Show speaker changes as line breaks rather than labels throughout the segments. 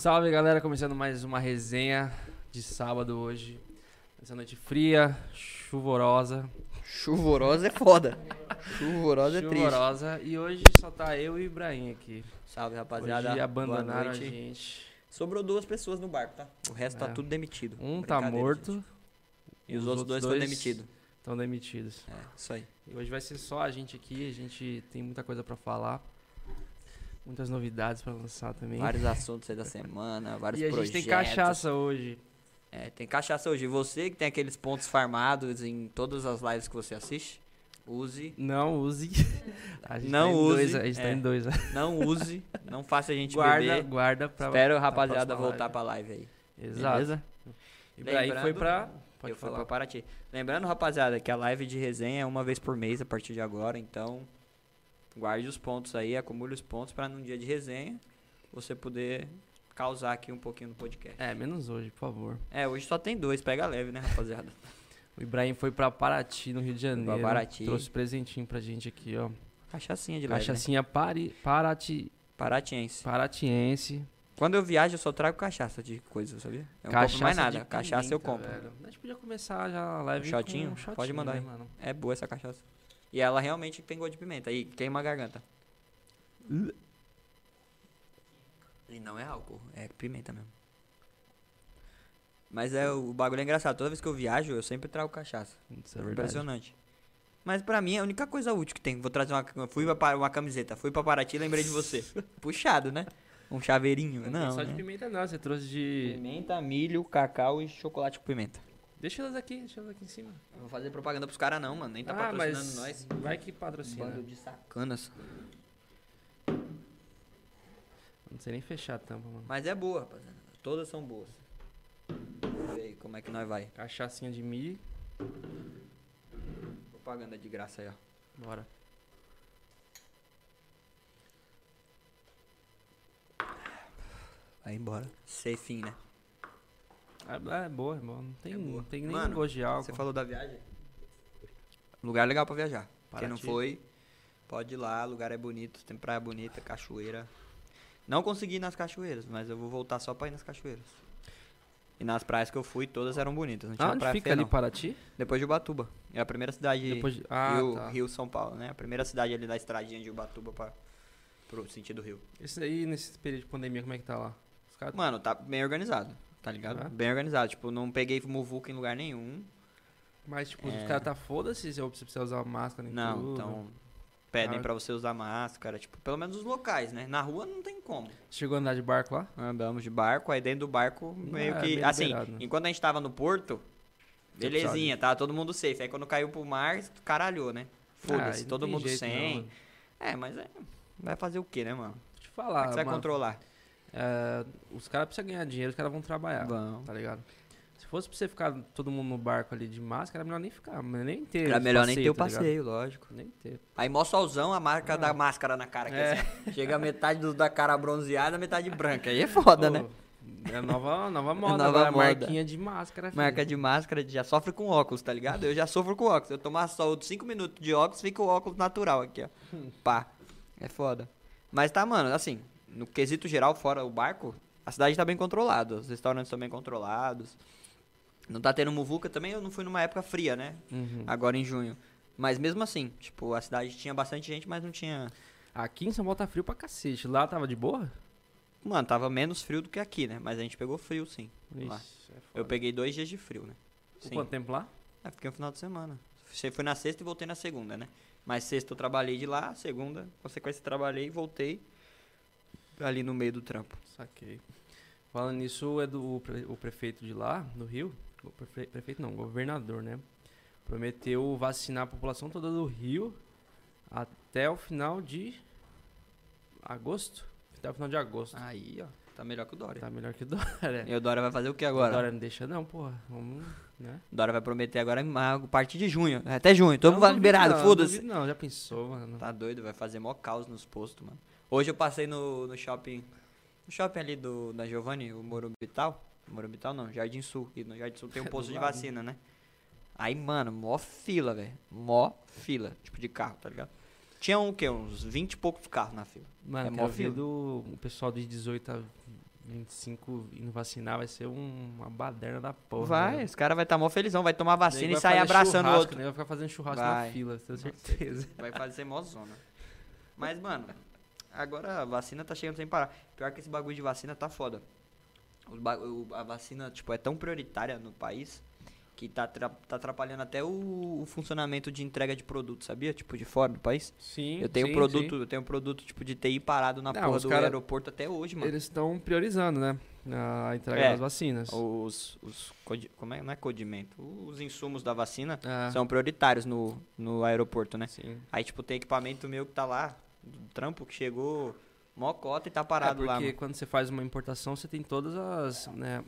Salve galera, começando mais uma resenha de sábado hoje. Essa noite fria, chuvorosa.
Chuvorosa é foda. Chuvorosa é triste.
chuvorosa. E hoje só tá eu e o Ibrahim aqui.
Salve, rapaziada.
Hoje abandonaram a gente.
Sobrou duas pessoas no barco, tá? O resto
É.
tá tudo demitido.
Um tá morto.
E os, outros dois foram demitidos.
Estão demitidos.
É, isso aí.
E hoje vai ser só a gente aqui. A gente tem muita coisa pra falar. Muitas novidades pra lançar também.
Vários assuntos aí da semana, vários
e a
projetos.
gente tem cachaça hoje.
É, tem cachaça hoje. E você que tem aqueles pontos farmados em todas as lives que você assiste, use.
Não use. A gente
Não
tá em
use,
Dois, a gente tá
é.
em dois.
Não use. não faça a gente
guarda,
beber.
guarda pra.
Espero,
pra
rapaziada,
próxima
voltar pra live aí.
Exato.
Beleza?
Ibrahim foi
Lembrando-
pra. Pode
eu fui
falar.
pra Paraty. Lembrando, rapaziada, que a live de resenha é uma vez por mês a partir de agora, então guarde os pontos aí, acumule os pontos pra num dia de resenha você poder causar aqui um pouquinho no podcast.
É, menos hoje, por favor.
É, hoje só tem dois, pega leve, né, rapaziada?
O Ibrahim foi pra Paraty, no Rio de Janeiro.
Paraty.
Trouxe presentinho pra gente aqui, ó.
Cachaçinha de leve, né?
Cachaçinha Pari, Paraty,
Paratiense.
Paratiense.
Quando eu viajo, eu só trago cachaça de coisa, sabia? Eu não compro mais nada. Cachaça eu
pimenta,
compro.
velho. A gente podia começar já a live
Um shotinho?
um shotinho,
Pode mandar
né,
aí.
mano?
É boa essa cachaça. E ela realmente tem gosto de pimenta. E queima a garganta. E não é álcool, é pimenta mesmo. Mas é o bagulho é engraçado. Toda vez que eu viajo, eu sempre trago cachaça.
Isso é verdade.
Impressionante. Mas pra mim, a única coisa útil que tem. Vou trazer uma. Fui pra uma camiseta. Fui pra Paraty e lembrei de você. Puxado, né? Um chaveirinho.
Não,
Não.
só de
né?
pimenta não, você trouxe de...
Pimenta, milho, cacau e chocolate com pimenta.
Deixa elas aqui, deixa elas aqui em cima.
Não vou fazer propaganda pros caras, não, mano. Nem tá
ah,
patrocinando
mas
nós.
vai que patrocina.
Bando de sacanas.
Não sei nem fechar a tampa, mano.
Mas é boa, rapaziada. Todas são boas. Vamos ver aí como é que nós vai.
Cachaçinha de milho.
Propaganda de graça aí, ó.
Bora.
Vai embora. Safe, né?
É, é boa, é boa. Não tem,
É boa.
não tem nem
Mano,
gosto de álcool.
Você falou da viagem? Lugar legal pra viajar. Quem não
Paraty.
foi, pode ir lá. Lugar é bonito. Tem praia bonita, cachoeira. Não consegui ir nas cachoeiras, mas eu vou voltar só pra ir nas cachoeiras. E nas praias que eu fui, todas eram bonitas. Não tinha
Ah, onde
praia
fica
feia,
ali
não.
Paraty?
Depois de Ubatuba. É a primeira cidade
Depois de... Ah,
Rio,
tá.
Rio, São Paulo, né? A primeira cidade ali da estradinha de Ubatuba pra, pro sentido Rio.
Esse aí, nesse período de pandemia, como é que tá lá? Caras...
Mano, tá bem organizado, tá ligado? Bem organizado. Tipo, não peguei muvuca em lugar nenhum.
Mas, tipo,
É.
os caras tá foda-se se você precisa usar máscara
Não,
tudo.
então pedem
Ah.
pra você usar máscara, tipo, pelo menos os locais, né? Na rua não tem como.
Chegou a andar de barco lá?
Andamos de barco, aí dentro do barco meio
é
que, assim,
liberado, né?
enquanto a gente tava no porto, belezinha, tá todo mundo safe. Aí quando caiu pro mar, caralhou, né? Foda-se,
Ah, não
todo mundo
não,
sem.
mano.
é, mas é, vai fazer o quê, né, mano?
Deixa eu
Como
falar,
é que você vai
mano,
controlar?
É, os caras precisam ganhar dinheiro, os caras vão trabalhar,
Vão.
tá ligado? Se fosse pra você ficar todo mundo no barco ali de máscara, era melhor nem ficar, nem ter
Era melhor nem ter o
tá ligado?
passeio, lógico.
Nem ter.
Aí mó solzão, a marca
Ah.
da máscara na cara.
É.
assim, chega metade do- da cara bronzeada, metade branca. Aí é foda, né?
É nova, nova moda,
nova
agora,
moda.
marquinha de máscara. filho.
Marca de máscara já sofre com óculos, tá ligado? Eu já sofro com óculos. Eu tomar sol 5 minutos de óculos, fica o óculos natural aqui, ó. Pá. É foda. Mas tá, mano, assim, no quesito geral, fora o barco, a cidade tá bem controlada. Os restaurantes estão bem controlados. Não tá tendo muvuca também, eu não fui numa época fria, né?
Uhum.
Agora em junho. Mas mesmo assim, tipo, a cidade tinha bastante gente, mas não tinha.
Aqui em São Paulo tá frio pra cacete. Lá tava de boa?
Mano, tava menos frio do que aqui, né? Mas a gente pegou frio, sim.
Ixi, é
Eu peguei dois dias de frio, né?
Por Quanto tempo lá?
Ah, fiquei um final de semana. Você foi na sexta e voltei na segunda, né? Mas sexta eu trabalhei de lá, segunda, consequência trabalhei e voltei ali no meio do trampo.
Saquei. Falando nisso, o, Edu, o, pre- o prefeito de lá, do Rio, o prefe- prefeito não, o governador, né? Prometeu vacinar a população toda do Rio até o final de agosto. Até o final de agosto.
Aí, ó, tá melhor que o Dória.
Tá melhor que o Dória.
E o Dória vai fazer o que
O
agora?
Dória não deixa não, porra. Vamos, né?
O Dória vai prometer agora a partir de junho. Até junho, todo mundo vai liberado, foda-se.
Não, já pensou, mano.
Tá doido, vai fazer mó caos nos postos, mano. Hoje eu passei no, no shopping. No shopping ali do, da Giovanni, o Morumbital. Morumbital não, Jardim Sul. E no Jardim Sul tem um posto de vacina, né? Aí, mano, mó fila, velho. Mó fila, tipo de carro, tá ligado? Tinha um, o quê? Uns 20 e poucos carros na fila.
Mano,
É mó fila.
do o pessoal de 18 a 25 indo vacinar vai ser um- uma baderna da porra.
vai,
né?
os caras vai estar mó felizão, vai tomar vacina e sair abraçando o outro.
nego Vai ficar fazendo churrasco
Vai.
na fila, tenho certeza.
Vai fazer mó zona. Mas, mano, agora a vacina tá chegando sem parar. Pior que esse bagulho de vacina tá foda. O- a vacina, tipo, é tão prioritária no país que tá, tá atrapalhando até o, o funcionamento de entrega de produto, sabia? Tipo, de fora do país.
Sim,
Eu tenho
sim,
produto,
sim.
eu tenho produto, tipo, de TI parado na
Não,
porra do
cara-
aeroporto até hoje, mano.
Eles estão priorizando, né? A entrega
É.
das vacinas.
Os, os como é, não é codimento, os insumos da vacina
É,
são prioritários no, no aeroporto, né?
sim.
Aí, tipo, tem equipamento meu que tá lá, do trampo, que chegou mó cota e tá
É
parado
porque
lá, mano.
quando você faz uma importação, você tem todas as, né,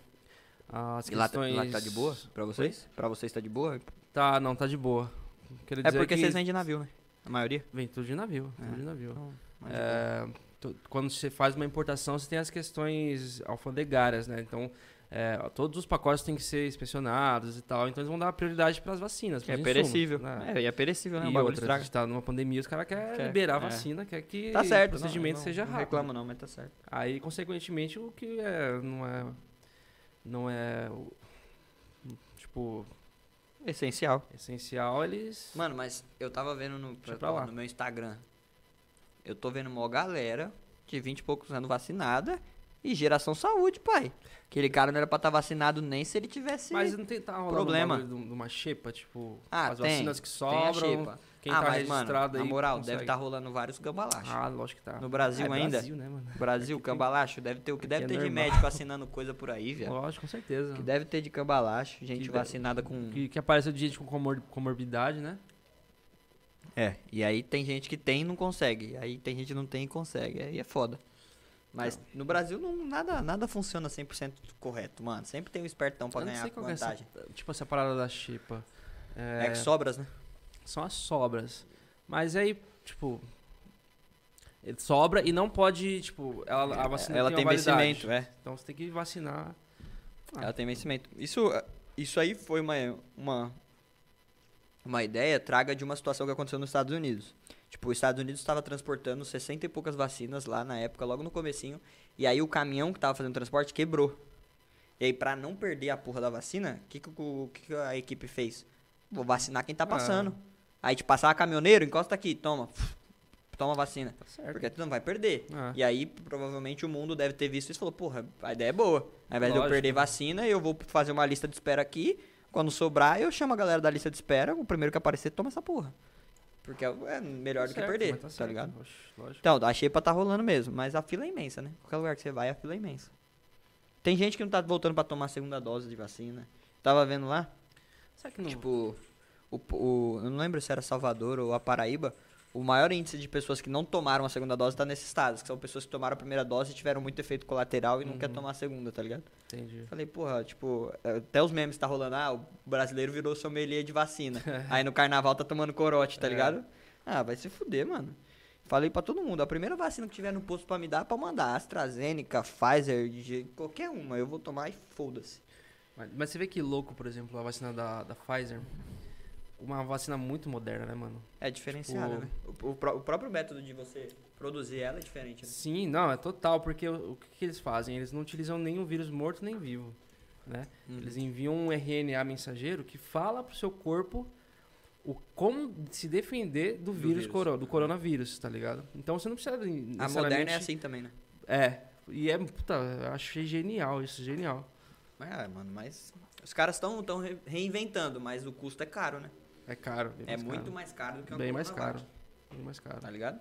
as
E lá, tá-
questões...
lá tá de boa? Pra vocês? Pra vocês tá de boa?
Tá, não, tá de boa. Quero
É porque
que
vocês vendem navio, né? A maioria.
Vem tudo de navio,
É.
tudo de navio.
Então, de
É, tu- quando você faz uma importação, você tem as questões alfandegárias, né? Então, é, todos os pacotes têm que ser inspecionados e tal. Então, eles vão dar prioridade para as vacinas.
É
insumos,
perecível.
né?
É, e é perecível, né? O
E
bagulho
outra, a gente tá numa pandemia, os caras querem
Quer,
liberar a
é.
vacina, quer que
Tá certo.
o procedimento
não,
seja
não,
rápido.
Não reclamo não, mas tá certo.
Aí, consequentemente, o que é, não é... Não é... o- Tipo,
Essencial.
essencial, eles...
Mano, mas eu tava vendo no,
pra lá.
no meu Instagram. Eu tô vendo uma galera de 20 e poucos anos vacinada e geração saúde, pai. Aquele cara não era pra estar vacinado nem se ele tivesse.
Mas não tem tá rolando
Problema.
um de uma xepa, tipo,
Ah,
as
tem,
vacinas que sobram, quem
ah,
tá
mas,
registrado
mano,
aí
na moral,
consegue.
deve estar rolando vários gambalachos.
Ah, lógico que tá.
No Brasil
Ah, é
ainda?
Brasil, né, mano?
Brasil,
Aqui tem-
cambalacho, deve ter o que deve
é
ter de
normal.
médico assinando coisa por aí, velho.
Lógico, com certeza.
Que deve ter de cambalacho, gente
Que deve-
vacinada com.
Que, que apareceu de gente com comor- comorbidade, né?
É, e aí tem gente que tem e não consegue. Aí tem gente que não tem e consegue. Aí é foda. Mas no Brasil não, nada, nada funciona 100% correto, mano. Sempre tem um espertão pra
não
ganhar
que é essa,
vantagem.
tipo essa parada da xepa.
É,
É,
que sobras, né?
São as sobras. Mas aí, tipo... Ele sobra e não pode, tipo... Ela, a vacina
Ela
tem,
tem vencimento, é.
Então você tem que vacinar. Ah.
Ela tem vencimento. Isso, isso aí foi uma, uma, uma ideia traga de uma situação que aconteceu nos Estados Unidos. Tipo, os Estados Unidos estava transportando 60 e poucas vacinas lá na época, logo no comecinho. E aí o caminhão que tava fazendo o transporte quebrou. E aí, pra não perder a porra da vacina, o que, que, que a equipe fez? Vou vacinar quem tá
Ah.
passando. Aí, te passar caminhoneiro, encosta aqui, toma. Toma a vacina.
Tá.
Porque tu não vai perder.
Ah.
E aí, provavelmente, o mundo deve ter visto isso e falou, porra, a ideia é boa. Ao invés de eu
Lógico.
perder vacina, eu vou fazer uma lista de espera aqui. Quando sobrar, eu chamo a galera da lista de espera. O primeiro que aparecer, toma essa porra. Porque é é melhor do que
Certo,
perder,
mas
tá,
certo.
ligado?
Oxe, lógico.
Então, a xepa tá rolando mesmo, mas a fila é imensa, né? Qualquer lugar que você vai, a fila é imensa. Tem gente que não tá voltando pra tomar a segunda dose de vacina. Tava vendo lá,
Será que não...
Tipo, o, o- eu não lembro se era Salvador ou a Paraíba. O maior índice de pessoas que não tomaram a segunda dose tá nesses estados, que são pessoas que tomaram a primeira dose e tiveram muito efeito colateral e não quer
Uhum.
tomar a segunda, tá ligado?
Entendi.
Falei, porra, tipo, até os memes tá rolando, ah, o brasileiro virou sommelier de vacina. Aí no carnaval tá tomando corote, tá
É.
ligado? Ah, vai se fuder, mano. Falei pra todo mundo, a primeira vacina que tiver no posto pra me dar, pra mandar. AstraZeneca, Pfizer, qualquer uma, eu vou tomar e foda-se.
Mas, mas você vê que louco, por exemplo, a vacina da, da Pfizer. Uma vacina muito moderna, né, mano?
É diferenciada,
Tipo-
né? O, o pró- o próprio método de você produzir ela é diferente, né?
Sim, não, é total, porque o, o que, que eles fazem? Eles não utilizam nenhum vírus morto nem vivo, né?
Uhum.
Eles enviam um RNA mensageiro que fala pro seu corpo o como se defender do, vírus,
vírus.
coro- do coronavírus, tá ligado? Então você não precisa
A moderna é assim também, né?
É, e é, puta, eu achei genial isso, genial.
É, mano, mas os caras estão tão re- reinventando, mas o custo é caro, né?
É caro.
É muito mais caro do que uma
Bem mais caro. Bem mais caro.
Tá ligado?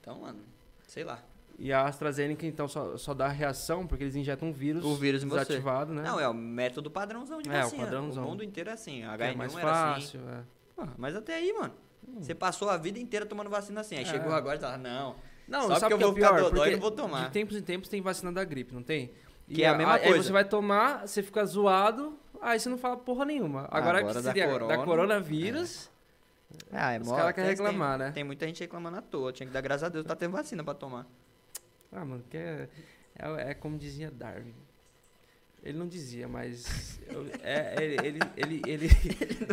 Então, mano, sei lá.
E a AstraZeneca, então, só, só dá reação porque eles injetam um vírus,
O vírus
desativado, né?
Não, é o método padrãozão de
É, o
vacina.
padrãozão.
O mundo inteiro é assim. A
Que é
H1N1
mais
assim.
fácil, é.
Porra, mas até aí, mano. Você passou a vida inteira tomando vacina assim. Aí
É.
chegou agora e tá, não.
Não,
Só
sabe
porque eu
o que
vou
é
ficar
pior?
dodói, eu não vou tomar.
De tempos em tempos tem vacina da gripe, não tem?
Que é a mesma
aí
coisa.
você vai tomar, você fica zoado, aí você não fala porra nenhuma. Agora,
Agora
que
da
seria
corona,
da coronavírus,
Ah, é
Os
mó-
cara querem
tem-
reclamar, né?
Tem muita gente reclamando à toa. Tinha que dar graças a Deus, tá tendo vacina pra tomar.
ah, mano, que é, é, é como dizia Darwin. Ele não dizia, mas eu- é, ele, ele, ele, ele,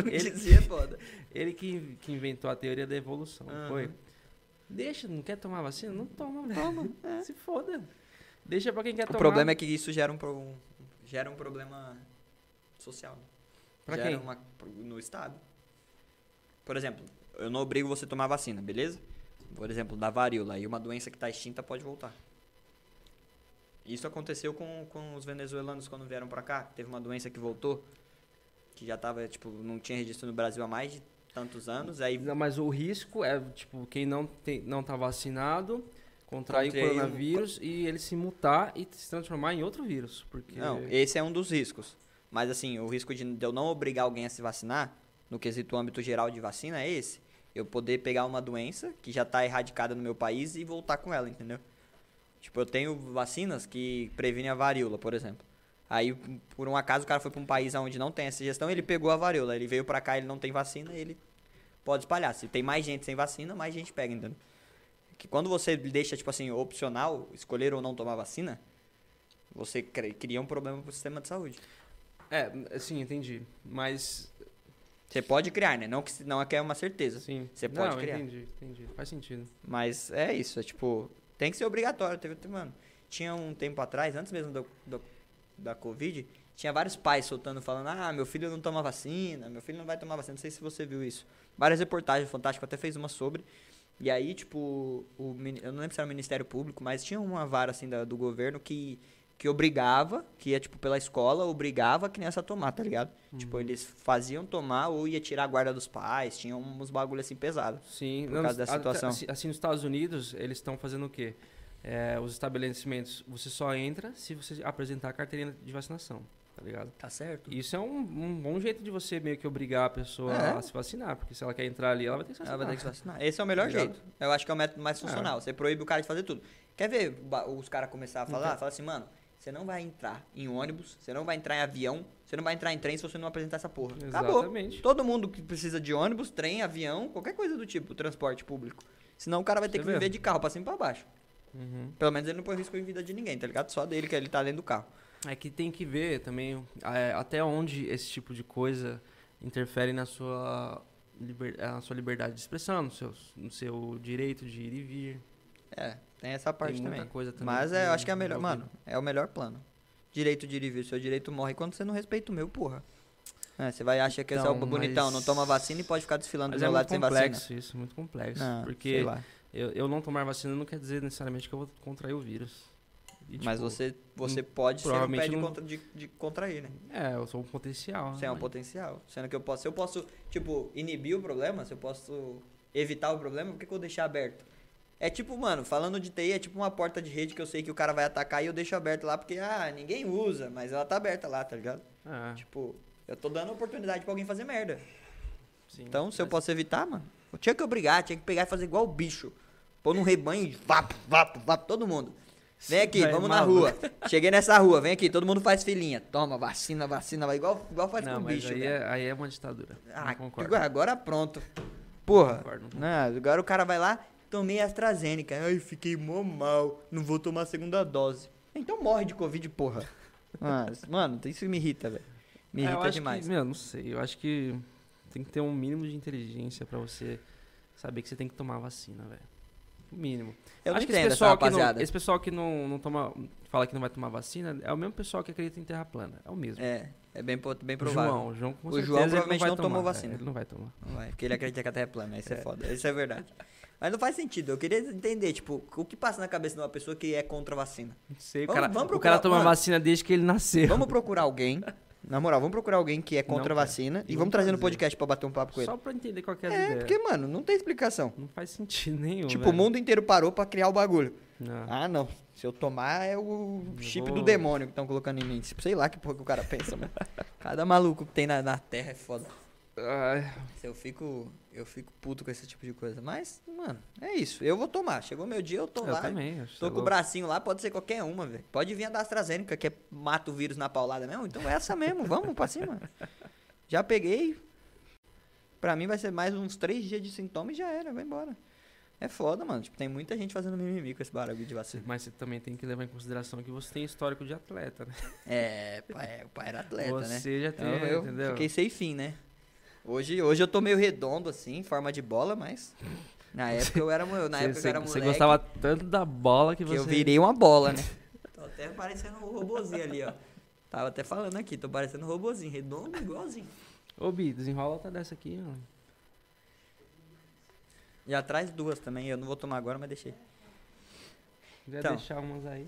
ele,
dizia foda.
ele que, que inventou a teoria da evolução, foi? Deixa, não quer tomar vacina? Não toma, velho.
Toma.
Se foda. Deixa pra quem quer
O
tomar.
problema é que isso gera um, pro- um- gera um problema social. né?
Pra
gera
quem?
uma- no Estado. Por exemplo, eu não obrigo você a tomar vacina, beleza? Por exemplo, da varíola. E uma doença que está extinta pode voltar. Isso aconteceu com, com os venezuelanos quando vieram pra cá. Teve uma doença que voltou, que já tava, tipo, não tinha registro no Brasil há mais de tantos anos. Aí
Não, mas o risco é, tipo, quem não, tem, não tá vacinado contrair o
Contrair um-
coronavírus e ele se mutar e se transformar em outro vírus. Porque...
Não, esse é um dos riscos. Mas assim, o risco de, eu não obrigar alguém a se vacinar, no quesito âmbito geral de vacina, é esse. Eu poder pegar uma doença que já está erradicada no meu país e voltar com ela, entendeu? Tipo, eu tenho vacinas que previnem a varíola, por exemplo. Aí, por um acaso, o cara foi para um país onde não tem essa gestão, ele pegou a varíola. Ele veio para cá, ele não tem vacina, ele pode espalhar. Se tem mais gente sem vacina, mais gente pega, entendeu? Que quando você deixa, tipo assim, opcional, escolher ou não tomar vacina, você cri- cria um problema pro sistema de saúde.
É, sim, entendi. Mas,
Você pode criar, né? Não que não é que é uma certeza.
sim.
Você pode
não,
criar.
entendi, entendi. Faz sentido.
Mas é isso, é tipo, tem que ser obrigatório. Teve, mano, tinha um tempo atrás, antes mesmo do, do- da Covid, tinha vários pais soltando, falando, ah, meu filho não toma vacina, meu filho não vai tomar vacina. Não sei se você viu isso. Várias reportagens, o Fantástico até fez uma sobre. E aí, tipo, o, eu não lembro se era o Ministério Público, mas tinha uma vara, assim, da- do governo que, que obrigava, que ia, tipo, pela escola, obrigava a criança a tomar, tá ligado? Tipo, eles faziam tomar ou ia tirar a guarda dos pais, tinha uns bagulho assim pesado.
Sim,
Por
não,
causa da situação.
Assim, assim, nos Estados Unidos, eles estão fazendo o quê? É, os estabelecimentos, você só entra se você apresentar a carteirinha de vacinação, tá ligado?
Tá certo.
Isso é um, um bom jeito de você meio que obrigar a pessoa
É.
a se vacinar, porque se ela quer entrar ali, ela vai ter que se
Ela
vacinar.
vai ter que se vacinar. Esse é o melhor
Ligado?
jeito. Eu acho que é o método mais
Ah.
funcional. Você proíbe o cara de fazer tudo. Quer ver os caras começar a falar?
Então-
Fala assim, mano, você não vai entrar em ônibus, você não vai entrar em avião, você não vai entrar em trem se você não apresentar essa porra. Acabou.
Exatamente.
Todo mundo que precisa de ônibus, trem, avião, qualquer coisa do tipo, transporte público. Senão o cara vai ter
Você
que viver de carro pra cima e pra baixo.
Uhum.
Pelo menos ele não põe risco em vida de ninguém, tá ligado? Só dele que ele tá dentro do carro.
É que tem que ver também é, até onde esse tipo de coisa interfere na sua, liber, na sua liberdade de expressão, no seu, no seu direito de ir e vir.
É, tem essa parte
tem
também.
também.
Mas é, eu acho que é a melhor, mano, é o melhor plano. Direito de ir e vir, seu direito morre quando você não respeita o meu, porra. É, você vai achar que você é o
Então,
bonitão,
mas-
não toma vacina e pode ficar desfilando do meu
é
lado sem vacina.
complexo isso, muito complexo.
Ah,
porque eu, eu não tomar vacina não quer dizer necessariamente que eu vou contrair o vírus. E,
Mas
tipo,
você, você pode ser um pé de,
não-
de, de contrair, né?
É, eu sou um potencial.
Você é um
né?
potencial. Sendo que eu posso, se eu posso, tipo, inibir o problema, se eu posso evitar o problema, por que, que eu vou deixar aberto? É tipo, mano, falando de TI, é tipo uma porta de rede que eu sei que o cara vai atacar e eu deixo aberto lá porque, ah, ninguém usa, mas ela tá aberta lá, tá ligado?
É,
Tipo, eu tô dando oportunidade pra alguém fazer merda.
sim,
Então, se eu posso evitar, mano, eu tinha que obrigar, tinha que pegar e fazer igual o bicho. Pôr num rebanho e vapo, vapo, vapo, todo mundo. Vem aqui,
Vai,
vamos na
maluco.
rua. Cheguei nessa rua, vem aqui, todo mundo faz filinha. Toma, vacina, vacina, vai igual, igual faz
Não,
com o
mas
bicho.
aí é, aí é uma ditadura.
Ah,
não concordo.
agora, pronto. Porra.
Concordo, não
Não, agora o cara vai lá, tomei AstraZeneca. Ai, fiquei mó mal, não vou tomar a segunda dose. Então morre de Covid, porra. Mas, mano, isso me irrita, velho. Me
É, eu
irrita demais.
Que, meu, não sei. Eu acho que tem que ter um mínimo de inteligência pra você saber que você tem que tomar a vacina, velho. O mínimo.
Eu não
acho que esse
essa
pessoal, que não,
rapaziada.
esse pessoal que não, não toma, fala que não vai tomar vacina é o mesmo pessoal que acredita em terra plana. É o mesmo.
É, é bem, bem
o
provável.
João, o João com
O
certeza
João provavelmente
vai
não tomou
tomar.
vacina.
É, ele não vai tomar.
Não vai, porque ele acredita que a Terra é plana, isso é. foda, isso é verdade. Mas não faz sentido, eu queria entender, tipo, o que passa na cabeça de uma pessoa que é contra a vacina.
Não sei, o
Vamos-
cara,
vamos
o
procurar-
cara toma
mano,
vacina desde que ele nasceu.
Vamos procurar alguém, na moral, vamos procurar alguém que é contra a
Não quer.
vacina e
Vamos
trazer no podcast pra bater um papo com ele.
Só pra entender qual que é a
É,
ideia.
porque, mano, não tem explicação.
Não faz sentido nenhum,
tipo, o
velho.
mundo inteiro parou pra criar o bagulho.
Não.
Ah, não. Se eu tomar é o chip
vou-
do demônio que estão colocando em mim. Sei lá que porra que o cara pensa, mano. Cada maluco que tem na, na terra é foda. Eu fico, eu fico puto com esse tipo de coisa. Mas, mano, é isso. Eu vou tomar. Chegou meu dia, eu tô
eu
lá.
também. acho
Tô com o bracinho lá, pode ser qualquer uma, velho. Pode vir a da AstraZeneca, que é, mata o vírus na paulada mesmo. Então é essa mesmo, vamos pra cima. Já peguei. Pra mim vai ser mais uns três dias de sintoma e já era, vai embora. É foda, mano. Tipo, tem muita gente fazendo mimimi com esse barulho de vacina.
Mas você também tem que levar em consideração que você tem histórico de atleta, né?
É, pai, o pai era atleta, né?
você já tem,
Então, eu
entendeu?
fiquei sem fim, né? Hoje, hoje eu tô meio redondo, assim, em forma de bola, mas... Na época eu era, mo- na
Você-
época eu era moleque,
você gostava tanto da bola que
que
você...
eu virei uma bola, né? Então, até parecendo um robozinho ali, ó. Tava até falando aqui, tô parecendo um robozinho, redondo igualzinho.
Ô, Bi, desenrola outra dessa aqui, ó.
E atrás duas também, eu não vou tomar agora, mas deixei.
Se quiser
Então.
deixar umas aí.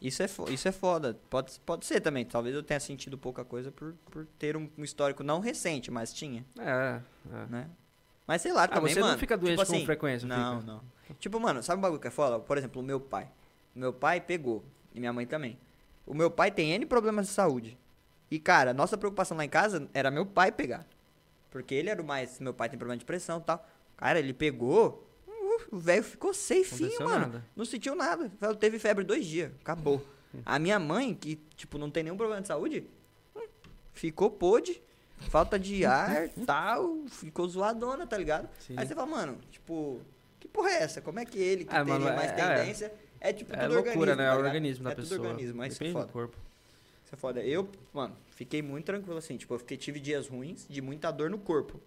Isso é, isso é foda. Pode, pode ser também. Talvez eu tenha sentido pouca coisa por, por ter um, um histórico não recente, mas tinha,
É, é.
né? Mas sei lá
Ah,
também,
você
mano.
não fica doente
tipo
com
assim,
frequência,
Não,
fica?
não. Tipo, mano, sabe um bagulho que é foda? Por exemplo, o meu pai. O meu pai pegou, e minha mãe também. O meu pai tem N problemas de saúde. E, cara, nossa preocupação lá em casa era meu pai pegar. Porque ele era o mais. Meu pai tem problema de pressão e tal. Cara, ele pegou. O velho ficou safe,
Aconteceu
mano.
nada.
Não sentiu nada. Ela teve febre dois dias. Acabou. A minha mãe, que, tipo, não tem nenhum problema de saúde, hum, ficou pôde. Falta de ar, tal. Ficou zoadona, tá ligado?
Sim.
Aí você fala, mano, tipo, que porra é essa? Como é que ele, que
Ah,
teria
mano,
mais
é-
tendência, é, tipo
É
tudo
loucura,
organismo,
né?
tá
o
ligado?
organismo da
é
pessoa.
tudo organismo, mas é
Depende do
foda.
corpo.
Isso é foda. Eu, mano, fiquei muito tranquilo assim. Tipo, eu fiquei, tive dias ruins, de muita dor no corpo.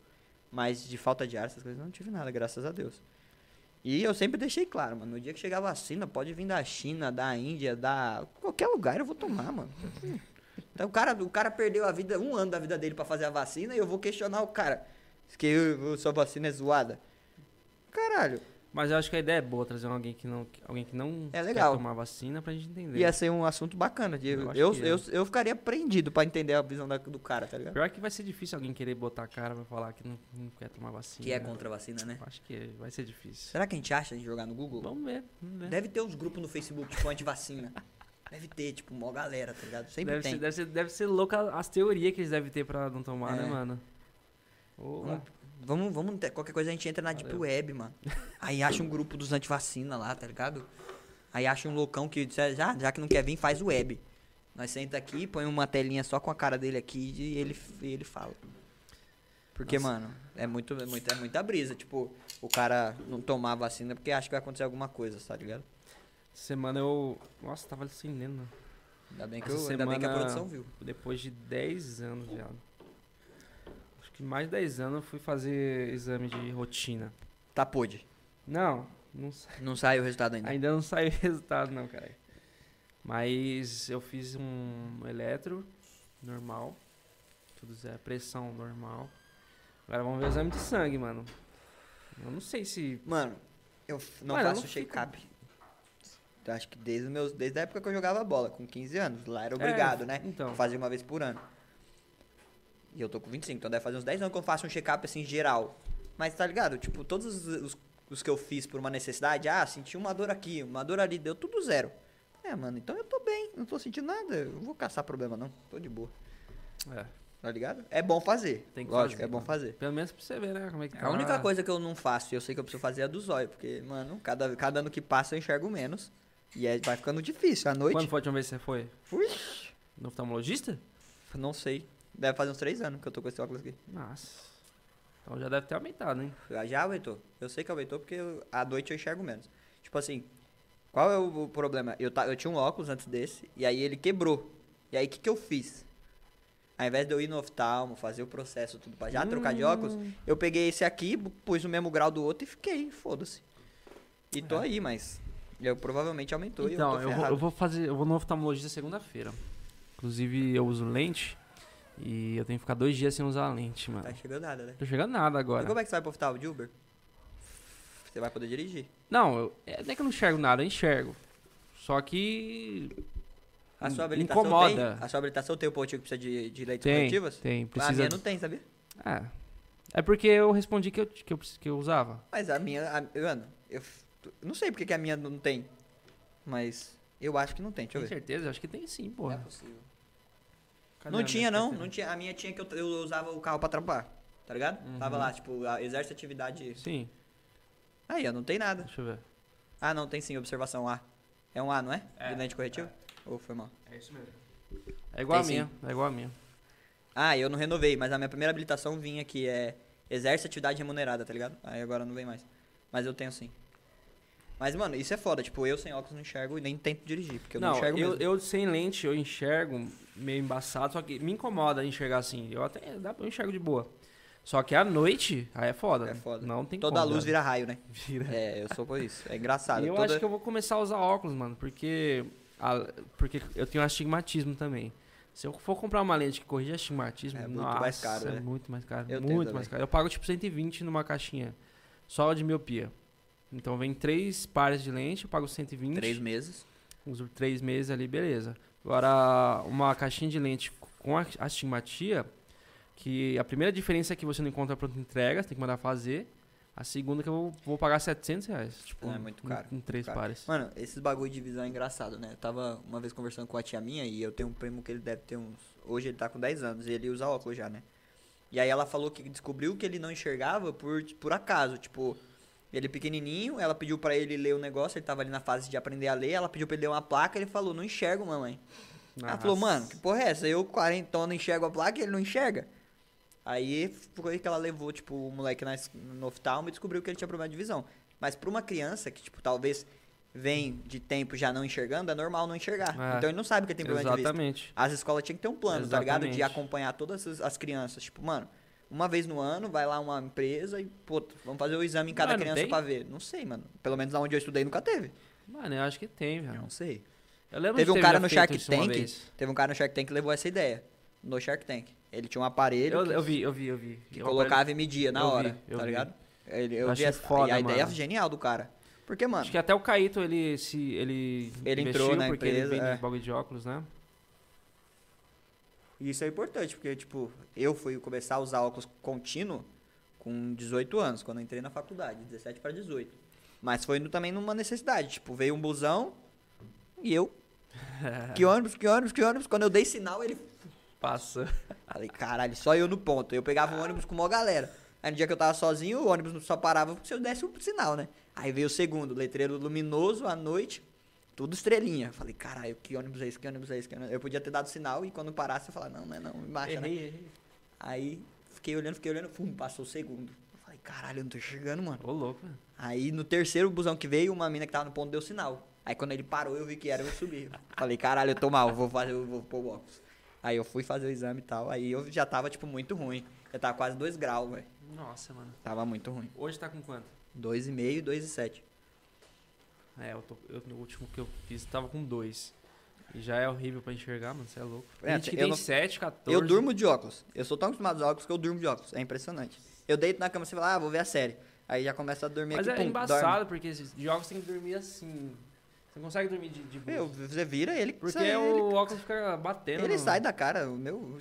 Mas de falta de ar, essas coisas, eu não tive nada, graças a Deus. E eu sempre deixei claro, mano. No dia que chegar a vacina, pode vir da China, da Índia, da. qualquer lugar eu vou tomar, mano. Então o cara, o cara perdeu a vida, um ano da vida dele pra fazer a vacina e eu vou questionar o cara. Que eu- sua vacina é zoada. Caralho.
Mas eu acho que a ideia é boa trazer alguém que não, alguém que não
É legal.
quer tomar vacina pra gente entender.
Ia ser um assunto bacana. de-
Eu
Eu,
acho
eu,
é.
eu, eu ficaria prendido pra entender a visão da- do cara, tá ligado?
Pior que vai ser difícil alguém querer botar a cara pra falar que não, não quer tomar vacina.
Que é
né?
contra a vacina, né?
Eu Acho que vai ser difícil.
Será que a gente acha de jogar no Google?
Vamos ver, vamos ver.
Deve ter uns grupos no Facebook, tipo, anti-vacina. Deve ter, tipo, mó galera, tá ligado? Sempre
Deve
tem.
ser, deve, ser, deve ser louca as teorias que eles devem ter pra não tomar,
É.
né, mano?
Vamos, vamos, vamos qualquer coisa a gente entra na Deep
Valeu.
Web, mano. Aí acha um grupo dos anti-vacina lá, tá ligado? Aí acha um loucão que já, já que não quer vir, faz web. Nós senta aqui, põe uma telinha só com a cara dele aqui e ele, e ele fala. Porque,
Nossa.
mano, é, muito, é, muita, é muita brisa. Tipo, o cara não tomar a vacina porque acha que vai acontecer alguma coisa, tá ligado?
Semana eu. Nossa, tava cinema.
Ainda bem que, eu, ainda bem que a
semana-
produção viu.
Depois de 10 anos já. Que mais de 10 anos eu fui fazer exame de rotina.
Tá, pôde.
Não, não sa-
Não saiu o resultado ainda.
ainda não saiu o resultado não, cara. Mas eu fiz um eletro normal. Tudo zero, pressão normal. Agora vamos ver o exame de sangue, mano. Eu não sei se.
Mano, eu não
Mano,
faço. Eu Acho que desde, meus, desde a época que eu jogava bola, com 15 anos. Lá era obrigado,
É,
né?
então.
Fazia uma vez por ano. E eu tô com 25, então deve fazer uns 10 anos que eu faço um check-up assim geral. Mas tá ligado? Tipo, todos os, os, os que eu fiz por uma necessidade, ah, senti uma dor aqui, uma dor ali, deu tudo zero. É, mano, então eu tô bem, não tô sentindo nada. Eu não vou caçar problema, não. Tô de boa.
É,
Tá ligado? É bom fazer.
Tem que
Lógico,
fazer,
é bom
mano.
fazer.
pelo menos pra você ver, né? Como é que tá.
A única coisa que eu não faço e eu sei que eu preciso fazer é a do zóio, porque, mano, cada, cada ano que passa eu enxergo menos. E aí vai ficando difícil. À noite,
Quando foi a última vez que você foi?
Ui.
No oftalmologista?
não sei. Deve fazer uns três anos que eu tô com esse óculos aqui.
Nossa. Então já deve ter aumentado, hein?
Já- Já aumentou. Eu sei que aumentou porque eu- à noite eu enxergo menos. Tipo assim, qual é o, o problema? Eu, ta- eu tinha um óculos antes desse, e aí ele quebrou. E aí o que, que eu fiz? Ao invés de eu ir no oftalmo, fazer o processo tudo pra já trocar de óculos,
Hum.
eu peguei esse aqui, pus no mesmo grau do outro e fiquei, foda-se. E tô
É.
aí, mas eu provavelmente aumentou e eu
Então,
tô
eu vou, eu vou fazer. Eu vou no oftalmologista segunda-feira. Inclusive, eu uso lente. E eu tenho que ficar dois dias sem usar a lente, mano.
Tá chegando nada, né?
Tô chegando nada
E
agora.
como é que você vai pro oftalmo de Uber? Você vai poder dirigir.
Não, eu, é, não é que eu não enxergo nada, eu enxergo. Só que.
A sua habilitação
incomoda.
tem? A sua habilitação tem o pontinho que precisa de, de leitos
Tem, tem.
A
Precisa.
minha não tem, sabia?
É. É porque eu respondi que eu, que eu, que eu usava.
Mas a minha, a, mano, eu não sei porque que a minha não tem. Mas eu acho que não tem, deixa eu
Com
ver.
certeza, eu acho que tem sim,
Não é possível.
Cadê
Não tinha, não.
carteira?
não tinha. A minha tinha que eu, eu usava o carro pra trampar. Tá ligado?
Uhum.
Tava lá, tipo, exerce atividade.
Sim,
Aí, ó, não tem nada.
deixa eu ver.
Ah, não, tem sim, observação A. É um A, não é?
É,
De lente corretiva? Ou foi mal?
É isso mesmo. É igual
Tem
a minha, é igual a minha.
Ah, eu não renovei, mas a minha primeira habilitação vinha que é exerce atividade remunerada, tá ligado? Aí agora não vem mais. Mas eu tenho sim. Mas, mano, isso é foda. Tipo, eu sem óculos não enxergo e nem tento dirigir, porque eu não,
não,
enxergo
eu,
mesmo.
eu sem lente eu enxergo meio embaçado, só que me incomoda enxergar assim. Eu até dá, eu enxergo de boa. Só que à noite, aí é foda.
É foda.
Não tem
Toda
como,
luz
velho.
vira raio, né?
Vira.
É, eu sou por isso. É engraçado.
Eu
Toda-
acho que eu vou começar a usar óculos, mano, porque a- porque eu tenho astigmatismo também. Se eu for comprar uma lente que corrige astigmatismo,
É muito
nossa,
mais caro,
é
né?
muito mais caro.
Eu
muito mais caro. Eu pago tipo 120 numa caixinha só de miopia. Então vem três pares de lente, eu pago 120.
Três meses.
Uso três meses ali, beleza. Agora, uma caixinha de lente com a- astigmatia, que a primeira diferença é que você não encontra pronta entrega, você tem que mandar fazer. A segunda é que eu vou, pagar 700 reais. Tipo,
É muito
em-
caro,
Em, três
caro.
pares.
Mano, esses bagulho de visão é engraçado, né? Eu tava uma vez conversando com a tia minha e eu tenho um primo que ele deve ter uns. Hoje ele tá com 10 anos e ele usa óculos já, né? E aí ela falou que descobriu que ele não enxergava por, por acaso. Tipo, ele pequenininho, ela pediu pra ele ler o negócio, ele tava ali na fase de aprender a ler, ela pediu pra ele ler uma placa, ele falou, não enxergo, mamãe. Ela falou, mano, que porra é essa? Eu, 40 não enxergo a placa e ele não enxerga. Aí foi que ela levou, tipo, o moleque na, no oftalmo e descobriu que ele tinha problema de visão. Mas pra uma criança que, tipo, talvez vem de tempo já não enxergando, é normal não enxergar.
É.
Então ele não sabe que ele tem problema de vista.
Exatamente.
As escolas tinham que ter um plano, tá ligado? De
Exatamente.
acompanhar todas as, as crianças. Tipo, mano, uma vez no ano vai lá uma empresa e, pô, vamos fazer o exame em cada
Mano,
criança
tem?
pra ver. Não sei, mano. Pelo menos onde eu estudei nunca teve.
Mano, eu acho que tem, velho.
Não sei.
Eu lembro
Teve um cara no Shark Tank. Teve um cara no Shark Tank que levou essa ideia. No Shark Tank. Ele tinha um aparelho
Eu,
que,
eu vi, eu vi, eu vi.
que
Eu
colocava e media na
eu vi,
hora,
eu
tá
vi.
ligado? Ele, eu
Eu
vi essa,
foda,
e a ideia
mano.
genial do cara. Porque, mano,
Acho que até o Caíto, ele se ele,
Ele entrou na
porque
empresa,
ele vende
é.
bagulho de óculos, né?
Isso é importante, porque, tipo, eu fui começar a usar óculos contínuo com 18 anos, quando eu entrei na faculdade, 17 para 18. Mas foi no- também numa necessidade, tipo, veio um busão e eu, que ônibus, que ônibus, que ônibus, quando eu dei sinal, ele
Passa.
Falei, caralho, só eu no ponto. Eu pegava o ônibus com uma galera. Aí no dia que eu tava sozinho, o ônibus só parava se eu desse o sinal, né? Aí veio o segundo, letreiro luminoso à noite, tudo estrelinha. Falei, caralho, que ônibus é esse? Que ônibus é esse? Que ônibus... Eu podia ter dado sinal e quando parasse eu falar, não, não é não, marcha, né?
Errei.
Aí fiquei olhando, fiquei olhando, fum, passou o segundo. Eu Falei, caralho, eu não tô enxergando, mano.
Ô, louco, velho.
Aí no terceiro busão que veio, uma mina que tava no ponto deu sinal. Aí quando ele parou, eu vi que era, eu subi. Falei, caralho, eu tô mal, vou fazer, eu vou pôr o óculos. Aí eu fui fazer o exame e tal, aí eu já tava, tipo, muito ruim. Eu tava quase 2 graus, velho.
Nossa, mano.
Tava muito ruim.
Hoje tá com quanto?
2,5 e 2,7.
É, eu tô, eu, no último que eu fiz tava com dois. E já é horrível pra enxergar, mano. Você é louco.
É,
gente que
eu
tem
não-
7, 14.
Eu durmo de óculos. Eu sou tão acostumado a óculos que eu durmo de óculos. É impressionante. Eu deito na cama e fala, ah, vou ver a série. Aí já começa a dormir
Mas
aqui,
é
pum,
embaçado, porque esses jogos tem que dormir assim. Você não consegue dormir de, de
dorme. Meu, você vira ele,
Porque
sai,
o
ele,
óculos fica batendo.
ele sai da cara. O meu,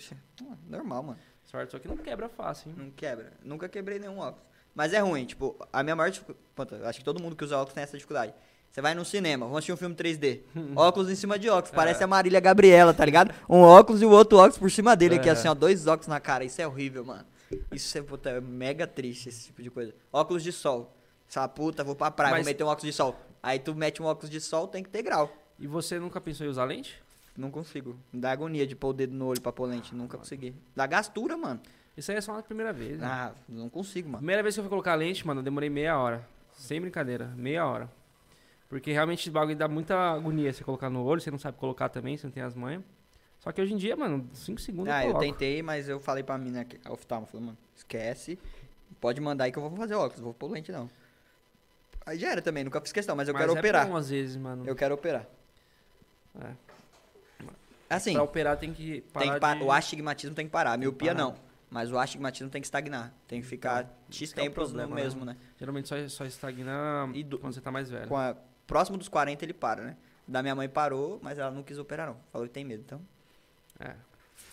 normal, mano.
Sorte, só que não quebra fácil, hein?
Não quebra. Nunca quebrei nenhum óculos. Mas é ruim, tipo, a minha maior dificuldade. Acho que todo mundo que usa óculos tem essa dificuldade. Você vai no cinema, vamos assistir um filme 3D. óculos em cima de óculos. Parece
É.
a Marília Gabriela, tá ligado? Um óculos e o outro óculos por cima dele aqui,
É.
assim, ó. Dois óculos na cara. Isso é horrível, mano. Isso é, puta, é mega triste, esse tipo de coisa. Óculos de sol. Essa puta, vou pra praia,
Mas-
vou meter um óculos de sol. Aí tu mete um óculos de sol, tem que ter grau.
E você nunca pensou em usar lente?
Não consigo. Dá agonia de pôr o dedo no olho pra pôr lente. Nunca consegui. Dá gastura, mano.
Isso aí é só na primeira vez. Né?
Ah, não consigo, mano.
Primeira vez que eu fui colocar lente, mano, eu demorei meia hora. Sem brincadeira, meia hora. Porque realmente esse bagulho dá muita agonia você colocar no olho, você não sabe colocar também, você não tem as manhas. Só que hoje em dia, mano, 5 segundos
Ah,
eu
eu tentei, mas eu falei pra mina, a oftalmo, falei, mano, esquece, pode mandar aí que eu vou fazer óculos, não vou pôr lente não. Aí já era também, nunca fiz questão, mas eu
Mas
quero
é
operar.
bom às vezes, mano.
Eu quero operar.
É.
Assim,
Pra operar tem que parar
tem que
de...
o astigmatismo tem que parar, a miopia
parar.
não. Mas o astigmatismo tem que estagnar, tem que ficar X
que é o
tempos
problema,
no
né?
mesmo, né?
Geralmente só, só estagna
E do-
quando você tá mais velho.
Com a- próximo dos 40 ele para, né? Da minha mãe parou, mas ela não quis operar não, falou que tem medo, então...
É.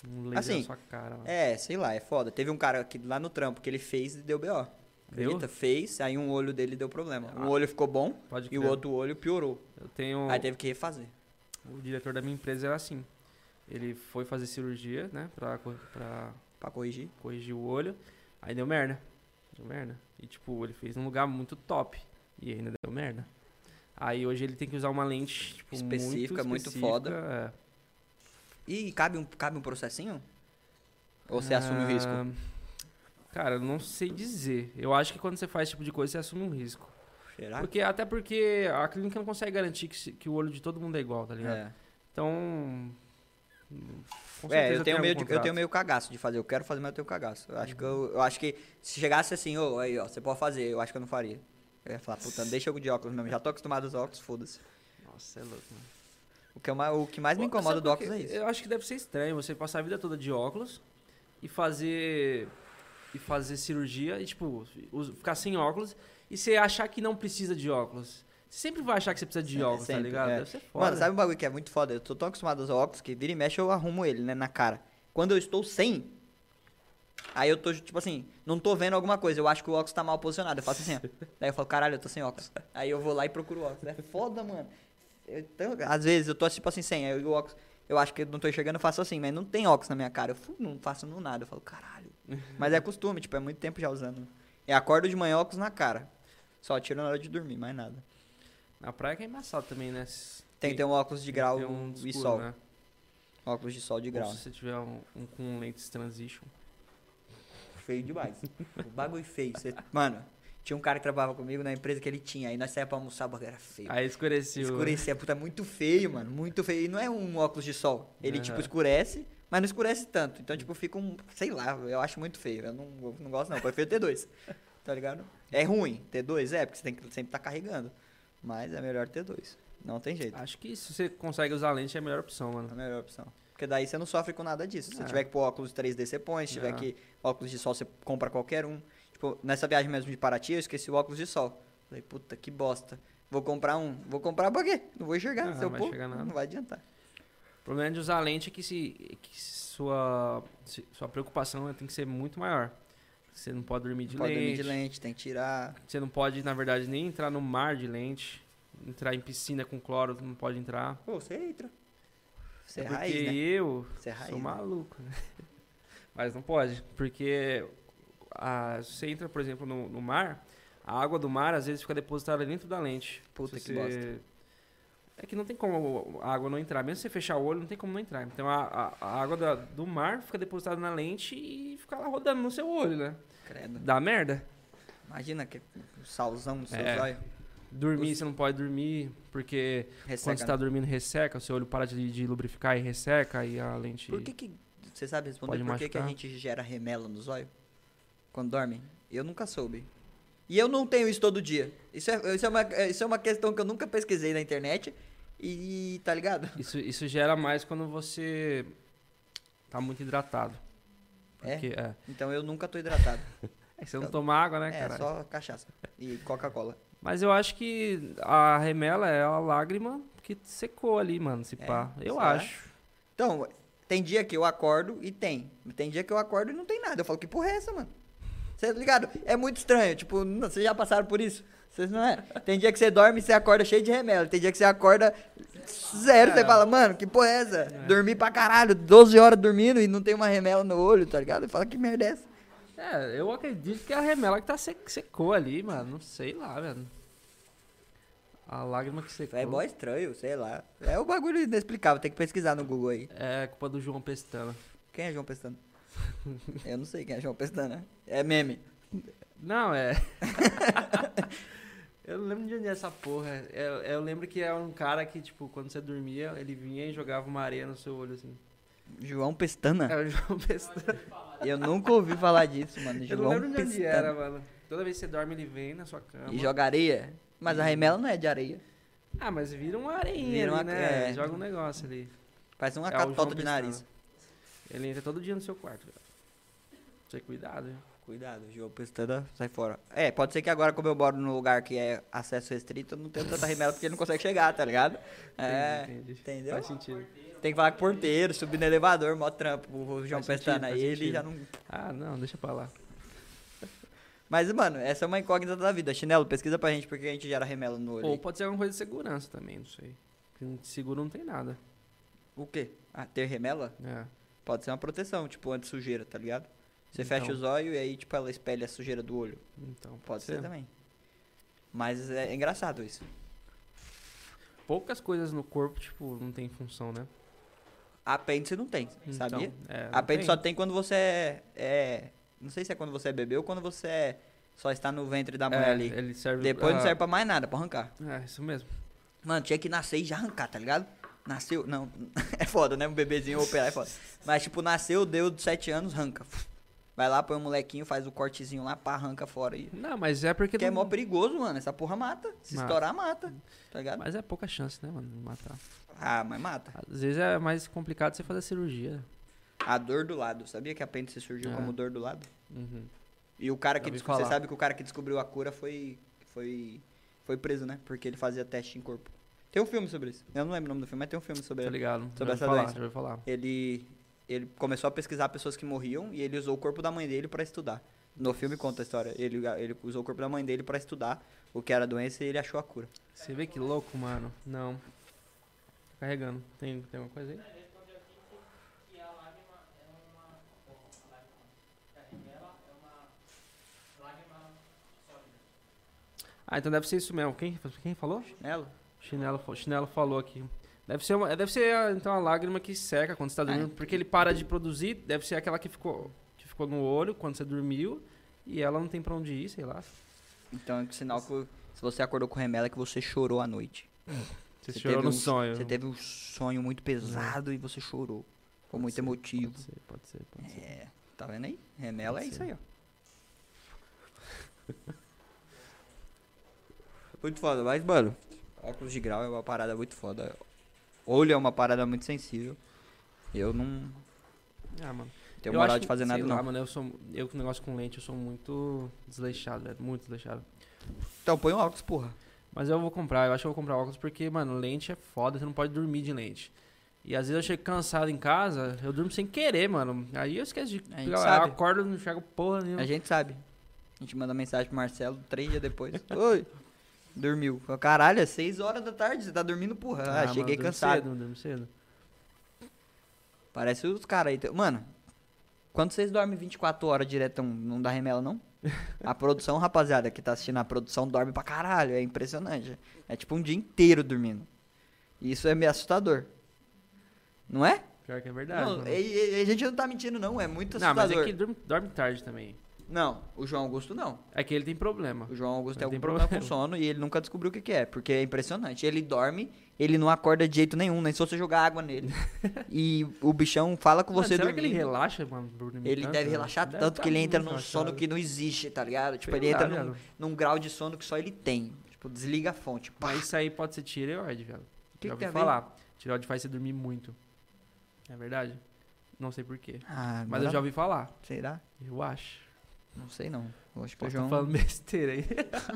Um laser
Assim,
na sua cara, mano.
É, sei lá, é foda. Teve um cara aqui lá no trampo que ele fez e deu BO. Acredita? Fez, aí um olho dele deu problema. Um
Ah.
olho ficou bom
Pode
e o outro olho piorou.
Eu tenho...
Aí teve que refazer.
O diretor da minha empresa era assim. Ele foi fazer cirurgia, né? Pra, pra
Pra corrigir.
corrigir o olho. Aí deu merda. Deu merda. E tipo, ele fez num lugar muito top. E ainda deu merda. Aí hoje ele tem que usar uma lente tipo,
Específica, muito
muito,
foda.
específica, é.
E cabe um, cabe um processinho? Ou você assume o risco?
Ah, Cara, eu não sei dizer. Eu acho que quando você faz esse tipo de coisa, você assume um risco.
Será?
Porque, até porque a clínica não consegue garantir que, que o olho de todo mundo é igual, tá ligado?
É.
Então. com
É, eu tenho, meio de- eu tenho meio cagaço de fazer. Eu quero fazer, mas eu tenho cagaço. Eu acho, que, eu, eu acho que se chegasse assim, ô, aí, ó, você pode fazer, eu acho que eu não faria. Eu ia falar, puta, deixa eu de óculos mesmo. Já tô acostumado aos óculos, foda-se.
Nossa, é louco, mano.
O que, é uma- o que mais me incomoda do óculos é isso.
Eu acho que deve ser estranho você passar a vida toda de óculos e fazer. E fazer cirurgia e, tipo, ficar sem óculos e você achar que não precisa de óculos. Você sempre vai achar que você precisa de
Sempre,
óculos, tá
sempre,
ligado?
é.
Deve ser foda.
Mano, sabe um bagulho que é muito foda? Eu tô tão acostumado a usar óculos que vira e mexe eu arrumo ele, né, na cara. Quando eu estou sem, aí eu tô, tipo assim, não tô vendo alguma coisa, eu acho que o óculos tá mal posicionado. Eu faço assim, ó. Daí eu falo, caralho, eu tô sem óculos. Aí eu vou lá e procuro o óculos. É foda, mano. Eu- Então, às vezes eu tô, tipo assim, sem, aí o óculos, eu acho que eu não tô enxergando, eu faço assim, mas não tem óculos na minha cara. Eu não faço no nada, eu falo, caralho. Mas é costume, tipo, é muito tempo já usando. Eu acordo de manhã óculos na cara. Só tiro na hora de dormir, mais nada.
Na praia que é embaçado também, né?
Tem que ter um óculos de grau
um
e
escuro,
sol.
Né?
Óculos de sol de
Ou
grau.
se você tiver um, um com lentes transition.
Feio demais. o bagulho feio. Cê- Mano, tinha um cara que trabalhava comigo na empresa que ele tinha. Aí nós saíamos pra almoçar, o bagulho era feio.
Aí escureceu.
Escurecia, puta, é muito feio, mano. Muito feio. E não é um óculos de sol. Ele, tipo,
Aham.
escurece, mas não escurece tanto. Então, tipo, fica um. Sei lá, eu acho muito feio. Eu não, eu não gosto, não. Prefiro ter dois. Tá ligado? É ruim ter dois, é, porque você tem que sempre estar carregando. Mas é melhor ter dois. Não tem jeito.
Acho que se você consegue usar lente é a melhor opção,
É
mano.
a melhor opção. Porque daí você não sofre com nada disso. Se
É.
tiver que pôr óculos 3D, você põe. Se tiver
É.
que óculos de sol, você compra qualquer um. Tipo, nessa viagem mesmo de Paraty, eu esqueci o óculos de sol. Falei, puta, que bosta. Vou comprar um. Vou comprar pra quê? Não vou enxergar.
Não
eu
vai
pôr,
enxergar nada.
não vai adiantar.
O problema de usar lente é que, se, que sua, se- sua preocupação tem que ser muito maior. Você não pode dormir de
Pode dormir
lente.
de lente, tem que tirar.
Você não pode, na verdade, nem entrar no mar de lente. Entrar em piscina com cloro, não pode entrar.
Pô, você entra. Você é
porque
raiz, né?
eu
é raiz.
sou
né?
maluco. né? Mas não pode. Porque a, você entra, por exemplo, no, no mar, a água do mar às vezes fica depositada dentro da lente.
Puta
Se
que
você-
bosta.
É que não tem como a água não entrar. Mesmo se você fechar o olho, não tem como não entrar. Então a, a- a água da- do mar fica depositada na lente e fica lá rodando no seu olho, né?
Credo.
Dá merda.
Imagina que salzão no seu
É.
zóio.
Dormir, você não pode dormir, porque quando
Resseca.
você tá dormindo resseca, o seu olho para de, de lubrificar e resseca e a lente.
Por que que... Você sabe responder
Pode
por que, que a gente gera remela no zóio? Quando dorme? Eu nunca soube. E eu não tenho isso todo dia. Isso é, isso é, uma, isso é uma questão que eu nunca pesquisei na internet. E tá ligado?
Isso, isso gera mais quando você tá muito hidratado.
É?
Porque, é.
Então eu nunca tô hidratado.
É que você não toma água, né,
é,
cara?
só cachaça. E Coca-Cola.
Mas eu acho que a remela é a lágrima que secou ali, mano, se
É,
pá. Eu
será?
acho.
Então, tem dia que eu acordo e tem. Tem dia que eu acordo e não tem nada. Eu falo, que porra é essa, mano? Você tá ligado? É muito estranho. Tipo, não- vocês já passaram por isso? Vocês não é? Tem dia que você dorme e você acorda cheio de remela. Tem dia que você acorda zero. Você
É.
fala, mano, que porra é essa? Dormi pra caralho, 12 horas dormindo e não tem uma remela no olho, tá ligado? E fala, que merda é essa?
É, eu acredito que é a remela que tá sec- secou ali, mano. Não sei lá, velho. A lágrima que secou.
É mó estranho, sei lá. É o bagulho inexplicável, tem que pesquisar no Google aí.
É culpa do João Pestana.
Quem é João Pestana? Eu não sei quem é João Pestana. É meme.
Não, é. eu não lembro de onde é essa porra. Eu, eu lembro que é um cara que, tipo, quando você dormia, ele vinha e jogava uma areia no seu olho, assim.
João Pestana?
É o João Pestana.
Eu nunca ouvi falar disso, mano.
Eu não
João
lembro de onde
Pestana.
era, mano. Toda vez que você dorme, ele vem na sua cama.
E joga areia? Mas a remela não é de areia.
Ah, mas vira uma areinha
Vira
ali,
uma-
né?
é.
Joga um negócio ali.
Parece uma
É
catota de
Pestana.
nariz.
Ele entra todo dia no seu quarto, velho. Você cuidado, viu?
Cuidado, João Pestana, sai fora. É, pode ser que agora, como eu moro num lugar que é acesso restrito, eu não tenho tanta remela porque ele não consegue chegar, tá ligado? É,
Entendi, entendi.
entendeu?
Faz sentido.
Tem que falar com o porteiro, subir no elevador, mó trampo, o João
Faz
Pestana.
sentido,
ele já não...
Ah, não, deixa pra lá.
Mas, mano, essa é uma incógnita da vida. Chinelo, pesquisa pra gente porque a gente gera remela no olho.
Ou
aí.
pode ser alguma coisa de segurança também, não sei. Porque de seguro não tem nada.
O quê? Ah, ter remela?
É.
Pode ser uma proteção, tipo, anti-sujeira, tá ligado? Você
Então.
fecha os olhos e aí, tipo, ela espelha a sujeira do olho.
Então,
Pode ser também. Mas é engraçado isso.
Poucas coisas no corpo, tipo, não tem função, né?
Apêndice não tem,
Então,
sabia?
é, não
Apêndice
tem.
só tem quando você é, é- Não sei se é quando você é bebê ou quando você é- só está no ventre da mãe
É,
ali.
Ele serve
Depois não serve pra mais nada, pra arrancar.
É, isso mesmo.
Mano, tinha que nascer e já arrancar, tá ligado? Nasceu. Não, é foda, né? Um bebezinho operar é foda. Mas, tipo, nasceu, deu de 7 anos, arranca. Vai lá, põe o molequinho, faz o cortezinho lá, pá, arranca fora. E...
Não, mas é porque.
Porque é
não-
mó perigoso, mano. Essa porra mata. Se
Mata.
estourar, mata. Tá ligado?
Mas é pouca chance, né, mano, de matar.
Ah, mas mata.
Às vezes é mais complicado você fazer a cirurgia.
A dor do lado. Sabia que a apêndice surgiu
É.
como dor do lado?
Uhum.
E o cara que
ouvi
desco- você sabe que o cara que descobriu a cura foi foi foi preso, né? Porque ele fazia teste em corpo. Tem um filme sobre isso. Eu não lembro o nome do filme, mas tem um filme sobre
Tá ligado?
Sobre essa
falar,
doença.
falar.
Ele ele começou a pesquisar pessoas que morriam e ele usou o corpo da mãe dele pra estudar. No filme conta a história. Ele ele usou o corpo da mãe dele pra estudar o que era a doença e ele achou a cura.
Você vê que louco, mano? Não. Carregando. Tem, tem alguma coisa aí? Ah, então deve ser isso mesmo. Quem, quem falou? Chinelo, fa- chinelo falou aqui. Deve ser, uma, deve ser então a lágrima que seca quando você tá dormindo,
É.
porque ele para de produzir, deve ser aquela que ficou, que ficou no olho quando você dormiu e ela não tem pra onde ir, sei lá.
Então é sinal que se você acordou com remela é que você chorou à noite.
Você,
Você
chorou
teve
no
um-
sonho.
Você teve um sonho muito pesado e você chorou. Ficou muito
ser,
emotivo.
Pode ser, pode ser, pode ser.
É, tá vendo aí? Remela é isso
ser.
aí, ó. muito foda, mas, mano, óculos de grau é uma parada muito foda. Olho é uma parada muito sensível. Eu não
Ah, mano.
tenho
Eu
moral
acho-
de fazer nada,
sei lá,
não.
mano, eu sou eu com negócio com lente, eu sou muito desleixado, velho, muito desleixado.
Então põe o óculos, porra.
Mas eu vou comprar, eu acho que eu vou comprar óculos porque, mano, lente é foda, você não pode dormir de lente. E às vezes eu chego cansado em casa, eu durmo sem querer, mano. Aí eu esqueço de.
A gente
eu
sabe.
acordo, não enxergo porra nenhuma.
A gente sabe. A gente manda mensagem pro Marcelo três dias depois. Oi. Dormiu. Caralho, é seis horas da tarde, você tá dormindo, porra. Ah,
mano,
cheguei
durmo
cansado.
Cedo, eu durmo cedo.
Parece os caras aí. Mano, quando vocês dormem 24 horas direto, não- não dá remela, não? A produção, rapaziada, que tá assistindo a produção, dorme pra caralho. É impressionante. É tipo um dia inteiro dormindo. E isso é meio assustador. Não é?
Pior que é verdade.
Não,
mano.
e- e- a gente não tá mentindo, não. É muito
Não, mas
assustador.
é que dorme, dorme tarde também.
Não, o João Augusto não.
É que ele tem problema.
O João Augusto
Ele
tem
tem
algum problema com
problema.
sono e ele nunca descobriu o que, que é, porque é impressionante. Ele dorme, ele não acorda de jeito nenhum, nem se você jogar água nele. e o bichão fala com
Mano,
você
será que ele
dormindo.
relaxa, mano? dormindo
Ele
tanto,
deve relaxar
Deve
tanto
tá
que ele entra num sono
relaxado.
que não existe, tá ligado? Tipo,
Sei
ele
lá,
entra num, num grau de sono que só ele tem. Tipo, desliga a fonte. Pá.
Mas isso aí pode ser tireoide, velho.
que
Já
que
ouvi falar. Tireoide faz você dormir muito. É verdade? Não sei porquê.
Ah,
Mas eu já ouvi falar.
Será?
Eu acho.
Não sei não. Eu acho que o
Posso
João...
estar falando besteira aí.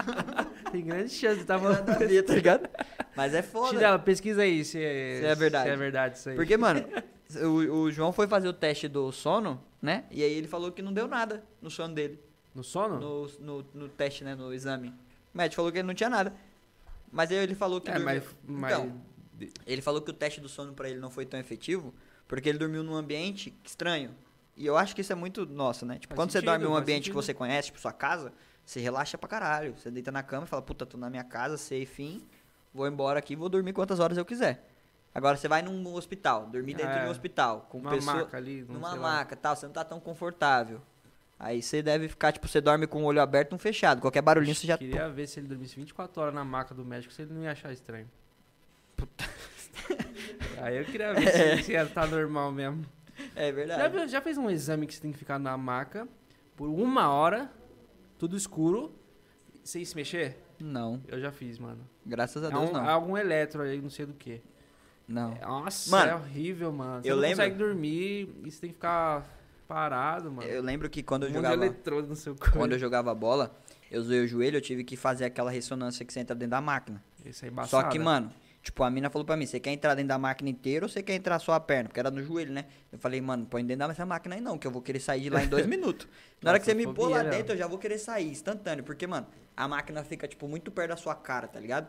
Tem grande chance de
a
falando
ver, tá ligado? Mas é foda.
Chinela, pesquisa aí se é,
Se é verdade.
Se é verdade isso aí.
Porque, mano, o, o João foi fazer o teste do sono, né? E aí ele falou que não deu nada no sono dele.
No sono?
No, no, no teste, né? No exame. O médico falou que ele não tinha nada. Mas aí ele falou que.
É,
dormiu-
mas, mas
Então, Ele falou que o teste do sono pra ele não foi tão efetivo porque ele dormiu num ambiente estranho. E eu acho que isso é muito nosso, né? Tipo,
Faz
quando você
sentido,
dorme em um ambiente que
sentido.
você conhece, tipo sua casa, você relaxa pra caralho. Você deita na cama e fala, puta, tô na minha casa, sei, fim, vou embora aqui, vou dormir quantas horas eu quiser. Agora você vai num hospital, dormir dentro
É,
de um hospital, com
uma
pessoa,
maca ali.
numa maca tal, você não tá tão confortável. Aí você deve ficar, tipo, você dorme com o olho aberto e um fechado. Qualquer barulhinho você já.
Queria ver se ele dormisse 24 horas na maca do médico, se ele não ia achar estranho. Aí eu queria ver
É.
se, se ia estar normal mesmo.
É
Já,
verdade.
viu- já fez um exame que você tem que ficar na maca por uma hora, tudo escuro, sem se mexer?
Não,
Eu já fiz, mano.
graças a
É,
Deus
um-
não.
é algum eletro aí, não sei do que.
Não.
Nossa,
Mano,
é horrível, mano. Você
eu
não
lembro-
consegue dormir e você tem que ficar parado, mano.
Eu lembro que quando eu jogava.
eletrodo no seu corpo.
Quando eu jogava bola, eu zoei o joelho, eu tive que fazer aquela ressonância que você entra dentro da máquina.
Isso é embaçado.
Só que, mano, tipo, a mina falou pra mim, você quer entrar dentro da máquina inteira ou você quer entrar só a perna? Porque era no joelho, né? Eu falei, mano, põe dentro dessa máquina aí não, que eu vou querer sair de lá em dois minutos. Na hora que você me pôr lá
né?
dentro, eu já vou querer sair, instantâneo. Porque, mano, a máquina fica, tipo, muito perto da sua cara, tá ligado?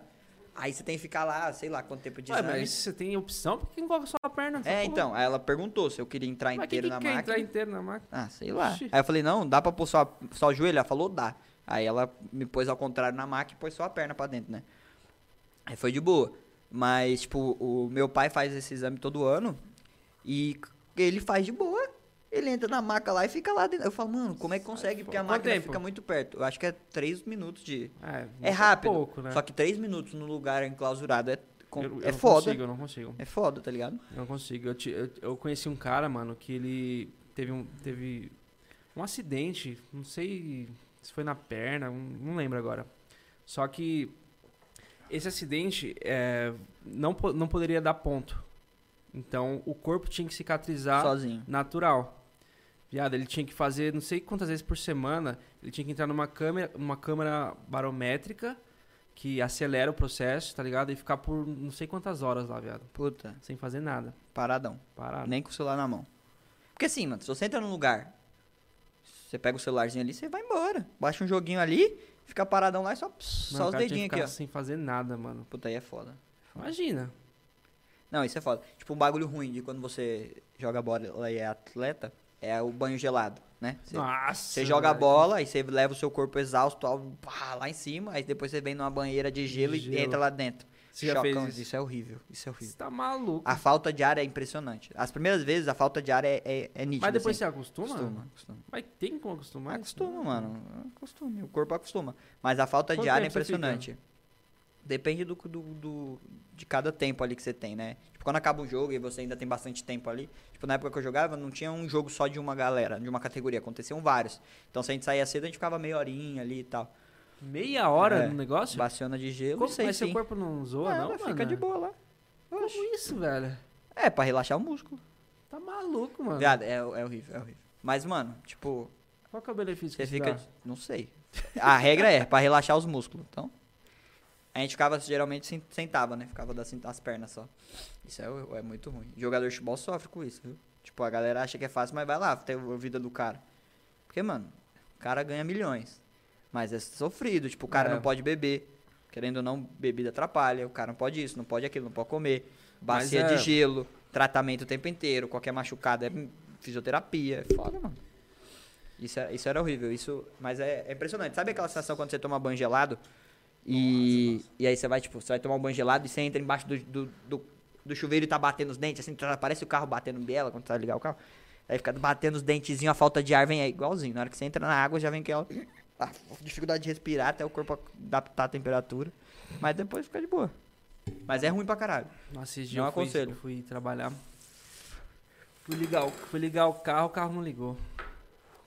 Aí você tem que ficar lá, sei lá, quanto tempo de
Ué,
exame.
mas você tem opção porque coloca só a perna?
É,
porra?
então, aí ela perguntou se eu queria entrar
Mas
inteiro
quem
na
que quer
máquina.
entrar inteiro na máquina?
Ah, sei lá.
Oxi.
Aí eu falei, não, dá pra pôr só, só o joelho? Ela falou, dá. Aí ela me pôs ao contrário na máquina e pôs só a perna pra dentro, né? Aí foi de boa. Mas, tipo, o meu pai faz esse exame todo ano e ele faz de boa. Ele entra na maca lá e fica lá dentro. Eu falo, mano, como é que consegue? Porque a
Quanto
máquina
tempo?
fica muito perto. Eu acho que é três minutos de.
É,
É rápido.
pouco, né?
Só que três minutos no lugar enclausurado é, com-
eu, eu
é
não
foda.
Consigo, eu não consigo.
É foda, tá ligado?
Eu não consigo. Eu, ti- eu, eu conheci um cara, mano, que ele teve um, teve um acidente. Não sei se foi na perna, não lembro agora. Só que esse acidente é, não, não poderia dar ponto. Então o corpo tinha que cicatrizar
Sozinho.
natural. Viado, ele tinha que fazer não sei quantas vezes por semana, ele tinha que entrar numa câmera, numa câmera barométrica que acelera o processo, tá ligado? E ficar por não sei quantas horas lá, viado,
Puta,
sem fazer nada.
paradão.
Parado.
Nem com o celular na mão. Porque assim, mano, se você entra num lugar, você pega o celularzinho ali, você vai embora. Baixa um joguinho ali, fica paradão lá e só,
Mano,
só os dedinhos aqui,
ficar
ó.
sem fazer nada, mano.
Puta, aí é foda.
Imagina.
Não, isso é foda. Tipo, um bagulho ruim de quando você joga bola e é atleta, é o banho gelado, né? Você,
Nossa.
você joga a bola, aí você leva o seu corpo exausto lá em cima, aí depois você vem numa banheira de gelo,
De
e
gelo.
entra lá dentro.
Você já fez isso?
Isso é horrível, isso é horrível.
Você tá maluco.
A falta de ar é impressionante. As primeiras vezes a falta de ar é, é, é nítida.
Mas depois
assim.
você acostuma?
acostuma, acostuma.
Mas tem como acostumar?
Acostuma, mano. Acostuma. O corpo acostuma. Mas a falta de
Quanto
ar é impressionante. Depende do, do, do- de cada tempo ali que você tem, né? Tipo, quando acaba um jogo e você ainda tem bastante tempo ali. Tipo, na época que eu jogava, não tinha um jogo só de uma galera, de uma categoria. Aconteciam vários. Então, se a gente saía cedo, a gente ficava meia horinha ali e tal.
Meia hora
É.
no negócio?
Baciona de gelo.
Como,
aí
mas seu
sim.
corpo não zoa, não, mano?
fica de boa lá.
Como isso, velho?
É, pra relaxar o músculo.
Tá maluco, mano.
Viado, é, é horrível, é horrível. Mas, mano, tipo,
Qual que é o benefício
Você
que
fica.
dá?
Não sei. A regra é pra relaxar os músculos. Então. A gente ficava, geralmente, sen- sentava, né? Ficava das, as pernas só. Isso é, é muito ruim. Jogador de futebol sofre com isso, viu? Tipo, a galera acha que é fácil, mas vai lá, tem a vida do cara. Porque, mano, o cara ganha milhões. Mas é sofrido. Tipo, o cara
É.
não pode beber. Querendo ou não, bebida atrapalha. O cara não pode isso, não pode aquilo, não pode comer. Bacia
é-
de gelo, tratamento o tempo inteiro. Qualquer machucado é fisioterapia. É foda, mano. Isso, é- isso era horrível. Isso, mas é, é impressionante. Sabe aquela sensação quando você toma banho gelado? E, e aí você vai, tipo, você vai tomar um banho gelado e você entra embaixo do, do, do, do chuveiro e tá batendo os dentes, assim, tá- parece o carro batendo biela quando vai ligar o carro. Aí fica batendo os dentezinhos, a falta de ar vem aí, igualzinho. Na hora que você entra na água, já vem aquela dificuldade de respirar até o corpo adaptar a temperatura. Mas depois fica de boa. Mas é ruim pra caralho.
Nossa, esse dia
Não
eu fui,
aconselho.
fui trabalhar. Fui ligar, o, fui ligar o carro, o carro não ligou.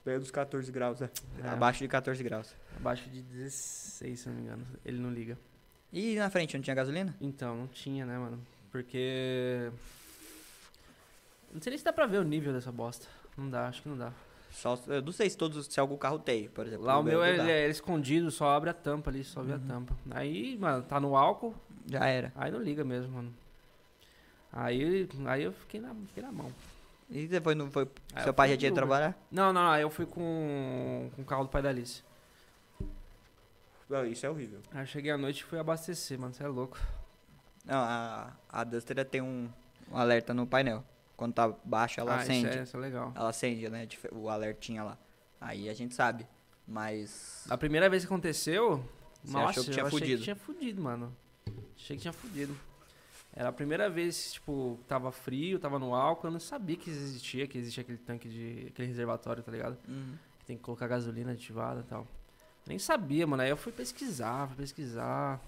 Perto dos 14 graus, é.
É.
Abaixo de 14 graus.
Abaixo de 16, se não me engano. Ele não liga.
E na frente, não tinha gasolina?
Então, não tinha, né, mano? Porque. Não sei nem se dá pra ver o nível dessa bosta. Não dá, acho que não dá.
Só, eu não sei se todos, se algum carro tem, por exemplo.
Lá o meu é, é escondido, só abre a tampa ali, só vê a tampa. Aí, mano, tá no álcool,
Já era.
aí não liga mesmo, mano. Aí, aí eu fiquei na, fiquei na mão.
E depois não foi.
Aí
seu
eu
pai já tinha ido trabalhar?
Não, não, aí eu fui com, com o carro do pai da Alice.
Não, isso é horrível.
Aí eu cheguei à noite e fui abastecer, mano, você é louco.
Não, a, a Duster tem um, um alerta no painel. Quando tá baixo, ela
ah,
acende.
Isso é, isso é legal.
Ela acende, né? O alertinha lá. Aí a gente sabe. Mas.
A primeira vez que aconteceu,
Você
nossa,
achou que
eu
tinha
achei
fudido?
que tinha fudido, mano. Achei que tinha fudido. Era a primeira vez, tipo, tava frio, tava no álcool, eu não sabia que existia, que existia aquele tanque de. aquele reservatório, tá ligado?
Uhum.
Que tem que colocar gasolina ativada e tal. Nem sabia, mano. Aí eu fui pesquisar, fui pesquisar.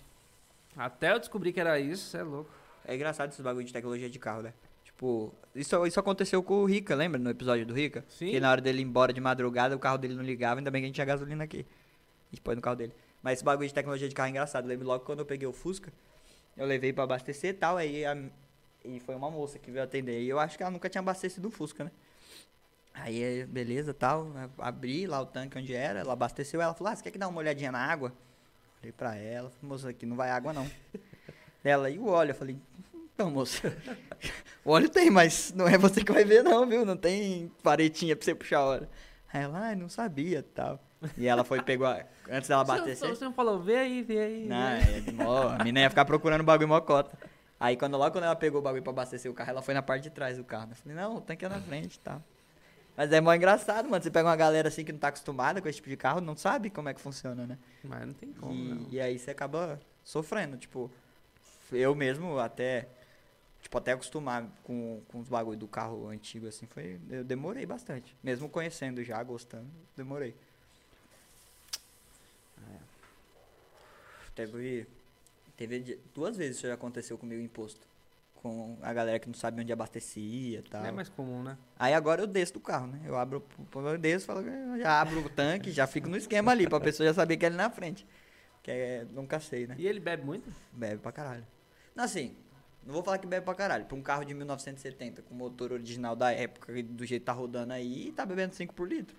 Até eu descobri que era isso, você é louco.
É engraçado esses bagulho de tecnologia de carro, né? Tipo, isso, isso aconteceu com o Rica, lembra? No episódio do Rica?
Sim.
Que na hora dele ir embora de madrugada, o carro dele não ligava, ainda bem que a gente tinha gasolina aqui. A gente põe no carro dele. Mas esse bagulho de tecnologia de carro é engraçado. Eu lembro logo quando eu peguei o Fusca, eu levei pra abastecer e tal, aí a- e foi uma moça que veio atender. E eu acho que ela nunca tinha abastecido o Fusca, né? Aí, eh, beleza, tal, abri lá o tanque onde era, ela abasteceu, ela falou, ah, você quer que dá uma olhadinha na água? Falei pra ela, falei, moça, aqui não vai água não. ela, e o óleo? Eu falei, então, moça, o óleo tem, mas não é você que vai ver não, viu? Não tem paretinha pra você puxar hora. Aí ela, ai, não sabia, tal. E ela foi, pegou, a- antes dela
Você,
abastecer...
você não falou, vê aí, vê aí. vê
Não,
aí.
é, mó, a menina ia ficar procurando bagulho mocota. Aí quando logo quando ela pegou o bagulho pra abastecer o carro, ela foi na parte de trás do carro. né? Eu falei, não, o tanque é na frente e tal. Mas é mó engraçado, mano. Você pega uma galera assim que não tá acostumada com esse tipo de carro, não sabe como é que funciona, né?
Mas não tem como,
E,
não.
e aí você acaba sofrendo, tipo, eu mesmo até, tipo, até acostumar com, com os bagulho do carro antigo, assim, foi, eu demorei bastante. Mesmo conhecendo já, gostando, demorei.
É.
Teve, teve duas vezes isso já aconteceu comigo imposto. Com a galera que não sabe onde abastecia e tal.
Não é mais comum, né?
Aí agora eu desço do carro, né? Eu abro, eu desço, falo, já abro o tanque, já fico no esquema ali, pra pessoa já saber que é ali na frente. Que é, nunca sei, né?
E ele bebe muito?
Bebe pra caralho. Não, assim, não vou falar que bebe pra caralho. Pra um carro de 1970 com motor original da época, do jeito que tá rodando aí, tá bebendo 5 por litro.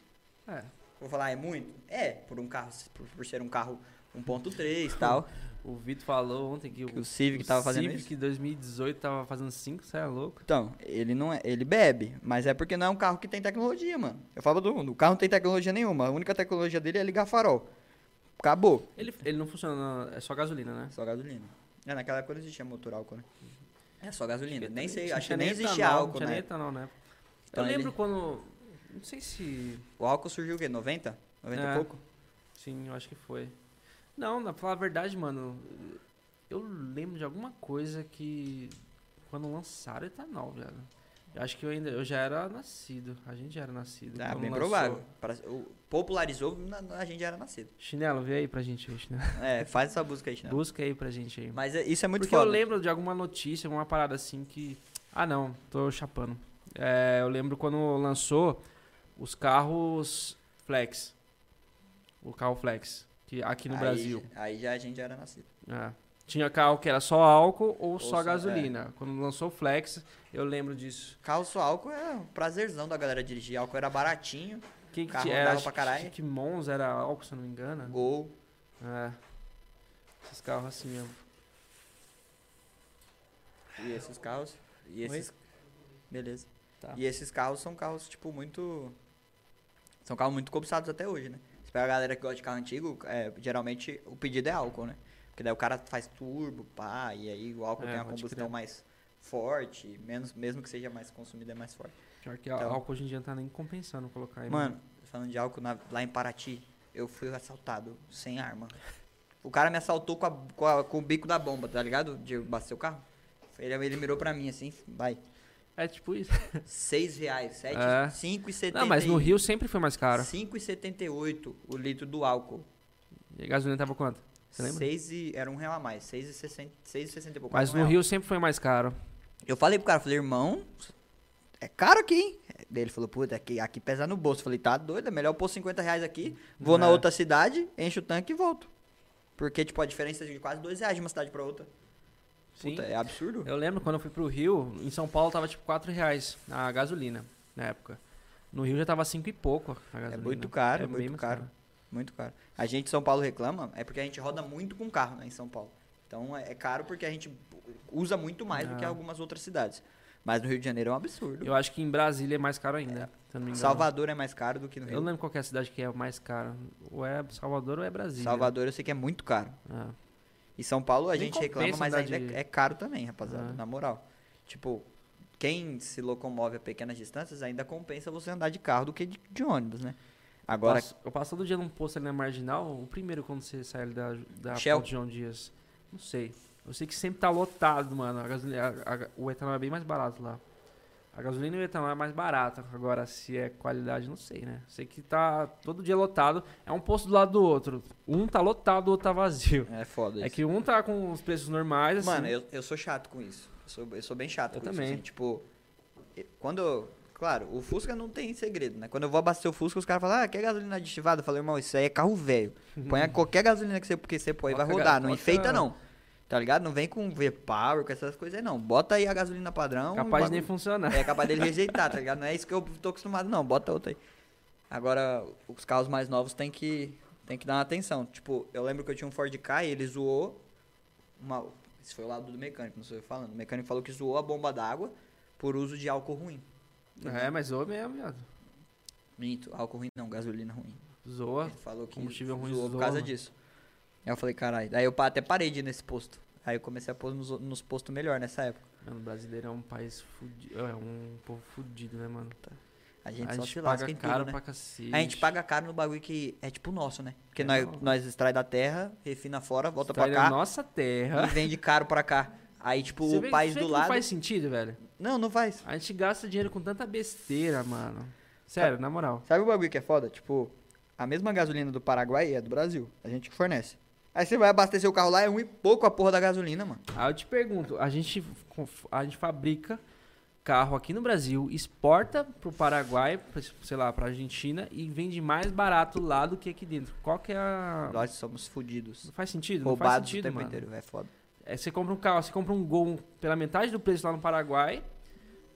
É.
Vou falar, é muito? É, por um carro, por, por ser um carro 1.3 e tal.
O Vitor falou ontem que,
Que o Civic tava fazendo
Civic
isso.
que 2018 tava fazendo 5, você é louco.
Então, ele não é, ele bebe, mas é porque não é um carro que tem tecnologia, mano. Eu falo do mundo, o carro não tem tecnologia nenhuma, a única tecnologia dele é ligar farol. Acabou.
Ele, ele não funciona, é só gasolina, né?
Só gasolina. É, naquela época não existia motor álcool, né? É só gasolina. Nem sei, acho que
nem
existia
etanol,
álcool, né?
etanol, né?
Então
eu
ele-
lembro quando. Não sei se.
O álcool surgiu o quê? 90? 90
É.
e pouco?
Sim, eu acho que foi. Não, na falar a verdade, mano. Eu lembro de alguma coisa que. Quando lançaram etanol, velho. Acho que eu ainda. Eu já era nascido. A gente já era nascido.
Ah, bem
lançou.
provável. Pra- o- popularizou, na- a gente já era nascido.
Chinelo, vê aí pra gente Chinelo.
É, faz essa busca aí, Chinelo.
Busca aí pra gente aí.
Mas é- isso é muito
Porque
foda.
eu lembro de alguma notícia, alguma parada assim que. Ah, não, tô chapando. É, eu lembro quando lançou os carros Flex. O carro Flex. Que aqui no
Aí-
Brasil.
Aí já a gente já era nascido.
É. Tinha carro que era só álcool ou, só
só-
gasolina. Quando lançou o Flex, eu lembro disso.
Carro só álcool é um prazerzão da galera dirigir. Álcool era baratinho.
Que, que
Carro
acho
pra caralho.
que Mons era álcool, se eu não me engano.
Gol.
É. Esses carros assim mesmo.
E esses carros. E
Oi?
esses. Beleza.
Tá.
E esses carros são carros, tipo, muito. São carros muito cobiçados até hoje, né? Se pega a galera que gosta de carro antigo, é, geralmente o pedido é álcool, né? Porque daí o cara faz turbo, pá, e aí o álcool
É,
tem uma combustão mais forte, menos, mesmo que seja mais consumido, é mais forte.
Pior que
Então-
álcool hoje em dia não tá nem compensando colocar aí.
Mano, falando de álcool, na- lá em Paraty, eu fui assaltado sem arma. O cara me assaltou com, a- com, a- com o bico da bomba, tá ligado? De abastecer o carro. Ele, ele mirou pra mim assim, vai.
É tipo isso.
Seis reais, sete,
É.
cinco e setenta
Não, mas no Rio sempre foi mais caro.
5,78 o litro do álcool.
E a gasolina tava quanto? Você lembra?
Seis e, era um real a mais, 6,60 6,60 e pouco.
Mas no
real.
Rio sempre foi mais caro.
Eu falei pro cara, falei, irmão, é caro aqui, hein? Daí ele falou, puta, aqui, aqui pesa no bolso. Eu falei, tá doido, é melhor eu pôr 50 reais aqui, vou na
É.
outra cidade, encho o tanque e volto. Porque, tipo, a diferença é de quase 2 reais de uma cidade pra outra.
Sim.
Puta, é absurdo.
Eu lembro quando eu fui pro Rio, em São Paulo tava tipo 4 reais a gasolina na época. No Rio já tava 5 e pouco a gasolina.
muito caro, é muito
mais
caro. Muito caro. A gente em São Paulo reclama, é porque a gente roda muito com carro, né, em São Paulo. Então é é caro porque a gente usa muito mais do que
Ah.
algumas outras cidades. Mas no Rio de Janeiro é um absurdo.
Eu acho que em Brasília é mais caro ainda. eu engano.
Salvador é mais caro do que no
Eu
Rio.
não lembro qual que é a cidade que é mais cara. Ou é Salvador ou é Brasília.
Salvador eu sei que é muito caro.
Ah.
E São Paulo a
Nem
gente reclama, mas ainda
de-
é, é caro também, rapaziada,
Ah.
na moral. Tipo, quem se locomove a pequenas distâncias ainda compensa você andar de carro do que de, de ônibus, né? Agora,
Passo- eu passo todo dia num posto ali na Marginal, o primeiro quando você sai ali da, da
Shell.
João Dias. Não sei. Eu sei que sempre tá lotado, mano. A gasolina, a- a- o etanol é bem mais barato lá. A gasolina e o etanol é mais barato. Agora, se é qualidade, não sei, né? Sei que tá todo dia lotado. É um posto do lado do outro. Um tá lotado, o outro tá vazio.
é foda
É
isso.
que um tá com os preços normais, assim.
Mano, eu, eu sou chato com isso. Eu sou, eu sou bem chato
Eu
com
também.
isso. assim, tipo, quando. Claro, o Fusca não tem segredo, né? Quando eu vou abastecer o Fusca, os caras falam, ah, quer gasolina aditivada? Eu falo, irmão, isso aí é carro velho. Põe a qualquer gasolina que você, que você põe, vai rodar. Não enfeita, não. Tá ligado? Não vem com V-Power, com essas coisas aí, não. Bota aí a gasolina padrão.
Capaz de nem funcionar.
É capaz dele rejeitar, tá ligado? Não é isso que eu tô acostumado, não. Bota outra aí. Agora, os carros mais novos tem que, tem que dar uma atenção. Tipo, eu lembro que eu tinha um Ford Ka e ele zoou uma... Esse foi o lado do mecânico, não sei o que eu falando. O mecânico falou que zoou a bomba d'água por uso de álcool ruim.
É, mas zoa mesmo, viado.
Minto, álcool ruim não, gasolina ruim.
Zoa.
Ele falou que
combustível ruim
zoou por
zoa,
causa disso. Aí eu falei, caralho. Daí eu até parei de ir nesse posto. Aí eu comecei a pôr nos, nos postos melhor nessa época.
Mano, o brasileiro é um país fudido. É um povo fudido, né, mano?
A gente
a
só
gente
se
paga
lasca em
caro
tudo, né?
pra cacete.
A gente paga caro no bagulho que é tipo nosso, né? Porque
É
nós, nós extrai da terra, refina fora, volta
Extrai
pra cá
nossa
e
terra.
vende caro pra cá. Aí, tipo,
Você
o
vê-
país do lado.
Não faz sentido, velho.
Não, não faz.
A gente gasta dinheiro com tanta besteira, mano. Sério, na moral.
Sabe o bagulho que é foda? Tipo, a mesma gasolina do Paraguai é do Brasil. A gente que fornece. Aí você vai abastecer o carro lá, é um e pouco a porra da gasolina, mano.
Aí eu te pergunto, a gente, a gente fabrica carro aqui no Brasil, exporta pro Paraguai, pra- sei lá, pra Argentina e vende mais barato lá do que aqui dentro. Qual que é a...
Nós somos fudidos.
Não faz sentido? Não faz
Roubados o
sentido,
tempo
mano.
inteiro, é foda.
É, você compra um carro, você compra um Gol pela metade do preço lá no Paraguai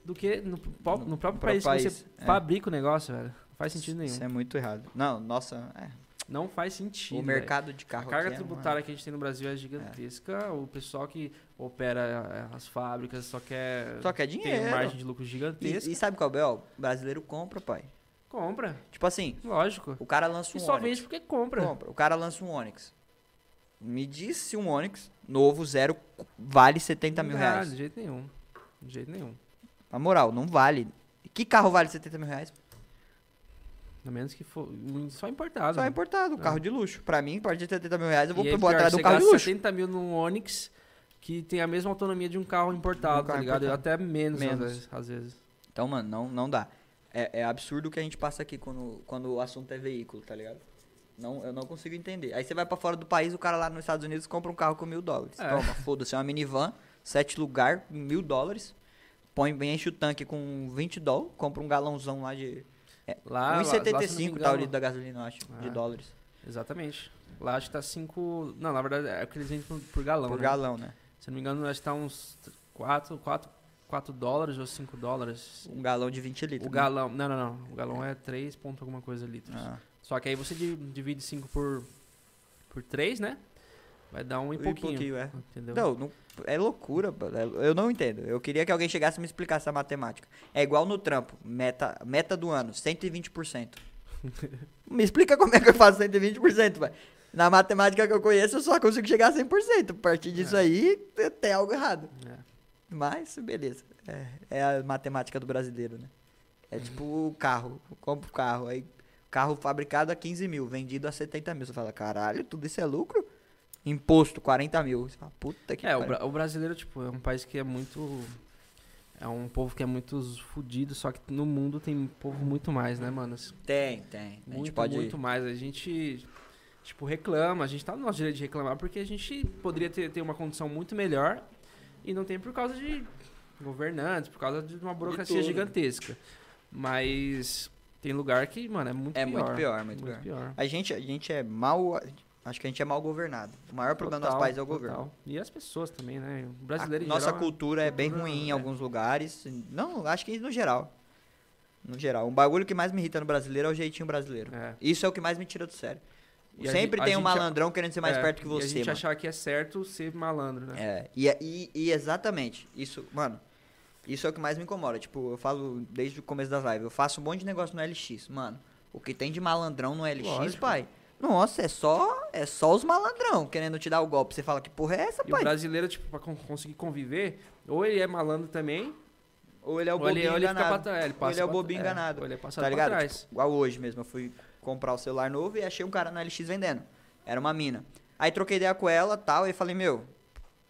do que no,
No
no próprio
próprio
país, que
país,
você
é.
fabrica o negócio, velho. Não faz sentido nenhum.
Isso é muito errado. Não, nossa, é.
Não faz sentido.
o mercado de
A
carro
carga
aqui é uma-
tributária que a gente tem no Brasil é gigantesca. O pessoal que opera é, as fábricas só quer,
Só quer dinheiro.
margem de lucro gigantesca.
E, e sabe qual é o brasileiro compra, pai.
Compra,
Tipo assim,
lógico.
o cara lança
E
um
só
Onix.
vende porque compra.
Compra. O cara lança um Onix. Me diz se um Onix novo, zero, vale 70 mil
Ah,
reais.
de jeito nenhum. De jeito nenhum.
Na moral, não vale. Que carro vale 70 mil reais?
A menos que for só importado.
Só é
mano.
importado, carro de luxo. Pra mim, a partir de 70 mil reais, eu vou, vou atrás de
você
carro de luxo.
70 mil num Onix que tem a mesma autonomia de um carro importado,
Um carro
tá ligado?
importado.
Até menos, Às,
Menos.
vezes, às vezes.
Então, mano, não, não dá. É, é absurdo o que a gente passa aqui quando, quando o assunto é veículo, tá ligado? Não, eu não consigo entender. Aí você vai pra fora do país, o cara lá nos Estados Unidos compra um carro com mil dólares.
É.
Toma, foda-se, é uma minivan, sete lugar, mil dólares. Põe, enche o tanque com 20 dólares, compra um galãozão lá de
me
1,75 tá o litro da gasolina, eu acho, de
É.
dólares.
Exatamente. Lá acho que tá 5. Não, na verdade é que eles vendem por, por galão.
Por
né?
galão, né?
Se não me engano, acho que tá uns 4, 4, 4 dólares ou 5 dólares.
Um galão de 20 litros.
O
né?
galão. Não, não, não. O galão é 3 ponto alguma coisa litros.
Ah.
Só que aí você di- divide 5 por, por 3, né? Vai dar um e
Um e
pouquinho.
pouquinho, é.
Entendeu?
Não, não- é loucura. É- Eu não entendo. Eu queria que alguém chegasse e me explicasse a matemática. É igual no trampo. Meta, meta do ano, 120%. me explica como é que eu faço 120%, velho. Na matemática que eu conheço, eu só consigo chegar a 100%. A partir disso
É.
aí, tem algo errado.
É.
Mas, beleza. É, é a matemática do brasileiro, né? É tipo o carro. Eu compro o carro. Aí, carro fabricado a 15 mil, vendido a 70 mil. Você fala, caralho, tudo isso é lucro? Imposto, 40 mil. Você fala, puta que
É, o, bra- o brasileiro, tipo, é um país que é muito. É um povo que é muito fudido, só que no mundo tem um povo muito mais, né, mano?
Tem, tem. A gente
Muito,
pode
muito mais. A gente, tipo, reclama, a gente tá no nosso direito de reclamar porque a gente poderia ter, ter uma condição muito melhor e não tem por causa de governantes, por causa de uma burocracia
tudo.
gigantesca. Mas tem lugar que, mano, é muito
É
pior.
muito pior, muito, pior. A gente, a gente é mal. Acho que a gente é mal governado. O maior problema do nosso
Total,
país é o governo.
total. E as pessoas também, né? O
A
brasileiro em
nossa
geral,
cultura é bem ruim em
é.
alguns lugares. Não, acho que no geral. No geral. Um bagulho que mais me irrita no brasileiro é o jeitinho brasileiro.
É.
Isso é o que mais me tira do sério.
E a
Sempre
gen- a
tem um
gente-
malandrão querendo ser mais
É,
perto que
E a
você,
gente
mano.
achar que é certo ser malandro, né?
É, e, e, e exatamente, isso, mano, isso é o que mais me incomoda. Tipo, eu falo desde o começo das lives, eu faço um monte de negócio no LX, mano. O que tem de malandrão no LX,
Lógico.
pai? Nossa, é só, é só os malandrão querendo te dar o golpe. Você fala que porra é essa,
E o
pai?
brasileiro, tipo, pra con- conseguir conviver, ou ele é malandro também,
Ou ele é o
ou ele,
bobinho
ou ele
enganado.
trás. Ele,
Ou
passa
ele é o
pra-
bobinho enganado.
Ou ele é passado
Tá ligado?
pra trás.
Tipo, igual hoje mesmo, eu fui comprar o celular novo e achei um cara no LX vendendo. Era uma mina. Aí troquei ideia com ela tal, e falei, meu,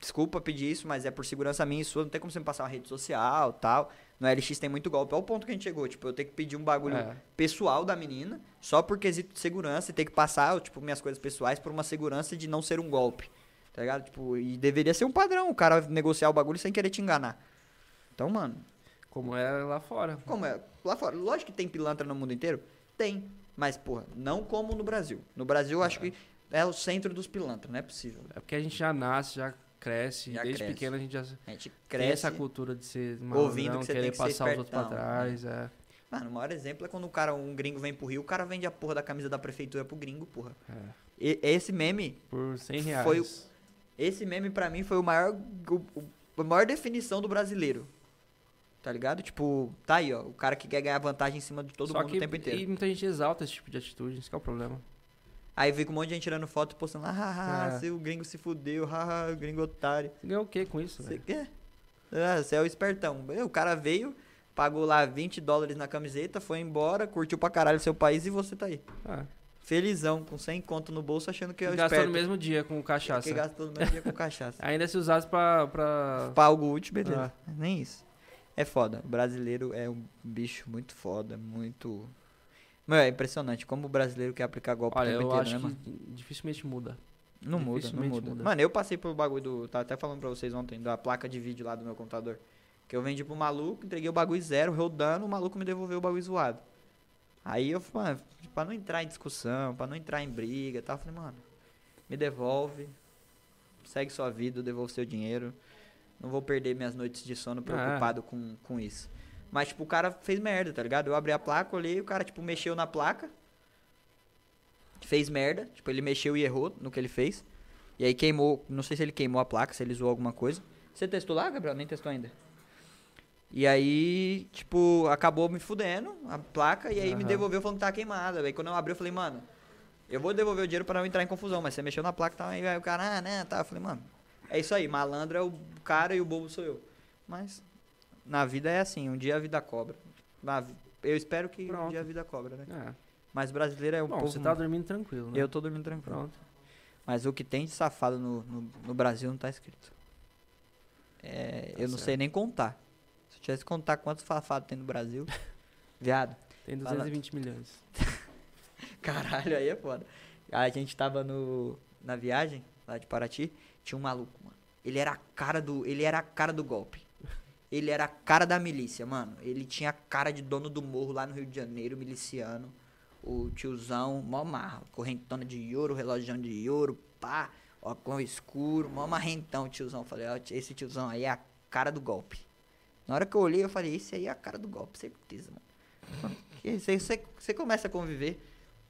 desculpa pedir isso, mas é por segurança minha e sua, não tem como você me passar uma rede social tal. No LX tem muito golpe. Olha o ponto que a gente chegou. Tipo, eu tenho que pedir um bagulho
É.
pessoal da menina, só por quesito de segurança, e ter que passar, tipo, minhas coisas pessoais por uma segurança de não ser um golpe. Tá ligado? Tipo, e deveria ser um padrão, o cara negociar o bagulho sem querer te enganar. Então, mano,
Como é lá fora.
como é? Lá fora, lógico que tem pilantra no mundo inteiro. Tem. Mas, porra, não como no Brasil. No Brasil, eu acho que é o centro dos pilantras, não é possível.
É porque a gente já nasce, já cresce.
Já
desde
cresce.
pequeno a gente já
A gente
tem
cresce.
essa cultura de ser
ouvindo
malandrão,
que você
querer
tem que
passar os outros pra
espertão,
trás. É.
Mano, o maior exemplo é quando o cara, um gringo vem pro Rio, o cara vende a porra da camisa da prefeitura pro gringo, porra.
É.
E, esse meme,
Por 100 reais.
Foi esse meme pra mim foi o maior, o, a maior definição do brasileiro. Tá ligado? Tipo, tá aí, ó. O cara que quer ganhar vantagem em cima de todo
Só
mundo
que,
o tempo inteiro.
E muita gente exalta esse tipo de atitude, que é o problema.
Aí fica um monte de gente tirando foto e postando, ah, ah, ah,
É.
se o gringo se fudeu, ah, o gringo otário.
Você ganhou o que com isso,
Você quer? Ah, você é o espertão. O cara veio, pagou lá 20 dólares na camiseta, foi embora, curtiu pra caralho seu país e você tá aí.
Ah,
Felizão, com 100 conto no bolso, achando que é o
gastou
esperto.
no mesmo dia com cachaça.
Que gastou no mesmo dia com cachaça.
Ainda se usasse pra. pra...
pra algo útil, beleza.
Ah.
Nem isso. É foda. O brasileiro é um bicho muito foda, muito... Mano, é impressionante como o brasileiro quer aplicar golpe
Olha,
o tempo
eu
inteiro,
acho
né, mano?
que dificilmente muda.
Não muda, não muda.
muda.
Mano, eu passei pelo bagulho do. Tava até falando pra vocês ontem, da placa de vídeo lá do meu computador. Que eu vendi pro maluco, entreguei o bagulho zero, rodando, o maluco me devolveu o bagulho zoado. Aí eu falei, mano, pra não entrar em discussão, pra não entrar em briga e tal, eu falei, mano, me devolve, segue sua vida, eu devolvo seu dinheiro. Não vou perder minhas noites de sono preocupado com, com isso. Mas, tipo, o cara fez merda, tá ligado? Eu abri a placa, olhei, o cara, tipo, mexeu na placa. Fez merda. Tipo, ele mexeu e errou no que ele fez. E aí queimou, não sei se ele queimou a placa, se ele zoou alguma coisa. Você testou lá, Gabriel? Nem testou ainda. E aí, tipo, acabou me fudendo a placa e aí me
Aham.
devolveu falando que tá queimada. Aí quando eu abri, eu falei, mano, eu vou devolver o dinheiro pra não entrar em confusão, mas você mexeu na placa tá, aí o cara, ah, né, tá. Eu falei, mano, é isso aí, malandro é o cara e o bobo sou eu. Mas na vida é assim, um dia a vida cobra. Na eu espero que um
Pronto.
dia a vida cobra, né?
É.
Mas brasileiro é um
Bom,
povo.
você tá dormindo tranquilo, né?
Eu tô dormindo tranquilo.
Pronto.
Mas o que tem de safado no, no, no Brasil não tá escrito. É,
Tá
eu não
certo.
sei nem contar. Se eu tivesse que contar quantos safados tem no Brasil. Viado.
Tem
Fala.
220 milhões.
Caralho, aí é foda. A gente tava no, na viagem, lá de Paraty, tinha um maluco, mano. Ele era a cara do. Ele era a cara do golpe. Ele era a cara da milícia, mano. Ele tinha a cara de dono do morro lá no Rio de Janeiro, miliciano. O tiozão, mó marra, correntona de ouro, relógio de ouro, pá, óculos escuro, mó marrentão, tiozão. Falei, ó, esse tiozão aí é a cara do golpe. Na hora que eu olhei, eu falei, esse aí é a cara do golpe, certeza, mano. Você, você, você começa a conviver,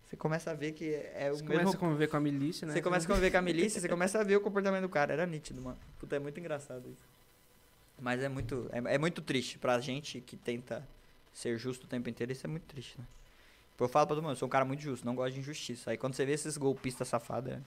você começa a ver que é o
Você
mesmo
começa a conviver com a milícia, né?
você começa a conviver com a milícia, você começa a ver o comportamento do cara. Era nítido, mano. Puta, é muito engraçado isso. Mas é muito, é, é muito triste pra gente que tenta ser justo o tempo inteiro. Isso é muito triste, né? Eu falo pra todo mundo, eu sou um cara muito justo, não gosto de injustiça. Aí quando você vê esses golpistas safados, é...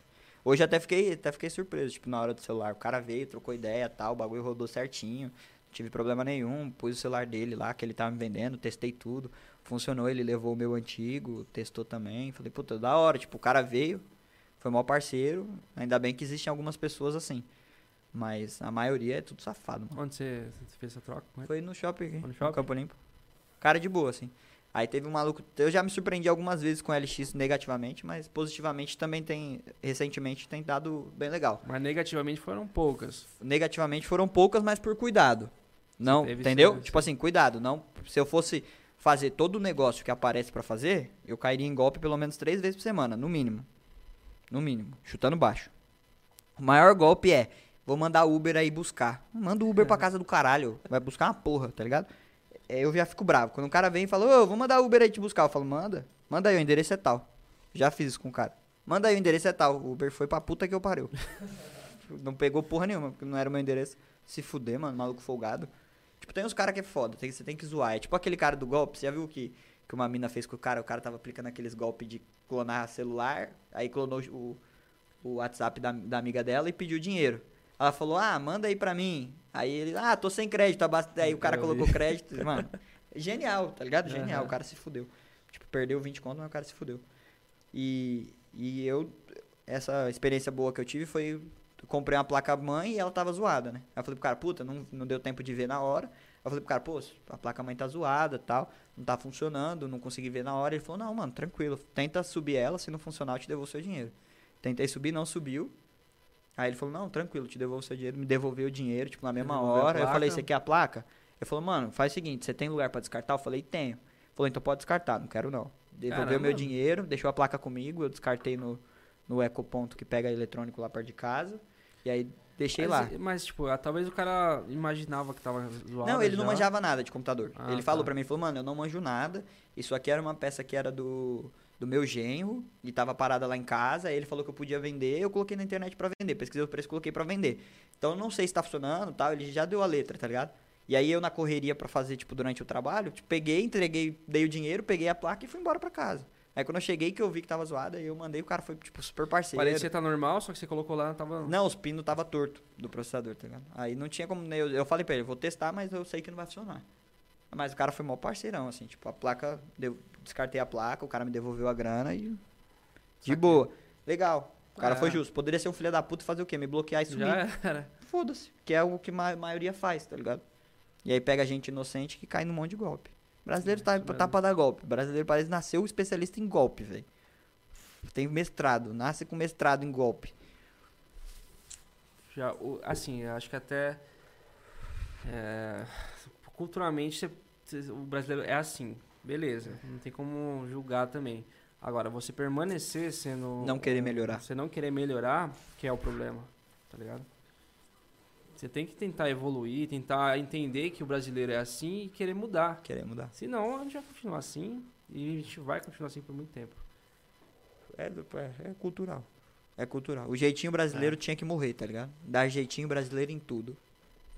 Hoje até fiquei, até fiquei surpreso, tipo, na hora do celular. O cara veio, trocou ideia tal, o bagulho rodou certinho. Não tive problema nenhum. Pus o celular dele lá, que ele tava me vendendo, testei tudo. Funcionou, ele levou o meu antigo, testou também. Falei, puta, da hora. Tipo, o cara veio, foi maior parceiro. Ainda bem que existem algumas pessoas assim. Mas a maioria é tudo safado, mano.
Onde você, fez essa troca com ele?
Foi no shopping aqui,
Foi no
no
shopping?
Campo Limpo. Cara de boa, assim. Aí teve um maluco. Eu já me surpreendi algumas vezes com LX negativamente, mas positivamente também tem. Recentemente tem dado bem legal.
Mas negativamente foram poucas.
Negativamente foram poucas, mas por cuidado. Não, entendeu? Tipo assim, cuidado. Não, se eu fosse fazer todo o negócio que aparece pra fazer, eu cairia em golpe pelo menos três vezes por semana, no mínimo. No mínimo, chutando baixo. O maior golpe é, vou mandar Uber aí buscar. Manda o Uber pra casa do caralho, vai buscar uma porra, tá ligado? É, eu já fico bravo. Quando o cara vem e fala, ô, vou mandar Uber aí te buscar. Eu falo, manda, manda aí, o endereço é tal. Já fiz isso com o cara. Manda aí, o endereço é tal. O Uber foi pra puta que eu pariu. não pegou porra nenhuma, porque não era o meu endereço. Se fuder, mano, maluco folgado. Tipo, tem uns caras que é foda, tem, você tem que zoar. É tipo aquele cara do golpe, você já viu que, que uma mina fez com o cara? O cara tava aplicando aqueles golpes de clonar celular, aí clonou o, o WhatsApp da, da amiga dela e pediu dinheiro. Ela falou, ah, manda aí pra mim. Aí ele, ah, tô sem crédito. abas- Aí o cara colocou crédito. Mano, genial, tá ligado? Genial,
Aham.
o cara se fudeu. Tipo, perdeu 20 conto, mas o cara se fudeu. E, e eu, essa experiência boa que eu tive foi, eu comprei uma placa mãe e ela tava zoada, né? Aí eu falei pro cara, puta, não, não deu tempo de ver na hora. Eu falei pro cara, pô, a placa mãe tá zoada tal, não tá funcionando, não consegui ver na hora. Ele falou, não, mano, tranquilo, tenta subir ela, se não funcionar eu te devolvo seu dinheiro. Tentei subir, não subiu. Aí ele falou, não, tranquilo, te devolvo seu dinheiro. Me devolveu o dinheiro, tipo, na mesma
Devolveu a
hora. Eu falei, você quer a placa? Ele falou, mano, faz o seguinte, você tem lugar pra descartar? Eu falei, tenho. Ele falou, então pode descartar, não quero não. Devolveu
Caramba.
meu dinheiro, deixou a placa comigo, eu descartei no, no ecoponto que pega eletrônico lá perto de casa. E aí deixei lá.
Mas, mas, tipo, ah, talvez o cara imaginava que tava zoado.
Não, ele não
já.
manjava nada de computador.
Ah,
ele falou
tá.
pra mim, falou, mano, eu não manjo nada. Isso aqui era uma peça que era do, do meu genro e tava parada lá em casa. Aí ele falou que eu podia vender, eu coloquei na internet pra vender. Pesquisei o preço, coloquei pra vender. Então eu não sei se tá funcionando, tal. Ele já deu a letra, tá ligado? E aí eu na correria pra fazer, tipo, durante o trabalho, tipo, peguei, entreguei, dei o dinheiro, peguei a placa e fui embora pra casa. Aí quando eu cheguei que eu vi que tava zoada, aí eu mandei, o cara foi, tipo, super parceiro.
Parecia tá normal, só que você colocou lá, tava...
Não, os pinos tava torto do processador, tá ligado? Aí não tinha como. Eu, eu falei pra ele, vou testar, mas eu sei que não vai funcionar. Mas o cara foi mó parceirão, assim, tipo, a placa. Deu, descartei a placa, o cara me devolveu a grana e. De
Saquei.
boa. Legal. O cara
É.
foi justo. Poderia ser um filho da puta fazer o quê? Me bloquear e sumir. Foda-se. Que é o que a maioria faz, tá ligado? E aí pega gente inocente que cai num monte de golpe. Brasileiro
É,
tá, tá pra dar golpe. Brasileiro parece nasceu especialista em golpe, velho. Tem mestrado, nasce com mestrado em golpe.
Já, assim, eu acho que até. é, culturalmente você- o brasileiro é assim. Beleza. Não tem como julgar também. Agora, você permanecer sendo.
Não querer melhorar.
Você não querer melhorar, que é o problema. Tá ligado? Você tem que tentar evoluir, tentar entender que o brasileiro é assim e querer mudar.
Querer mudar.
Senão a gente vai continuar assim e a gente vai continuar assim por muito tempo.
É, é, é cultural. É cultural. O jeitinho brasileiro
É.
tinha que morrer, tá ligado? Dar jeitinho brasileiro em tudo.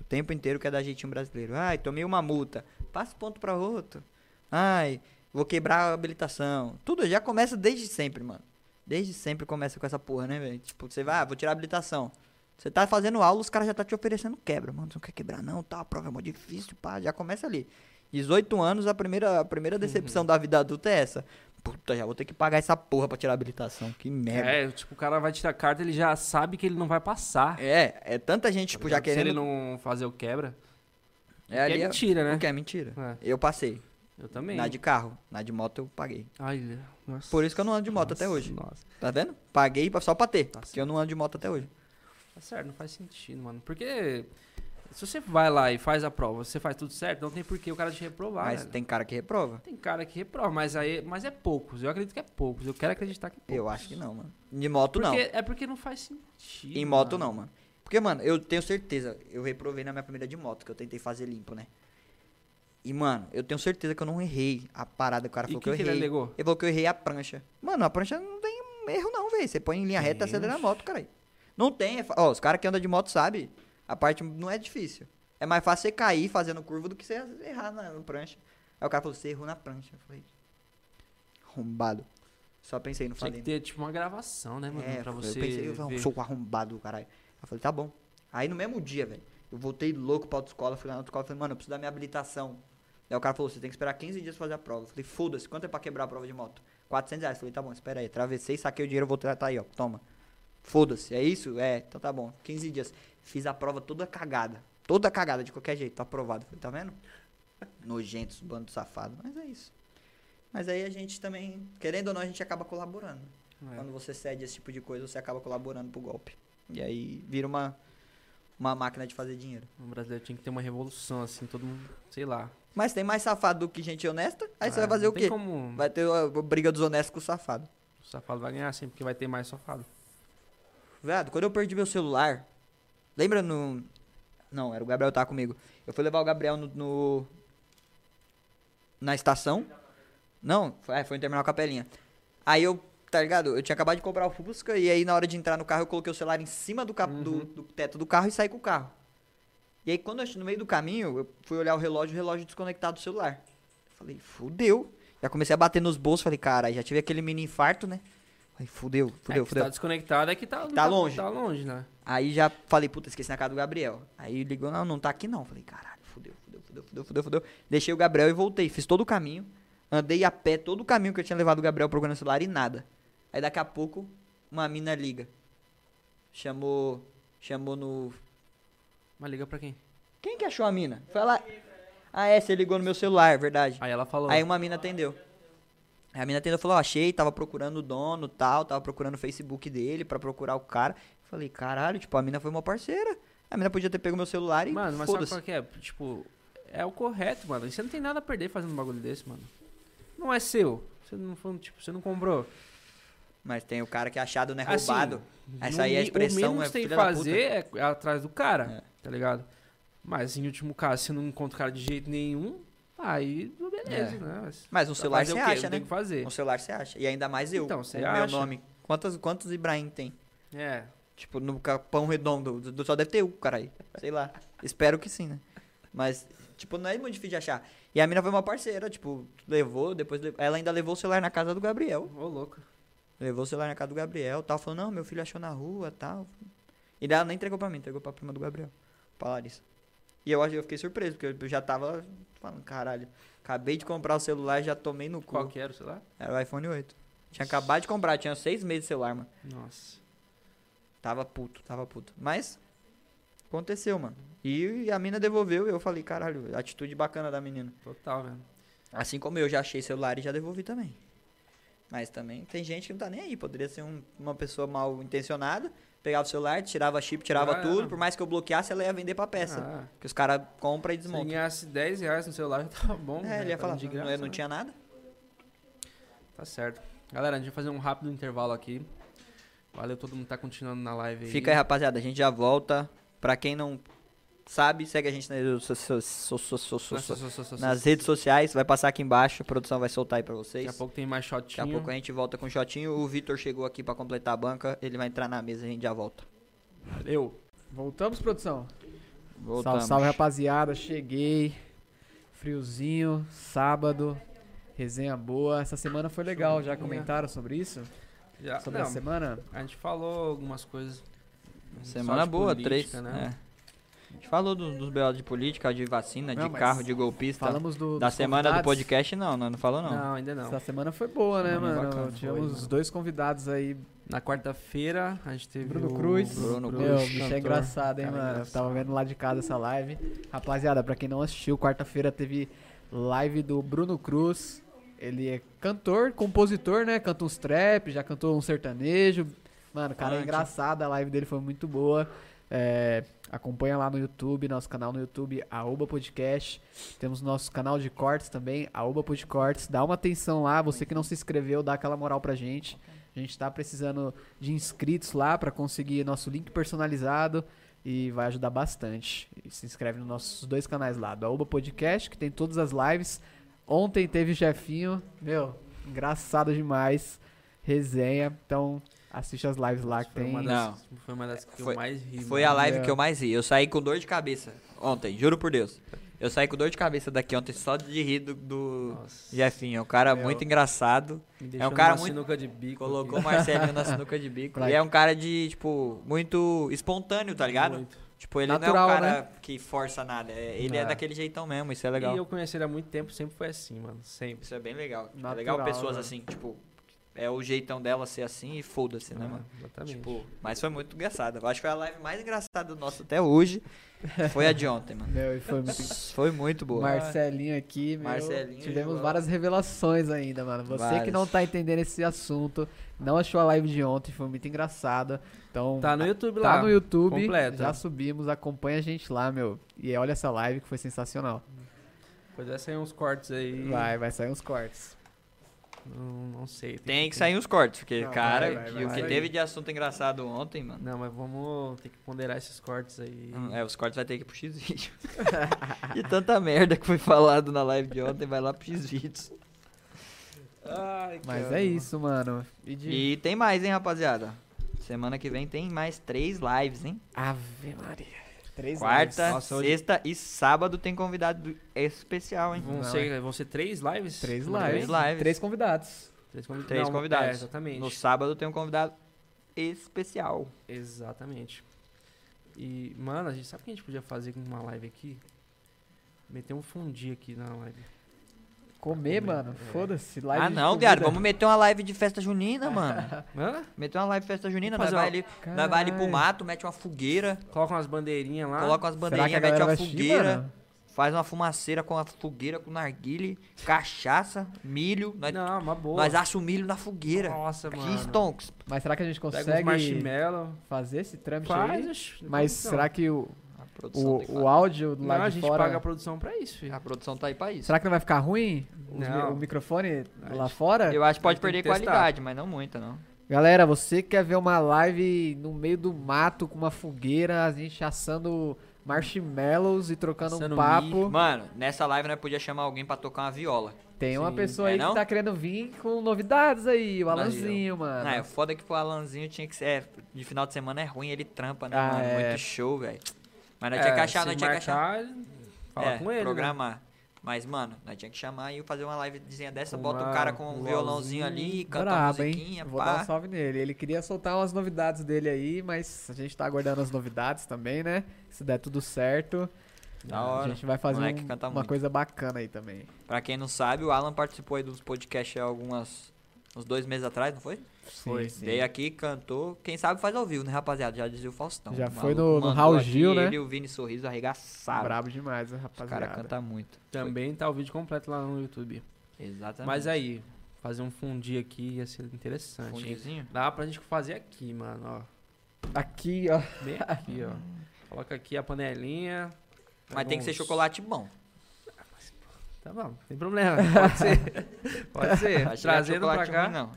O tempo inteiro quer dar jeitinho brasileiro. Ai, tomei uma multa. Passa ponto pra outro. Ai, vou quebrar a habilitação. Tudo já começa desde sempre, mano. Desde sempre começa com essa porra, né, velho? Tipo, você vai, ah, vou tirar a habilitação. Você tá fazendo aula, os caras já tá te oferecendo quebra. Mano, você não quer quebrar não, tá? A prova é muito difícil, pá. Já começa ali. 18 anos, a primeira, a primeira decepção da vida adulta é essa. Puta, já vou ter que pagar essa porra pra tirar a habilitação. Que merda.
É, tipo, o cara vai tirar a carta, ele já sabe que ele não vai passar.
É, é tanta gente, tipo, já
Se ele
querendo.
não fazer o quebra.
É,
que
ali
é mentira, né?
O que é mentira.
É,
Eu passei.
Eu também.
Na de carro. Na de moto eu paguei.
Ai, nossa.
Por isso que eu não ando de moto
Nossa,
até hoje.
Nossa.
Tá vendo? Paguei só pra ter.
Tá
porque eu não ando de moto até hoje.
Tá certo, não faz sentido, mano. Porque se você vai lá e faz a prova, você faz tudo certo, não tem por que o cara te reprovar.
Mas
velho.
tem cara que reprova.
Tem cara que reprova, mas aí, mas é poucos. Eu acredito que é poucos. Eu quero acreditar que é poucos.
Eu acho que não, mano. De moto não.
Porque, é porque não faz sentido.
Em moto
mano.
não, mano. Porque, mano, eu tenho certeza. Eu reprovei na minha primeira de moto, que eu tentei fazer limpo, né? E, mano, eu tenho certeza que eu não errei a parada. O cara
E
falou que,
que,
eu
que ele
errei.
alegou?
Ele falou que eu errei a prancha. Mano, a prancha não tem erro não, velho. Você põe em linha reta e
Tem,
acelera a moto, caralho. Não tem. é fa- Ó, os caras que andam de moto sabem. A parte não é difícil. É mais fácil você cair fazendo curva do que você errar na, na prancha. Aí o cara falou, você errou na prancha. Eu falei, arrombado. Só pensei, não
Tinha
falei.
que ter, tipo, uma gravação, né, mano?
É,
pra
eu
você
pensei, eu falei, sou arrombado do caralho. Eu falei, tá bom. Aí no mesmo dia, velho, eu voltei louco pra autoescola, fui lá na autoescola e falei, mano, eu preciso da minha habilitação. Aí o cara falou, você tem que esperar 15 dias pra fazer a prova. Eu falei, foda-se, quanto é pra quebrar a prova de moto? 400 reais. Eu falei, tá bom, espera aí. Atravessei, saquei o dinheiro, vou tratar aí, ó, toma. Foda-se, é isso? É, então tá bom. 15 dias. Fiz a prova toda cagada. Toda cagada, de qualquer jeito, tá aprovado. Falei, tá vendo? Nojentos, bando safado. Mas é isso. Mas aí a gente também, querendo ou não, a gente acaba colaborando.
É.
Quando você cede esse tipo de coisa, você acaba colaborando pro golpe. E aí vira uma, uma máquina de fazer dinheiro.
O brasileiro tinha que ter uma revolução, assim, todo mundo, sei lá.
Mas tem mais safado do que gente honesta, aí você
Ah,
vai fazer o quê?
como
Vai ter a briga dos honestos com o safado.
o safado vai ganhar sempre, porque vai ter mais safado.
Viado, quando eu perdi meu celular, lembra no. Não, era o Gabriel que tava comigo. Eu fui levar o Gabriel no. no- na estação. Não, foi, é, foi no terminal Capelinha. Aí eu, tá ligado? Eu tinha acabado de comprar o Fusca e aí na hora de entrar no carro eu coloquei o celular em cima do, cap- do,
Uhum.
do teto do carro e saí com o carro. E aí quando eu no meio do caminho, eu fui olhar o relógio, o relógio desconectado do celular. Falei, fudeu. Já comecei a bater nos bolsos, falei, cara, já tive aquele mini infarto, né? Falei, fudeu,
é
fudeu,
que
fudeu.
tá desconectado é que tá,
Tá longe.
Tá longe, né?
Aí já falei, puta, esqueci na casa do Gabriel. Aí ligou, não, não tá aqui não. Falei, caralho, fudeu, fudeu, fudeu, fudeu, fudeu, fudeu. Deixei o Gabriel e voltei. Fiz todo o caminho. Andei a pé todo o caminho que eu tinha levado o Gabriel procurando o celular e nada. Aí daqui a pouco, uma mina liga. Chamou. Chamou no.
Mas liga pra quem?
Quem que achou a mina? Foi lá. Ah, é, você ligou no meu celular, verdade.
Aí ela falou.
Aí uma mina atendeu. Aí a mina atendeu e falou, achei, tava procurando o dono tal, tava procurando o Facebook dele pra procurar o cara. Falei, caralho, tipo, a mina foi uma parceira. A mina podia ter pego meu celular e
Mano, mas sabe qual que é? Tipo, é o correto, mano. Você não tem nada a perder fazendo um bagulho desse, mano. Não é seu. Você não, foi, tipo, você não comprou.
Mas tem o cara que é achado, né,
Assim,
roubado. Essa
No
aí é a expressão,
O mínimo
é
tem que fazer é atrás do cara,
É.
tá ligado? Mas em último caso, se não encontra o cara de jeito nenhum, aí beleza,
É.
né? Mas
Mas um celular você acha,
Não
né?
Tem que fazer.
Um celular você acha. E ainda mais eu,
Então, você acha?
meu nome. Quantos, quantos Ibrahim tem?
É.
Tipo, no capão redondo, do- do- só deve ter um, caralho. Sei lá. Espero que sim, né? Mas, tipo, não é muito difícil de achar. E a mina foi uma parceira, tipo, levou, depois le- ela ainda levou o celular na casa do Gabriel.
Ô, louco.
Levou o celular na casa do Gabriel, tal, falou, não, meu filho achou na rua, tal. E daí ela nem entregou pra mim, entregou pra prima do Gabriel, pra Larissa. E eu, acho- eu fiquei surpreso, porque eu já tava falando, caralho, acabei de comprar o celular e já tomei no cu.
Qual que era o celular?
Era o iPhone 8. Tinha acabado de comprar, tinha seis meses de celular, mano.
Nossa.
Tava puto, tava puto. Mas, aconteceu, mano. E a mina devolveu e eu falei, caralho, atitude bacana da menina.
Total, velho.
Assim como eu já achei celular e já devolvi também. Mas também tem gente que não tá nem aí. Poderia ser um- uma pessoa mal intencionada, pegava o celular, tirava chip, tirava
Ah,
tudo. Por mais que eu bloqueasse, ela ia vender pra peça.
Ah,
Que os caras compram e
se
desmontam.
ganhasse 10 reais no celular já tava bom.
É,
né?
ele ia falar,
de
não,
graça,
não
né?
tinha nada.
Tá certo. Galera, a gente vai fazer um rápido intervalo aqui. Valeu todo mundo que tá continuando na live aí.
Fica aí, rapaziada. A gente já volta. Pra quem não sabe, segue a gente nas, redes sociais. Vai passar aqui embaixo. A produção vai soltar aí pra vocês.
Daqui a pouco tem mais
Daqui a
shotinho.
pouco a gente volta com o Shotinho. O Vitor chegou aqui pra completar a banca. Ele vai entrar na mesa e a gente já volta.
Valeu.
Voltamos, produção?
Voltamos.
Salve, salve, rapaziada. Cheguei. Friozinho, sábado. Resenha boa. Essa semana foi legal. Já comentaram sobre isso?
Já,
Sobre
não,
a semana?
a gente falou algumas coisas.
Semana boa,
política,
três.
né?
é. A gente falou dos, dos BO de política, de vacina,
Não,
de carro, de golpista.
Falamos do,
da semana do podcast, não, não, não falou não.
Não, ainda não.
Essa semana foi boa, né,
Semana
mano?
bacana,
Tivemos
foi, mano.
dois convidados aí.
Na quarta-feira a gente teve
Bruno
o
Cruz.
Bruno
Meu,
Cruz,
o bicho é engraçado, hein,
Cara
mano?
Engraçado.
tava vendo lá de casa essa live. Rapaziada, pra quem não assistiu, quarta-feira teve live do Bruno Cruz. Ele é cantor, compositor, né? Canta uns trap, já cantou um sertanejo. Mano, o cara é engraçado, a live dele foi muito boa. É, acompanha lá no YouTube, nosso canal no YouTube, Aoba Podcast. Temos nosso canal de cortes também, Aoba Podcortes. Dá uma atenção lá, você que não se inscreveu, dá aquela moral pra gente. A gente tá precisando de inscritos lá pra conseguir nosso link personalizado e vai ajudar bastante. E se inscreve nos nossos dois canais lá, do Aoba Podcast, que tem todas as lives. Ontem teve Jefinho, meu, engraçado demais. Resenha, então assiste as lives lá que
Foi
tem.
uma
Não.
das, foi uma das que
Foi-
eu mais ri.
Foi
mano.
a live
É.
que eu mais ri. Eu saí com dor de cabeça ontem, juro por Deus. Eu saí com dor de cabeça daqui ontem só de rir do, do
Nossa,
Jefinho. É um cara
Meu.
muito engraçado.
me deixou
cara muito-
sinuca de bico.
Colocou o. Marcelinho na sinuca de bico. E é um cara de, tipo, muito espontâneo, tá ligado?
Muito.
Tipo, ele
Natural,
não é um cara
né?
que força nada. é- ele é.
É.
daquele jeitão mesmo, isso é legal.
E eu conheci ele há muito tempo, sempre foi assim, mano. Sempre.
Isso é bem legal. é
Natural,
legal pessoas
né?
assim, tipo, é o jeitão dela ser assim e foda-se, né,
Ah,
mano?
Exatamente.
Tipo, mas foi muito engraçado. Eu acho que foi a live mais engraçada do nosso até hoje. Foi a de ontem, mano.
Meu, e foi muito
Foi muito boa.
Marcelinho aqui, meu,
Marcelinho,
tivemos
João.
várias revelações ainda, mano. Você que
Várias.
não tá entendendo esse assunto, não achou a live de ontem, foi muito engraçada. Então,
Tá no YouTube lá.
tá no YouTube,
completa.
já subimos, acompanha a gente lá, meu. E olha essa live que foi sensacional.
Depois vai sair uns cortes aí.
Vai, vai sair uns cortes.
Não, não sei.
Tem que sair uns cortes, porque,
Não,
cara,
vai, vai,
que
vai,
o que teve de assunto engraçado ontem, mano.
Não, mas vamos ter que ponderar esses cortes aí.
Hum, É, os cortes vai ter que ir pro X-Vídeo. e tanta merda que foi falado na live de ontem, vai lá pro X-Vídeos.
Ai,
Mas
cara.
é isso, mano. E de...
E tem mais, hein, rapaziada? Semana que vem tem mais três lives, hein?
Ave Maria. Três
Quarta,
lives.
Nossa, hoje-
sexta e sábado tem convidado especial, hein?
Vão,
Não,
ser, vão ser três lives?
Três lives.
vem?
lives.
Três convidados.
Três,
Três
não,
convidados.
É, exatamente.
No sábado tem um convidado especial.
Exatamente. E, mano, a gente sabe o que a gente podia fazer com uma live aqui? Meter um fundi aqui na live.
Comer,
Comer,
mano.
é.
Foda-se. live
ah,
de
não,
comida.
viado, vamos meter uma live de festa junina, mano.
Hã?
Meter uma live de festa junina, nós
Vamos
vai, ali, nós vai ali pro
Caralho.
mato, mete uma fogueira,
Coloca umas bandeirinhas lá.
coloca umas
Será que a
bandeirinhas, mete uma fogueira, faz uma fumaceira com a fogueira, com narguile, cachaça, milho. Nós,
Não, uma boa.
nós assa o milho na fogueira.
Nossa, mano.
Stonks.
Mas será que a gente
Pega uns
consegue
marshmallow.
fazer esse trâmite
Faz,
aí?
oxe, não
Mas será que o,
produção, que
o, o áudio do
Não,
lado
a
de
gente
fora...
paga a produção pra isso, filho.
a produção tá aí pra isso.
Será que não vai ficar ruim? Os o microfone
A
lá
gente-
fora?
Eu acho que pode
que
perder
testar.
qualidade, mas não muita, não.
Galera, você quer ver uma live no meio do mato com uma fogueira, a gente assando marshmallows e trocando
Assando
um papo.
Mano, nessa live nós podia chamar alguém pra tocar uma viola.
Tem uma
Sim.
pessoa
É
aí
não?
que tá querendo vir com novidades aí, o. Alanzinho, mano.
Não, é foda que pro Alanzinho tinha que ser. é, de final de semana é ruim, ele trampa, né,
Ah,
mano?
é.
Muito show, velho. Mas nós
É,
tinha que achar,
se
nós tinha que achar.
marcar, Fala
é,
com ele, né?
programar. Mas, mano, nós tinha que chamar e fazer uma livezinha dessa,
Com
bota o
uma-
cara com
um
violãozinho ali, canta
Brabo, hein?
musiquinha,
Vou dar um salve nele. Ele queria soltar umas novidades dele aí, mas a gente tá aguardando as novidades também, né? Se der tudo certo,
Da hora.
a gente vai fazer um- uma
muito.
coisa bacana aí também.
Pra quem não sabe, o Alan participou aí dos podcasts há algumas. uns dois meses atrás, não foi?
Foi, sim.
Veio aqui, cantou. Quem sabe faz ao vivo, né, rapaziada? Já dizia o Faustão.
Já
O
foi no- no Raul Gil, né?
Ele e o Vini Sorriso arregaçaram.
Brabo demais, né, rapaziada.
caras cantam muito.
Também tá o vídeo completo lá no YouTube.
Exatamente.
Mas aí, fazer um fundi aqui ia ser interessante.
Fundizinho?
Dá pra gente fazer aqui, mano, ó.
Aqui, ó.
Bem aqui, ó. Coloca aqui a panelinha.
Mas tem que ser chocolate bom.
Tá bom, sem problema. Pode ser. Pode ser.
Não
Trazendo pra cá.
ruim, não.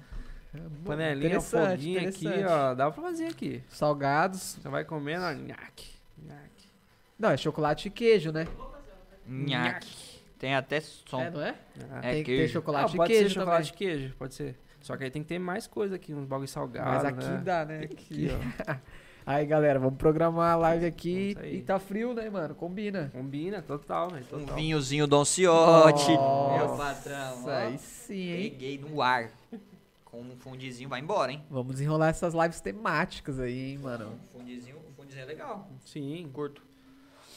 Panelinha,
Interessante,
foguinho aqui, ó. Dá pra fazer aqui.
Salgados.
Você vai comendo, ó. Nhaque, nhaque.
Não, é chocolate e queijo, né?
Nhaque. Tem até som.
É, não é?
Ah,
É
tem que ter chocolate
ah, pode
e queijo
ser chocolate e queijo, pode ser. Só que aí tem que ter mais coisa aqui, uns bagulho salgado,
também. Mas aqui
né?
dá, né?
Aqui, ó.
Aí, galera, vamos programar a live aqui. E tá frio, né, mano? Combina.
Combina, total, velho.
Um vinhozinho Don Ciotti. Meu patrão.
Isso aí sim, hein?
Peguei no ar. Com um fundizinho, vai embora, hein?
Vamos desenrolar essas lives temáticas aí, hein, mano.
Um fundizinho, um fundizinho é legal.
Sim.
Curto.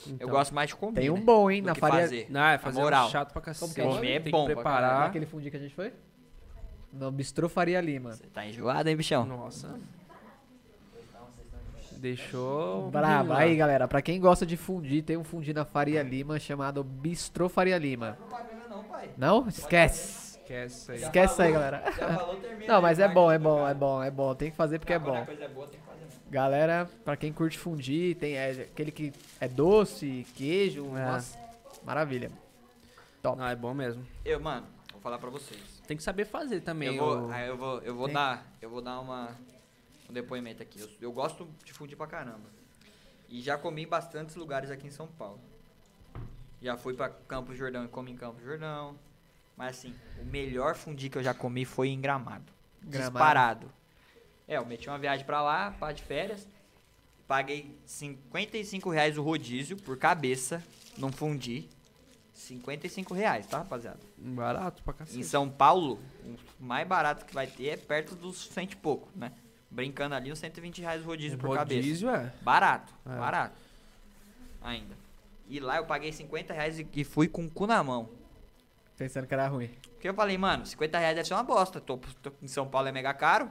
Então.
Eu gosto mais de comer.
Tem um
né?
bom, hein? Na faria.
fazer.
Não, é fazer
moral.
um chato pra cacete.
Como que é
é
tem
bom
que
pra
preparar.
Naquele fundi que a gente foi? No Bistrô Faria Lima.
Você tá enjoado, hein, bichão?
Nossa. Deixou.
Brabo. Aí, galera, pra quem gosta de fundir, tem um fundi na Faria Lima chamado Bistrô Faria Lima.
Não não, pai.
Não? Esquece.
Esquece aí.
Esquece isso aí, galera.
Já falou, termina.
Não, mas é bom, é bom, é bom, é bom. Tem que fazer porque é bom.
coisa é boa, tem que fazer mesmo.
Galera, pra quem curte fundir, tem é, aquele que é doce, queijo,
É.
nossa, maravilha. Top.
Não, é bom mesmo.
Eu, mano, vou falar pra vocês.
Tem que saber fazer também.
Eu vou,
o-
aí eu vou, eu vou
Tem-
dar, eu vou dar uma um depoimento aqui. Eu, eu gosto de fundir pra caramba. E já comi em bastantes lugares aqui em São Paulo. Já fui pra Campos Jordão e comi em Campos Jordão. Mas assim, o melhor fundi que eu já comi foi em Gramado.
Gramado.
Disparado. É, eu meti uma viagem pra lá, pá de férias. Paguei 55 reais o rodízio por cabeça num fundi. 55 reais, tá, rapaziada?
Barato pra
Em
cacete.
São Paulo, o mais barato que vai ter é perto dos cento e pouco, né? Brincando ali, uns 120 reais o rodízio por cabeça.
rodízio é.
Barato,
É.
barato. Ainda. E lá eu paguei 50 reais e- e fui com o cu na mão.
Pensando que era ruim.
Porque eu falei, mano, 50 reais deve ser uma bosta. Tô, tô- em São Paulo é mega caro.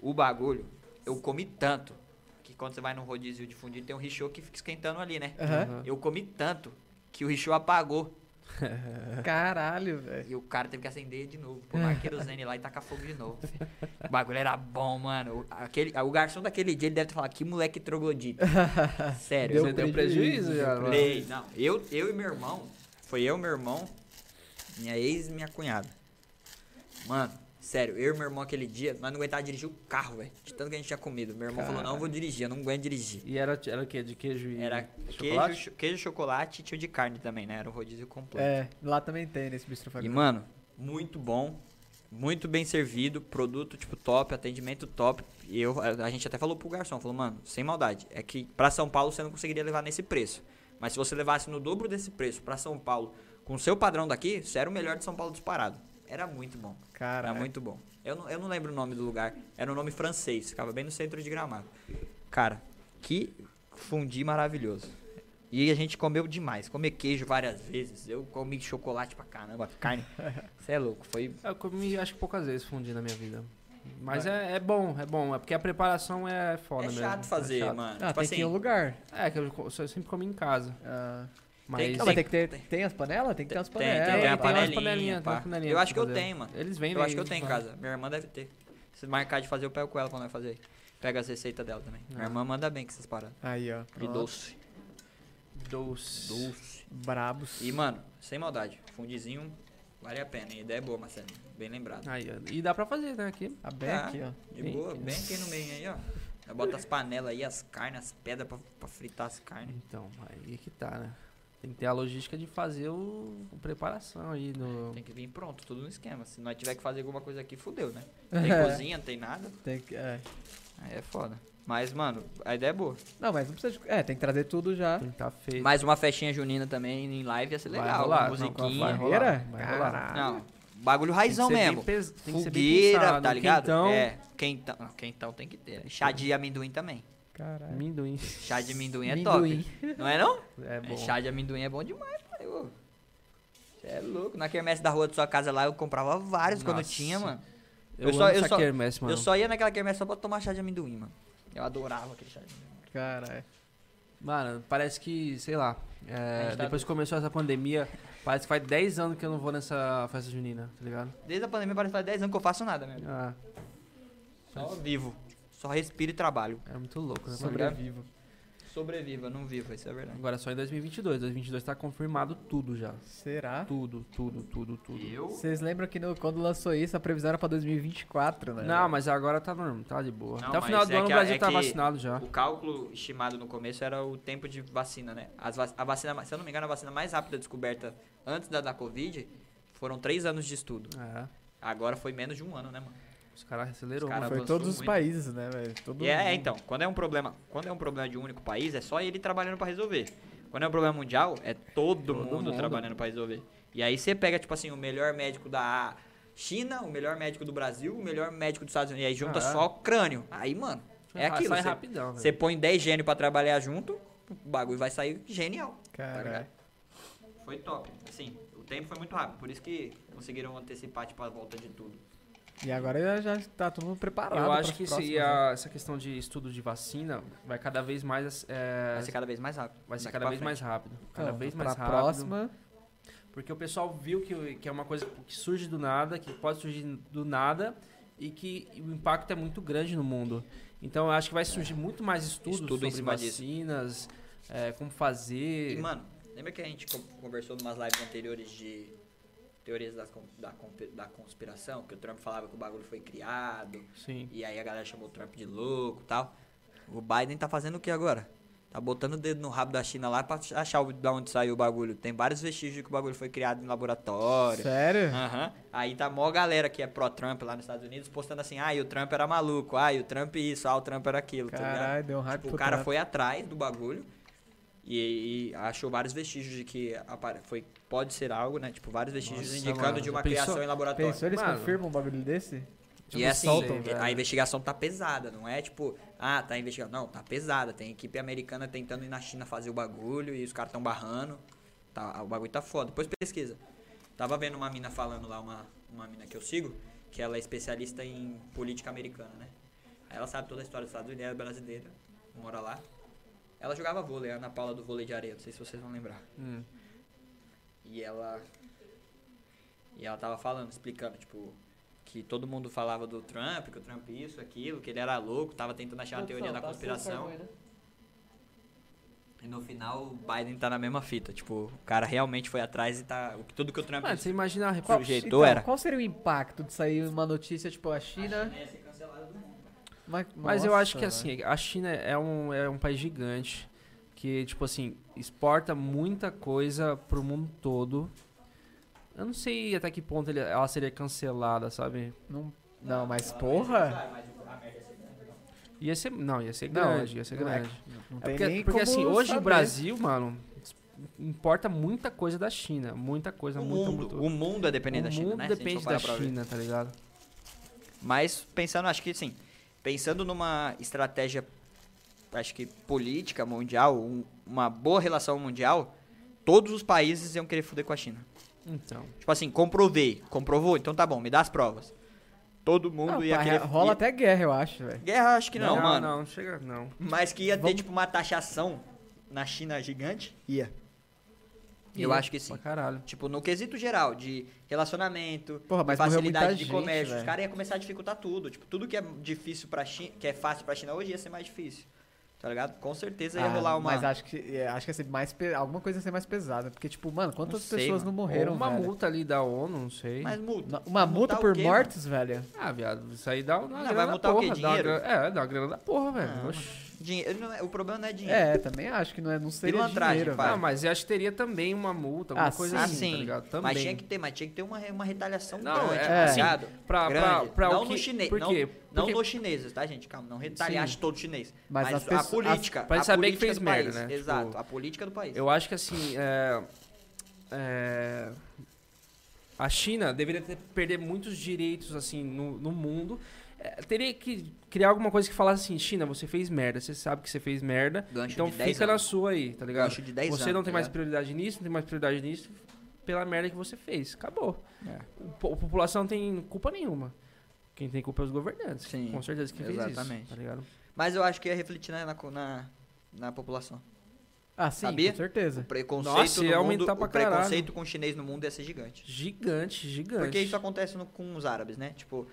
O bagulho, eu comi tanto. Que quando você vai num rodízio de fundido, tem um richô que fica esquentando ali, né?
Uhum.
Eu comi tanto que o richô apagou.
Caralho, velho.
E o cara teve que acender de novo. Pôr mais querosene lá e tacar fogo de novo. filho. O bagulho era bom, mano. O- Aquele, o garçom daquele dia, ele deve ter falado, que moleque troglodita. Sério.
Deu
Você deu
prejuízo,
prejuízo já. lá.
Dei, não. Eu, eu e meu irmão, foi eu, meu irmão, minha ex e minha cunhada. Mano, sério, eu e meu irmão aquele dia, nós não aguentávamos dirigir o carro, velho. De tanto que a gente tinha comido. Meu irmão falou, não, eu vou dirigir, eu não aguento dirigir.
E era, era o quê? De queijo e
Era queijo,
chocolate?
cho- queijo, chocolate e tio de carne também, né? Era um rodízio completo.
É, lá também tem nesse Bistrô
E, mano, muito bom. Muito bem servido, produto tipo top, atendimento top. E eu, a a gente até falou pro garçom, falou, mano, sem maldade, é que pra São Paulo você não conseguiria levar nesse preço. Mas se você levasse no dobro desse preço pra São Paulo, com o seu padrão daqui, você era o melhor de São Paulo disparado. Era muito bom.
Cara,
Era muito bom. Eu não, eu não lembro o nome do lugar. Era um nome francês. Ficava bem no centro de Gramado. Cara, que fundi maravilhoso. E a gente comeu demais. Comer queijo várias vezes. Eu comi chocolate pra caramba. Carne. Você é louco. Foi.
Eu comi acho que poucas vezes fundi na minha vida. Mas é, é bom, é bom. É porque a preparação é foda
é
mesmo.
chato fazer,
chato.
mano.
Ah,
tipo
tem
assim.
que ir em um lugar.
É, que eu, eu sempre comi em casa.
Ah,
Mas
Tem que-
não, mas tem que ter. Tem as panelas? Tem que ter as
Tem,
panelas.
tem, tem,
tem
a
umas
panelinha,
panelinhas, tem
pá.
umas panelinhas
Eu acho que eu tenho, mano.
Eles vendem
Eu acho que eu tenho em casa. Minha irmã deve ter. Se marcar de fazer, eu pego com ela quando vai fazer. Pega as receitas dela também. Minha
Ah.
irmã manda bem com essas paradas.
Aí, ó.
E doce.
Doce.
Doce.
Brabos.
E, mano, sem maldade. Fundizinho vale a pena. hein? ideia é boa, Marcelo. Bem lembrado.
Aí, ó. E dá pra fazer, né, aqui.
Tá bem
Ah.
aqui, ó.
De
Bem
boa,
aqui.
bem aqui no meio aí, ó. Eu boto as panelas aí, as carnes, as pedras pra, pra fritar as carnes.
Então, aí que tá, né? Tem que ter a logística de fazer o, o preparação aí no...
Tem que vir pronto, tudo no esquema. Se nós tiver que fazer alguma coisa aqui, fudeu, né? Não tem cozinha, não tem nada.
Tem que, é.
Aí é foda. Mas, mano, a ideia é boa.
Não, mas não precisa de. É, tem que trazer tudo já.
Tem que tá feito.
Mais uma festinha junina também em live ia ser
Vai
legal.
rolar,
uma
não, vai
musiquinha.
rolar. Vai rolar.
Não, bagulho
Tem que
raizão mesmo.
pes- Tem que ser bem
Fogueira,
pensado,
tá ligado?
quentão,
É, quentão. Não, quentão tem que ter. Chá de amendoim também.
Caralho.
Amendoim.
Chá de amendoim é top. Não é não?
É
É,
bom.
chá de amendoim é bom demais, pai. ô. Cê é louco. Na quermesse da rua da sua casa lá, eu comprava vários quando
Nossa.
tinha, mano.
Eu,
Eu só-
amo
eu
essa
só-
quermesse, mano.
Eu só ia naquela quermesse só pra tomar chá de amendoim, mano. Eu adorava aquele chá de amendoim.
Caralho.
Mano, parece que, sei lá, é,
tá-
depois que começou essa pandemia, Parece que faz 10 anos que eu não vou nessa festa junina, tá ligado?
Desde a pandemia parece que faz 10 anos que eu faço nada mesmo.
Ah,
Só vivo. Só respiro e trabalho.
é muito louco, né?
Sobrevivo.
Sobreviva, não vivo, isso é verdade.
Agora só em 2022. 2022 tá confirmado tudo já.
Será?
Tudo, tudo, tudo, tudo.
Eu?
Vocês lembram que no- quando lançou isso, a previsão era pra 2024, né?
Não, mas agora tá normal, tá de boa.
Não,
Até o final do
é
ano o
a-
Brasil
é
tá vacinado já.
O cálculo estimado no começo era o tempo de vacina, né? As a vacina, se eu não me engano, a vacina mais rápida descoberta antes da da Covid foram três anos de estudo.
É,
Agora foi menos de um ano, né, mano?
Os caras acelerou.
Os cara.
Foi todos os
muito.
países, né, velho? Todo
é,
mundo.
então, quando é um problema, quando é um problema de um único país, é só ele trabalhando pra resolver. Quando é um problema mundial, é todo,
Todo
mundo,
mundo.
trabalhando pra resolver. E aí você pega, tipo assim, o melhor médico da China, o melhor médico do Brasil, o melhor médico dos Estados Unidos, e aí junta
Ah, é.
só o crânio. Aí, mano, é aquilo.
Sai
Você,
rapidão,
você põe 10 gênios pra trabalhar junto, o bagulho vai sair genial. tá
Caralho.
Foi top. Assim, o tempo foi muito rápido, por isso que conseguiram antecipar, tipo, a volta de tudo.
E agora já tá todo mundo preparado.
Eu acho que esse-
próximas,
e
né?
a- essa questão de estudo de vacina vai cada vez mais. é,
Vai ser cada vez mais rápido.
vai ser cada vez
frente.
mais rápido. Cada
Então,
vez mais rápido.
próxima.
Porque o pessoal viu que, que é uma coisa que surge do nada, que pode surgir do nada e que o impacto é muito grande no mundo. Então eu acho que vai surgir muito mais estudos
Estudo
sobre vacinas, é, como fazer.
E, mano, lembra que a gente co- conversou em umas lives anteriores de teorias das da, da conspiração? Que o Trump falava que o bagulho foi criado,
Sim.
e aí a galera chamou o Trump de louco e tal. O Biden tá fazendo o que agora? Tá botando o dedo no rabo da China lá pra achar o- da onde saiu o bagulho. Tem vários vestígios de que o bagulho foi criado em laboratório.
Sério?
Aham. Aí tá mó galera que é pró-Trump lá nos Estados Unidos postando assim, ah, e o Trump era maluco, ah, e o Trump isso, ah, o Trump era aquilo, tá?
Caralho, deu um hype
Tipo, o cara
Trump.
foi atrás do bagulho e, e achou vários vestígios de que foi, pode ser algo, né? Tipo, vários vestígios
Nossa,
indicando
mano,
de uma
pensou-
criação em laboratório.
Pensou, eles
Mano.
confirmam um bagulho desse?
E
Tipo,
é assim,
soltam,
a
velho.
investigação tá pesada, não é tipo, ah, tá investigando. Não, tá pesada. Tem equipe americana tentando ir na China fazer o bagulho e os caras tão barrando. Tá, o bagulho tá foda. Depois pesquisa. Tava vendo uma mina falando lá, uma, uma mina que eu sigo, que ela é especialista em política americana, né? Aí ela sabe toda a história dos Estados Unidos, ela é brasileira, mora lá. Ela jogava vôlei, a Ana Paula do vôlei de areia, não sei se vocês vão lembrar.
Hum.
E ela. E ela tava falando, explicando, tipo, que todo mundo falava do Trump, que o Trump isso, aquilo, que ele era louco, tava tentando achar uma teoria da conspiração. E no final o Biden tá na mesma fita. Tipo, o cara realmente foi atrás e tá. o que- Tudo que o Trump
Mano, você imagina a
Qual- jeito
então,
era.
qual seria o impacto de sair uma notícia, tipo, a China...
do mundo.
Mas,
Mas eu acho que assim, a China é um, é um país gigante que, tipo assim, exporta muita coisa pro mundo todo. Eu não sei até que ponto ele- ela seria cancelada, sabe?
Não, não, mas porra...
Ia ser. Não, ia ser
Não,
grande, ia ser
não é-
grande.
Não
É
tem
porque,
nem
porque
como
assim, hoje
saber.
o Brasil, mano, importa muita coisa da China. Muita coisa,
O
muito,
mundo,
muito.
o mundo é dependente
o
da China,
mundo
né?
Depende da. China, tá ligado?
Mas pensando, acho que sim, pensando numa estratégia, acho que política mundial, um- uma boa relação mundial, todos os países iam querer fuder com a China.
Então.
Tipo assim, comprovei, comprovou, então tá bom, me dá as provas. Todo mundo
Não,
ia
pá,
querer.
rola
ia-
até guerra, eu acho, velho.
Guerra, acho que não,
não,
mano.
Não, chega, não.
Mas que ia ter,
Vamos-
tipo, uma taxação na China gigante? Ia. Eu acho que sim.
Pra caralho.
Tipo, no quesito geral, de relacionamento,
Porra, mas
facilidade de
gente,
comércio,
velho.
os caras iam começar a dificultar tudo. Tipo, tudo que é difícil pra China, que é fácil pra China hoje ia ser mais difícil. Tá ligado? Com certeza ia
Ah,
rolar uma.
Mas acho que, é, acho que ia ser mais... pe- Alguma coisa ia ser mais pesada. Porque, tipo, mano, quantas
sei,
pessoas
mano.
não morreram,
Ou uma
velho?
multa ali da ONU, não sei.
Mas multa.
Não, Uma multa
o
por
quê,
mortes, velho?
Ah, viado, isso aí dá uma
Não,
grana
vai
da
multar o
porra.
quê?
dá uma
Dinheiro?
grana- é, dá uma grana da porra, velho.
Não,
Oxi.
Dinheiro não é- o problema não é dinheiro.
É, também acho que não, é, não seria
Pilantragem,
dinheiro,
pai.
Ah,
velho.
mas eu acho que teria também uma multa, alguma
Ah,
coisa
Ah,
assim,
sim.
tá ligado? Também.
Mas tinha que ter, mas tinha que ter uma, uma retaliação
Não,
grande,
é,
tá
assim,
ligado?
pra- pra-
grande.
pra o
não
que-
no chinês,
por
não,
quê?
Não
Porque-
nos chineses, tá, gente? Calma, não retaliar todo chinês.
Mas
Mas,
as
a
pessoas-
política.
Pra ele
a
saber que
política
fez
do
merda,
país.
né?
Exato,
Tipo,
a política do país.
Eu acho que assim, é, é, a China deveria ter, perder muitos direitos assim no, no mundo. É, teria que criar alguma coisa que falasse assim, China, você fez merda, você sabe que você fez merda,
Gancho
então
de 10
fica na
anos.
sua aí, tá ligado?
Gancho de 10
você
anos,
não tem
tá
mais prioridade nisso, não tem mais prioridade nisso, pela merda que você fez. Acabou.
É.
A população não tem culpa nenhuma. Quem tem culpa é os governantes.
Sim,
com certeza que fez isso,
exatamente.
tá ligado?
Mas eu acho que ia refletir na, na, na, população.
Ah, sim,
Sabia?
com certeza.
O preconceito
Nossa,
no mundo,
pra
o preconceito com o chinês no mundo ia ser gigante.
Gigante, gigante.
Porque isso acontece no- com os árabes, né? Tipo,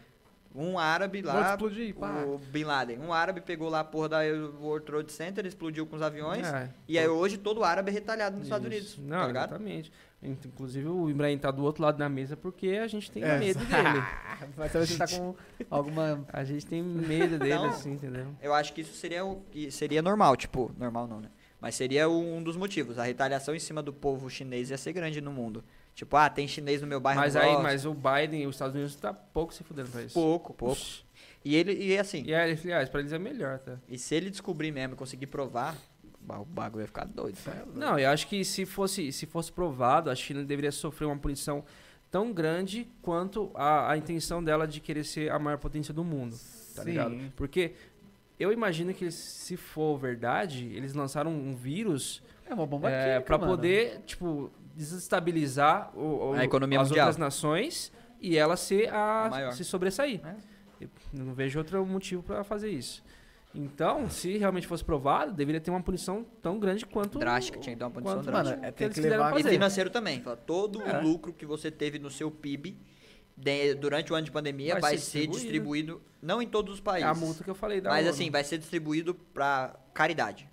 um árabe
Vou
lá,
explodir, pá.
o Bin Laden, um árabe pegou lá a porra da World Trade Center, explodiu com os aviões,
É.
e aí hoje todo árabe é retalhado nos Estados
Isso.
Unidos,
Não,
tá ligado?
exatamente. Inclusive o Ibrahim tá do outro lado da mesa porque a gente tem
É.
medo dele.
Mas talvez tá com alguma.
A gente tem medo dele,
Não.
assim, entendeu?
Eu acho que isso seria, o, que seria normal, tipo, normal não, né? Mas seria um dos motivos. A retaliação em cima do povo chinês ia ser grande no mundo. Tipo, ah, tem chinês no meu bairro.
Mas aí, mas o Biden e os Estados Unidos tá pouco se fudendo pra isso.
Pouco, pouco. E ele, e assim,
E aí, aliás, pra eles é melhor, tá?
e se ele descobrir mesmo e conseguir provar, o bagulho ia ficar doido. cara.
Não, eu acho que se fosse, se fosse provado, a China deveria sofrer uma punição tão grande quanto a, a intenção dela de querer ser a maior potência do mundo, tá
Sim.
ligado? Porque eu imagino que se for verdade, eles lançaram um vírus
É uma bomba
é, para
mano.
poder, tipo, desestabilizar o, o-
A economia
as
mundial.
outras nações e ela ser a,
A maior.
se sobressair.
É.
Eu não vejo outro motivo para fazer isso. Então, se realmente fosse provado, deveria ter uma punição tão grande quanto
Drástica, tinha que dar uma punição
quanto
drástica.
Mano, é,
que
tem que
quiseram
levar-
E
fazer.
financeiro também. fala, Todo
É.
o lucro que você teve no seu PIB de- durante o ano de pandemia vai,
Vai
ser
ser
distribuído, não em todos os
É
países,
a multa que eu falei da
mas
ONU.
assim, vai ser distribuído pra caridade.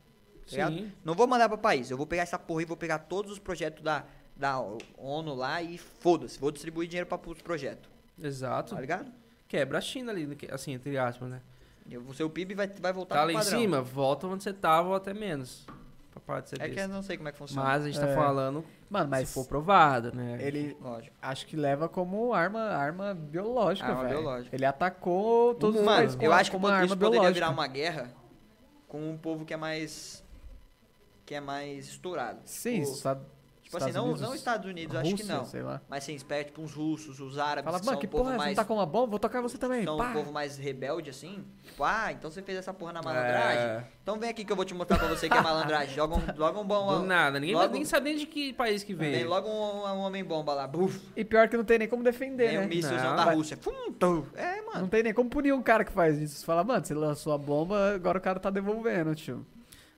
tá. Não vou mandar pra país, eu vou pegar essa porra e vou pegar todos os projetos da, da ONU lá e foda-se, vou distribuir dinheiro pra os projetos,
Exato.
tá ligado?
Quebra a China ali, assim, entre aspas, né?
E o seu PIB vai, vai voltar
Tá
pro
lá em
padrão.
cima, volta onde você tava ou até menos. Pra parar de ser
É que eu
besta.
não sei como é que funciona.
Mas a gente tá
É.
falando
Mano, mas
se for provado, né?
ele
Lógico.
acho que leva como arma, arma biológica,
Arma
velho.
biológica.
Ele atacou todos os
Mano,
países com,
eu acho que
com uma
pode-
arma
isso poderia
biológica.
virar uma guerra com um povo que é mais que é mais estourado.
Sim,
Tipo,
Estados,
tipo assim, não,
Unidos,
não Estados Unidos, acho que
Rússia,
não.
sei lá.
Mas sim, espera, tipo uns russos, os árabes,
Fala,
que
mano,
são
que
um povo
porra, é
mais
Não tá com uma bomba? Vou tocar você também.
são
Pá.
um povo mais rebelde assim. Tipo, ah, então você fez essa porra na malandragem.
É,
Então vem aqui que eu vou te mostrar pra você que é malandragem. Joga um, joga um bom
do nada. Ninguém
logo-
nem sabe nem de que país que
Vem logo um, um homem bomba lá. Buf,
E pior que não tem nem como defender,
vem
né?
um mísselzão
Não,
da Rússia. Fum, tum. É, mano.
Não tem nem como punir um cara que faz isso. Você fala, mano, você lançou a bomba, agora o cara tá devolvendo, tio.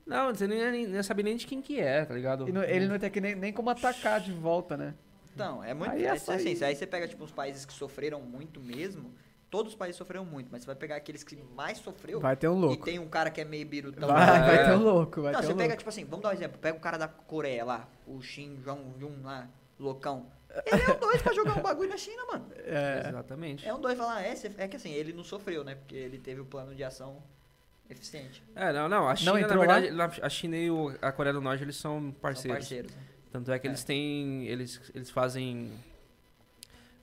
Não, você nem, nem, nem sabe nem de quem que é, tá ligado?
E não- ele não tem que nem, nem como atacar de volta, né?
Então, é muito.
Aí
é
é
assim, aí você pega, tipo, uns países que sofreram muito mesmo. Todos os países sofreram muito, mas você vai pegar aqueles que mais sofreu.
Vai ter um
E
louco.
tem um cara que é meio birutão.
Vai,
lá.
vai
É.
ter um louco, vai
Não,
ter
você
um
pega,
louco.
tipo assim, vamos dar um exemplo. Pega o cara da Coreia lá, o Shin Jong-un lá, loucão. Ele é um dois pra jogar um bagulho na China, mano.
É,
Exatamente.
É um dois falar, é, cê- é que assim, ele não sofreu, né? Porque ele teve o plano de ação eficiente.
É, não, não. A China, na
entrou
verdade, lá- a China e o- a Coreia do Norte, eles são
São
parceiros.
parceiros. né?
Tanto é que
É.
eles têm. Eles, eles fazem.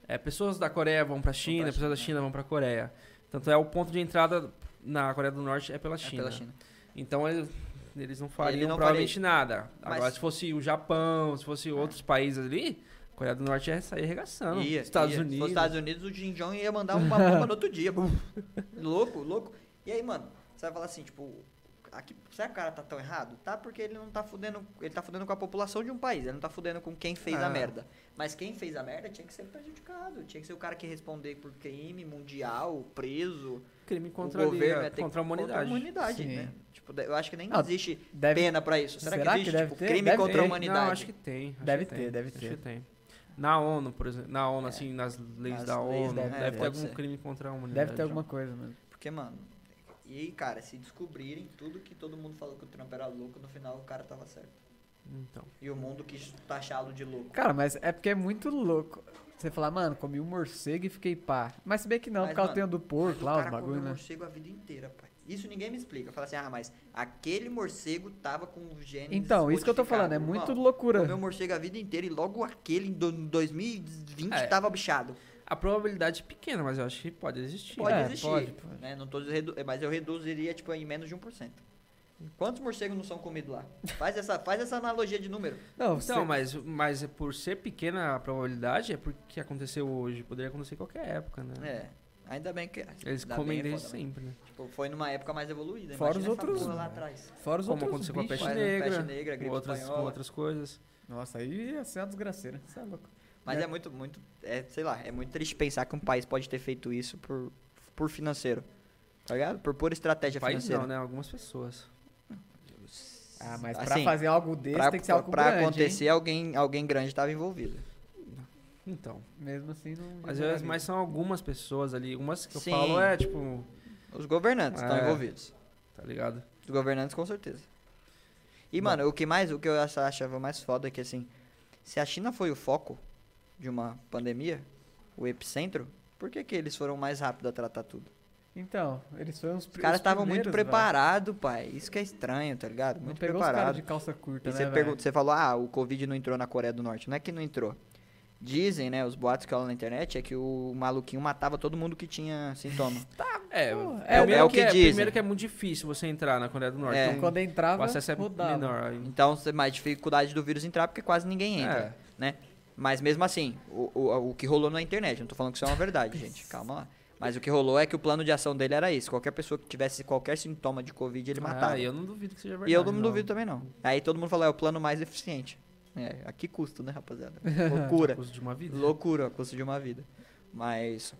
é, pessoas da Coreia vão pra China,
pra
pessoas da
China,
China vão pra Coreia. Tanto é o ponto de entrada na Coreia do Norte é pela
É
China.
pela China.
Então eles, eles não fariam
não
provavelmente nada.
Mas-
Agora, se fosse o Japão, se fosse outros países ali, a Coreia do Norte ia sair arregaçando.
Ia,
Estados
ia. Se
Unidos.
fosse Estados Unidos, o Jin Jong ia mandar uma bomba no outro dia. Louco, louco. E aí, mano, você vai falar assim, tipo, aqui, será que o cara tá tão errado? Tá porque ele não tá fudendo, ele tá fudendo com a população de um país, ele não tá fudendo com quem fez a
Ah.
merda. Mas quem fez a merda tinha que ser prejudicado, tinha que ser o cara que responder por crime mundial, preso.
Crime
o
contra,
governo
ali,
ia ter
contra a
que-
humanidade.
Contra a humanidade,
Sim.
né? Tipo, eu acho que nem
Ah,
existe
deve,
pena pra isso. Será,
será
que
que
existe,
deve
tipo,
ter?
crime
Deve
contra
ter.
a humanidade?
Não, acho que tem. acho
Deve
que
ter,
tem,
deve
acho
ter.
que tem. Na ONU, por exemplo. Na ONU, assim, nas leis
Nas
da
leis
ONU,
deve-
deve,
é,
ter
pode
algum
ser.
crime contra a humanidade.
deve ter alguma coisa, mano.
Porque, mano, e aí, cara, se descobrirem tudo que todo mundo falou que o Trump era louco, no final o cara tava certo.
Então.
E o mundo quis taxá-lo de louco.
Cara, mas é porque é muito louco. Você falar, mano, comi um morcego e fiquei pá. Mas se bem que não,
Mas,
por causa
mano,
tem o do porco
o
lá, os bagulho, né?
morcego a vida inteira, pai. Isso ninguém me explica. Fala assim, ah, mas aquele morcego tava com os genes
Então, isso que eu tô falando, é muito
Irmão,
loucura.
Comeu morcego a vida inteira e logo aquele em 2020
É.
tava bichado.
A probabilidade é pequena, mas eu acho que pode existir.
Pode
É,
existir.
pode, pode.
Né? Não tô redu- mas eu reduziria tipo, em menos de 1%. Quantos morcegos não são comidos lá? Faz essa, faz essa analogia de número.
Não,
Então,
você-
mas, mas é por ser pequena a probabilidade, é porque aconteceu hoje. Poderia acontecer em qualquer época, né?
É. Ainda bem que.
Eles
ainda
comem
é
desde sempre, né?
Tipo, foi numa época mais evoluída.
Fora os outros-
lá atrás.
Fora os
Como
outros
aconteceu com a
bichos,
peste negra,
peste negra,
com
gripe
outras, com outras coisas.
Nossa, aí ia ser uma desgraceira. Você é louco.
Mas
É.
é. muito, muito. É, sei lá, é muito triste pensar que um país pode ter feito isso por, por financeiro. Tá ligado? Por pura estratégia
País
financeira.
não, né? Algumas pessoas.
Ah, mas pra
Assim,
fazer algo desse
pra,
tem que ser algo
pra
grande, hein?
acontecer, alguém, alguém grande estava envolvido.
Então.
Mesmo assim, não...
Mas, é- mas são algumas pessoas ali. Umas que eu
Sim.
falo é, tipo,
Os governantes estão
É.
envolvidos.
tá ligado?
Os governantes, com certeza. E,
Bom.
mano, o que mais, o que eu ach- achava mais foda é que, assim, se a China foi o foco de uma pandemia, o epicentro, por que que eles foram mais rápido a tratar tudo?
Então, eles foram os
Os caras estavam muito preparados, pai. Isso que é estranho, tá ligado?
Não
Muito
pegou os caras
preparado.
de calça curta,
E
né,
você, pergunta, você falou, ah, o Covid não entrou na Coreia do Norte. Não é que não entrou. Dizem, né, os boatos que rolam na internet, é que o maluquinho matava todo mundo que tinha sintoma.
É,
Pô,
é,
é
primeiro
o que
é,
dizem.
Primeiro que é muito difícil você entrar na Coreia do Norte.
É.
então,
Quando
o
entrava,
acesso é
rodava.
menor. aí-
Então, mais dificuldade do vírus entrar porque quase ninguém entra,
É.
né? Mas mesmo assim, o, o, o que rolou na internet, não tô falando que isso é uma verdade, gente, calma lá. Mas o que rolou é que o plano de ação dele era isso. Qualquer pessoa que tivesse qualquer sintoma de Covid, ele matava.
Ah, e eu não duvido que seja verdade.
E eu não duvido também, não. Aí todo mundo falou, é o plano mais eficiente. É, a que custo, né, rapaziada? Loucura.
Custo de uma vida.
Loucura, custo de uma vida. Mas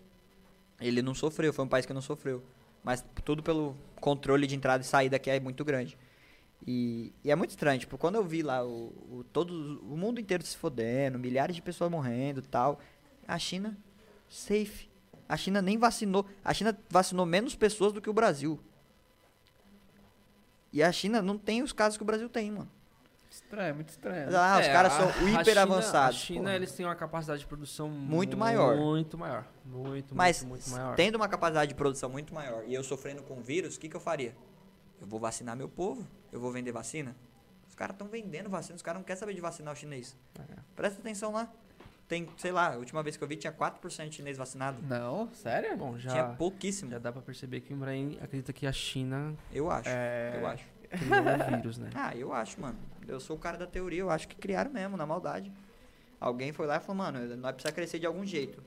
ele não sofreu, foi um país que não sofreu. Mas tudo pelo controle de entrada e saída que é muito grande. E, e é muito estranho, tipo, quando eu vi lá o, o, todo, o mundo inteiro se fodendo, milhares de pessoas morrendo e tal, a China, safe. A China nem vacinou. A China vacinou menos pessoas do que o Brasil. E a China não tem os casos que o Brasil tem, mano.
Estranho, muito estranho.
Ah, os
É,
caras
a-
são
a
hiper
China-
avançados.
A China,
porra.
eles têm uma capacidade de produção
Muito maior.
Muito maior. Muito,
Mas
muito, muito maior.
tendo uma capacidade de produção muito maior e eu sofrendo com vírus, o que, que eu faria? Eu vou vacinar meu povo, eu vou vender vacina. Os caras estão vendendo vacina, os caras não querem saber de vacinar o chinês.
É.
Presta atenção lá. Tem, sei lá, a última vez que eu vi tinha 4% de chinês vacinado.
Não, sério?
Bom, já,
Tinha pouquíssimo.
já dá pra perceber que o Ibrahim acredita que a China
Eu acho.
É.
Eu acho.
criou o vírus, né?
Ah, eu acho, mano. Eu sou o cara da teoria, eu acho que criaram mesmo, na maldade. Alguém foi lá e falou, mano, nós precisamos crescer de algum jeito.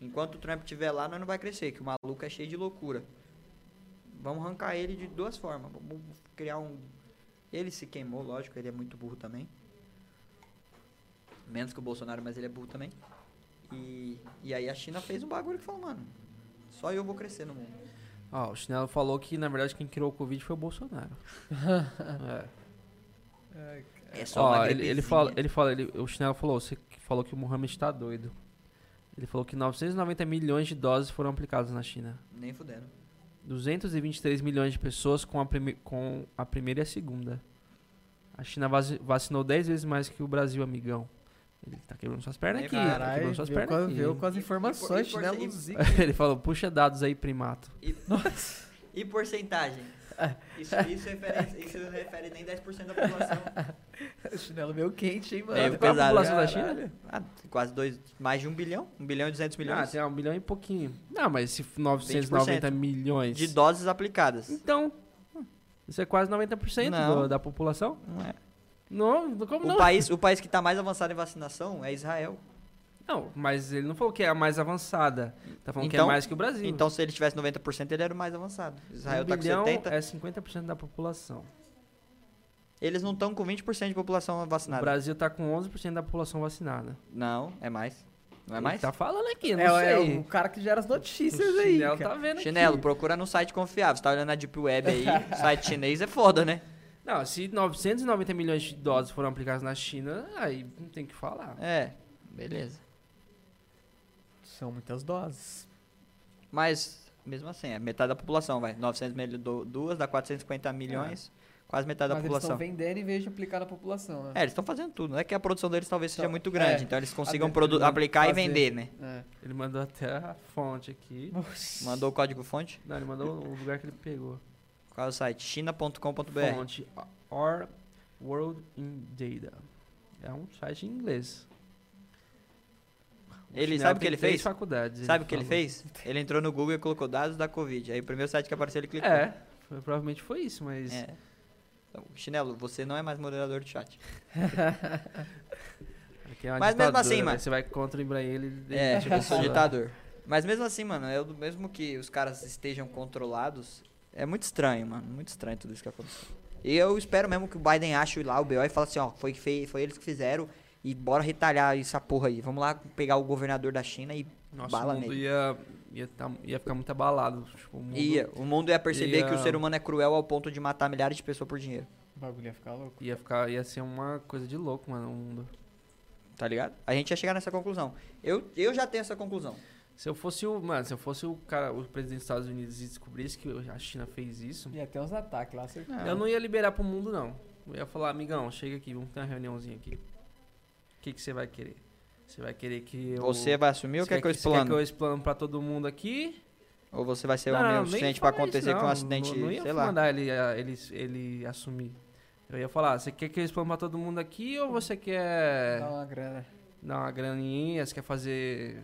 Enquanto o Trump estiver lá, nós não vai crescer, que o maluco é cheio de loucura. Vamos arrancar ele de duas formas. Vamos criar um. Ele se queimou, lógico, ele é muito burro também. Menos que o Bolsonaro, mas ele é burro também. E, e aí a China fez um bagulho que falou, mano, só eu vou crescer no mundo.
Ó, o Chinelo falou que, na verdade, quem criou o Covid foi o Bolsonaro. é.
É só uma
ele, ele fala, ele fala, ele, o Chinelo falou, você que falou que o Mohamed tá doido. Ele falou que 990 milhões de doses foram aplicadas na China.
Nem fudendo.
223 milhões de pessoas com a, prime com a primeira e a segunda. A China vaci- vacinou 10 vezes mais que o Brasil, amigão. Ele tá quebrando suas pernas aqui. Tá
Caralho,
quebrando suas
veio,
pernas
com,
aqui.
veio com as
E- e-
informações,
e
zica.
Ele falou, puxa dados aí, primato.
E, e porcentagem? Isso, isso, refere, isso não refere nem 10% da população.
chinelo meio quente, hein, mano.
É,
Qual a população da. China?
Ah, quase dois, mais de um bilhão, um bilhão e 200
Ah,
milhões
tem um bilhão e pouquinho. Não, mas se 990 milhões...
de doses aplicadas.
Então, isso é quase 90%
Não.
do- da população.
Não é.
Não, como
O,
não?
país, o país que está mais avançado em vacinação é Israel.
Não, mas ele não falou que é a mais avançada. Tá falando que é
Então-
mais que o Brasil.
Então, se ele tivesse 90%, ele era o mais avançado. Israel
um
está com
bilhão
70%.
é 50% da população.
Eles não estão com 20% de população
O
vacinada.
Brasil tá com 11% da população vacinada.
Não, é mais. Não é
Ele
mais?
Tá falando aqui, não
É, é
sei.
o cara que gera as notícias
O
aí,
Chinelo
cara.
tá vendo
Chinelo,
aqui.
procura no site confiável. Você tá olhando na Deep Web aí, site chinês é foda, né?
Não, se 990 milhões de doses foram aplicadas na China, aí não tem o que falar.
É, beleza.
São muitas doses.
Mas, mesmo assim, é metade da população, vai. 900 mil, do- duas dá 450 milhões, quase metade da
Mas eles estão
população.
vendendo em vez de aplicar na população, né?
É, eles estão fazendo tudo. Não é que a produção deles talvez seja
Então,
muito grande,
é.
então eles consigam produ-
fazer.
aplicar e vender, né?
É.
Ele mandou até a fonte aqui.
Mandou o código fonte?
Não, ele mandou o lugar que ele pegou.
Qual é o site? china.com.br.
Fonte Our World in Data. É um site em inglês.
Ele sabe o que ele fez?
faculdades.
Sabe o que ele fez? Ele entrou no Google e colocou dados da Covid. Aí o primeiro site que apareceu ele clicou.
É, foi- provavelmente foi isso, mas.
É. Então, Chinelo, você não é mais moderador de chat.
aqui é uma
Mas mesmo assim, mano.
Você vai contra o Ibrahim, ele
É,
demite a
eu sou ditador. Mas mesmo assim, mano, eu, mesmo que os caras estejam controlados, é muito estranho, mano. Muito estranho tudo isso que aconteceu. E eu espero mesmo que o Biden ache lá o BO e fale assim, ó, foi, foi eles que fizeram e bora retalhar essa porra aí. Vamos lá pegar o governador da China e
Nossa,
bala
o mundo
nele.
ia, ia, tá- ia ficar muito abalado. Tipo, o mundo-
ia. O mundo ia perceber
ia-
que o ser humano é cruel ao ponto de matar milhares de pessoas por dinheiro.
O bagulho ia ficar louco.
Ia, ficar, ia ser uma coisa de louco, mano, o mundo.
Tá ligado? A gente ia chegar nessa conclusão. Eu, eu já tenho essa conclusão.
Se eu fosse o. Mano, se eu fosse o cara, o presidente dos Estados Unidos e descobrisse que a China fez isso,
Ia ter uns ataques lá, certeza.
Eu não ia liberar pro mundo, não. Eu ia falar, amigão, chega aqui, vamos ter uma reuniãozinha aqui. O que, que você vai querer? Você vai querer que eu.
Você vai assumir ou quer que eu
você quer
explano?
que eu explano pra todo mundo aqui?
Ou você vai ser
Não,
homem o
nem
suficiente pra
isso,
acontecer com um acidente,
Não, não ia
sei lá.
mandar ele, ah, ele, ele assumir. Eu ia falar, você quer que eu explano pra todo mundo aqui ou você quer
Dá uma grana.
dar uma graninha, você quer fazer.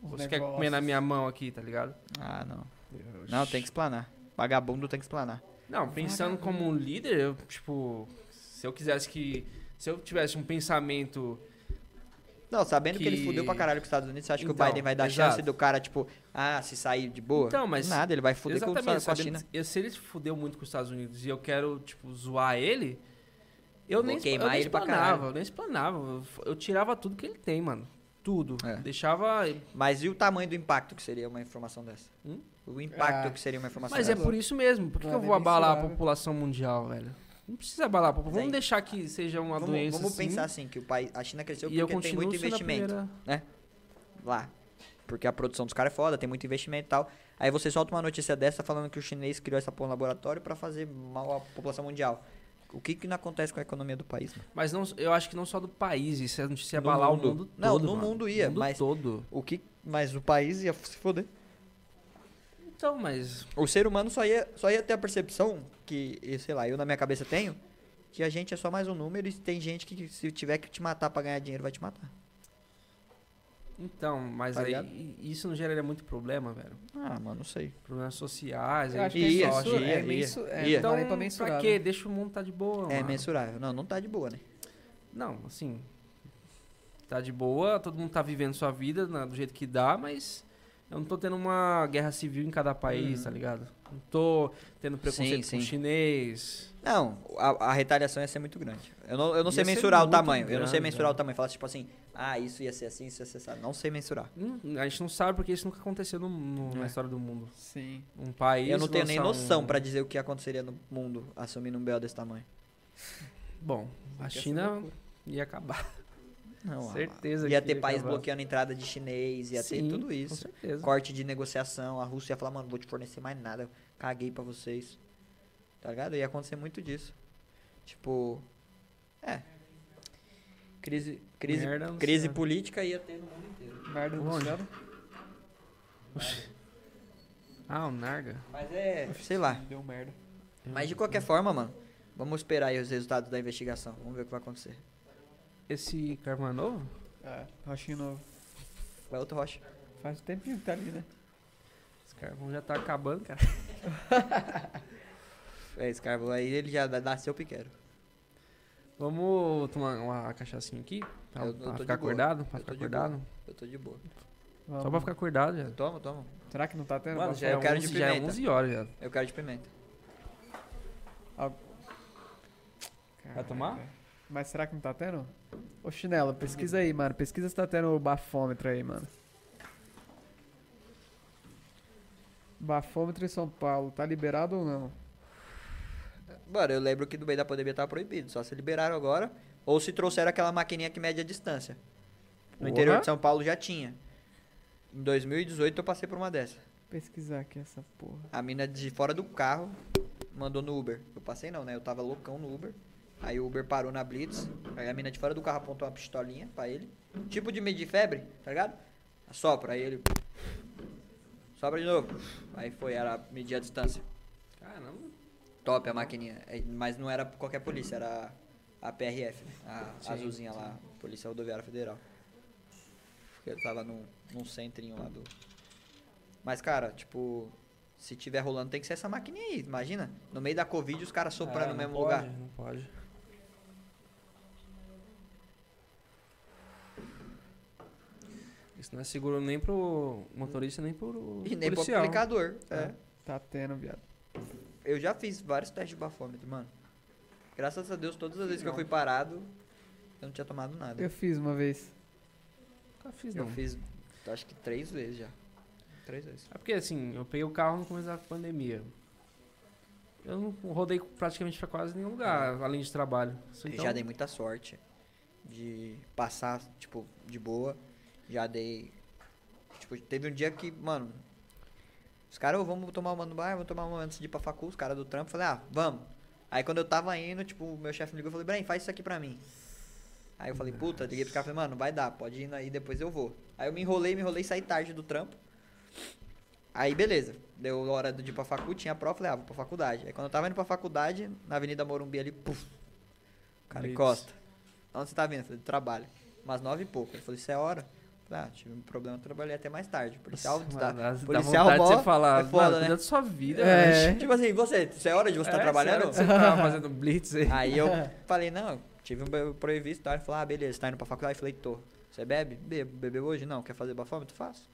Você quer comer na minha mão aqui, tá ligado?
Ah, não. Não, tem que explanar. Vagabundo tem que explanar.
Não, pensando como um líder, eu, tipo, se eu quisesse que. Se eu tivesse um pensamento.
Não, sabendo que, ele
Que-
fudeu pra caralho com os Estados Unidos, você acha que o
Então,
Biden vai dar
exato.
chance do cara, tipo, ah, se sair de boa?
Então, mas-
Nada, ele vai fuder com, com a China.
eu- se ele fudeu muito com os Estados Unidos e eu quero, tipo, zoar ele, eu
Vou
nem,
queimar
eu nem
ele
explanava, eu nem explanava. Eu, eu tirava tudo que ele tem, mano. Tudo.
É.
Deixava.
Mas e o tamanho do impacto que seria uma informação dessa?
Hum?
O impacto
Ah.
que seria uma informação
Mas é
dessa?
por isso mesmo. Por que, que eu
é
vou abalar a população mundial, velho? Não precisa abalar a população. Vamos deixar que seja uma
Vamos,
doença.
vamos
assim,
pensar assim, que o país, a China cresceu
e
porque tem muito investimento
primeira.
lá. Porque a produção dos caras é foda, tem muito investimento e tal. Aí você solta uma notícia dessa falando que o chinês criou essa porra no laboratório pra fazer mal à população mundial. O que que não acontece com a economia do país, mano?
Mas não, eu acho que não só do país, isso é notícia
No
abalar
mundo.
o mundo todo.
Não, no
mano.
mundo ia,
mundo
mas-
todo.
O que... Mas o país ia se foder.
Então, mas.
O ser humano só ia, só ia ter a percepção que, sei lá, eu na minha cabeça tenho, que a gente é só mais um número e tem gente que se tiver que te matar pra ganhar dinheiro, vai te matar.
Então, mas
Tá
aí
ligado?
isso não geraria muito problema, velho.
Ah, mano, não sei.
Problemas sociais.
Eu
aí
acho
que
é,
só,
mensu-
ia,
é, é,
Então,
pra
pra
mensurar.
quê?
né?
Deixa o mundo tá de boa,
É
mano.
mensurável. Não, não tá de boa, né?
Não, assim. Tá de boa, todo mundo tá vivendo sua vida né, do jeito que dá, mas eu não tô tendo uma guerra civil em cada país,
Uhum.
tá ligado? Não tô tendo preconceito
Sim,
com
sim.
chinês.
Não, a, a retaliação ia ser muito grande. Eu não, eu não sei mensurar o tamanho. eu não sei
grande,
mensurar
é.
o tamanho. Falar tipo assim, ah, isso ia ser assim, isso ia ser assim. Não sei mensurar.
Hum, A gente não sabe porque isso nunca aconteceu no- no- na
É.
história do mundo.
Sim.
Um país.
eu não tenho nem noção
um...
pra dizer o que aconteceria no mundo assumindo um BO desse tamanho.
Bom, a China ia acabar.
Não,
Certeza
Ia
que
ter
ia
país
acabar.
bloqueando a entrada de chinês, ia ter
Sim,
tudo
Com
isso.
certeza.
Corte de negociação, a Rússia ia falar, mano, vou te fornecer mais nada, caguei pra vocês. Tá ligado? Ia acontecer muito disso. Tipo. É. Crise, crise,
Merda
crise política ia ter no mundo inteiro.
Merda do céu.
Ah, o Narga.
Mas é, sei lá.
Deu merda.
Mas de qualquer forma, mano, vamos esperar aí os resultados da investigação. Vamos ver o que vai acontecer.
Esse carvão é novo?
É, rochinho novo.
Vai outro rocha.
Faz um tempinho que tá ali, né?
Esse carvão já tá acabando, cara.
É, esse carvão aí, ele já nasceu pequeno.
Vamos tomar uma cachaçinha aqui? Pra,
Eu- eu
pra
tô de
ficar
boa.
acordado? Pra
Eu tô
ficar
de boa.
acordado?
Eu tô de boa.
Vamos.
Só pra ficar acordado, já.
Toma, toma.
Será que não tá tendo?
Mano, já é,
eu quero de
11, já é
pimenta.
11 horas já.
Eu quero de pimenta.
Vai tomar?
Mas será que não tá tendo? Ô Chinelo, pesquisa aí, mano. Pesquisa se tá tendo bafômetro aí, mano. Bafômetro em São Paulo, tá liberado ou não?
Mano, eu lembro que no meio da pandemia tava proibido. Só se liberaram agora. Ou se trouxeram aquela maquininha que mede a distância. No interior de São Paulo já tinha. Em 2018 eu passei por uma dessa.
Pesquisar aqui essa porra.
A mina de fora do carro mandou no Uber. Eu passei não, né? Eu tava loucão no Uber. Aí o Uber parou na Blitz. Aí a mina de fora do carro apontou uma pistolinha pra ele. Tipo de medir febre, tá ligado? Assopra, aí ele. Sopra de novo. Aí foi, era medir a distância.
Caramba.
Top a maquininha. É, Mas não era qualquer polícia, era a PRF, né? A
Sim,
azulzinha lá, Polícia Rodoviária Federal. Porque eu tava num, num centrinho lá do. Mas, cara, tipo, se tiver rolando, tem que ser essa maquininha aí. Imagina, no meio da Covid os caras soprando
É,
no mesmo
pode,
lugar.
Não pode. Isso não é seguro nem pro motorista, nem pro
E nem pro
policial.
aplicador. É.
É.
Tá tendo, viado.
Eu já fiz vários testes de bafômetro, mano. Graças a Deus, todas as vezes que eu fui parado, eu não tinha tomado nada.
Eu fiz uma vez.
Nunca fiz,
Eu
não.
fiz, acho que três vezes já. Três vezes.
É porque assim, eu peguei o carro no começo da pandemia. eu não rodei praticamente pra quase nenhum lugar, além de trabalho.
Eu
Então,
já dei muita sorte de passar, tipo, de boa. Já dei. Tipo, teve um dia que, mano. Os caras, ô, vamos tomar uma no bar, vamos tomar uma antes de ir pra facul, os caras do trampo. Falei, ah, vamos. Aí quando eu tava indo, tipo, o meu chefe me ligou e falou, Bren, faz isso aqui pra mim. Aí eu falei, puta, liguei pro cara e falei, mano, vai dar, pode ir aí, depois eu vou. Aí eu me enrolei, me enrolei, saí tarde do trampo. Aí beleza, deu hora de ir pra facul, tinha prova, falei, ah, vou pra faculdade. Aí quando eu tava indo pra faculdade, na Avenida Morumbi ali, puf, o cara
Blitz.
encosta. Onde você tá vindo? Eu falei, do trabalho. Umas nove e pouco. Ele falou, isso é hora? Ah, tive um problema, trabalhei até mais tarde. Policial,
Nossa,
tá,
mano, dá- dá
policial
vontade de falar,
é foda,
mano,
né?
sua vida,
É.
Tipo assim, você, isso é hora de você estar
É,
trabalhando?
sério, Você tá fazendo blitz aí.
Aí eu falei, não, tive um previsto, tá? Ele falou, ah, beleza, tá indo pra faculdade? Eu falei, tô. Você bebe? Bebo. Bebeu hoje? Não. Quer fazer bafômetro? Faço.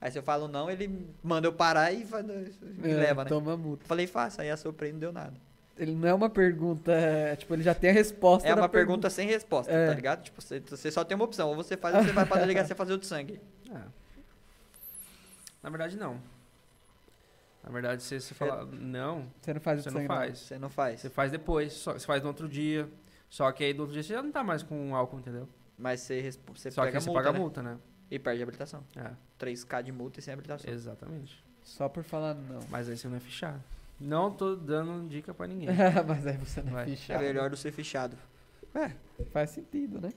Aí se eu falo não, ele manda eu parar e me
É,
leva, né?
Toma multa.
Falei, faça. Aí assoprei e não deu nada.
Ele não é uma pergunta, é, tipo, ele já tem a resposta.
É uma pergunta sem resposta,
É.
tá ligado? Tipo, você, você só tem uma opção. Ou você faz ou você vai pra delegacia fazer o de sangue.
É. Na verdade, não. Na verdade, se você falar não,
Você não faz o
você
de
não
sangue,
faz.
Você não faz.
Você faz depois, só, você faz no outro dia. Só que aí no outro dia você já não tá mais com álcool, entendeu?
Mas você, você
Só que
pega
aí você
multa,
paga
né?
multa, né?
E perde a habilitação.
É,
3k de multa e sem habilitação.
exatamente.
Só por falar não.
Mas aí você não é fichado. Não tô dando dica pra ninguém.
Mas aí você não é
Vai.
É melhor do ser fichado.
Faz sentido, né?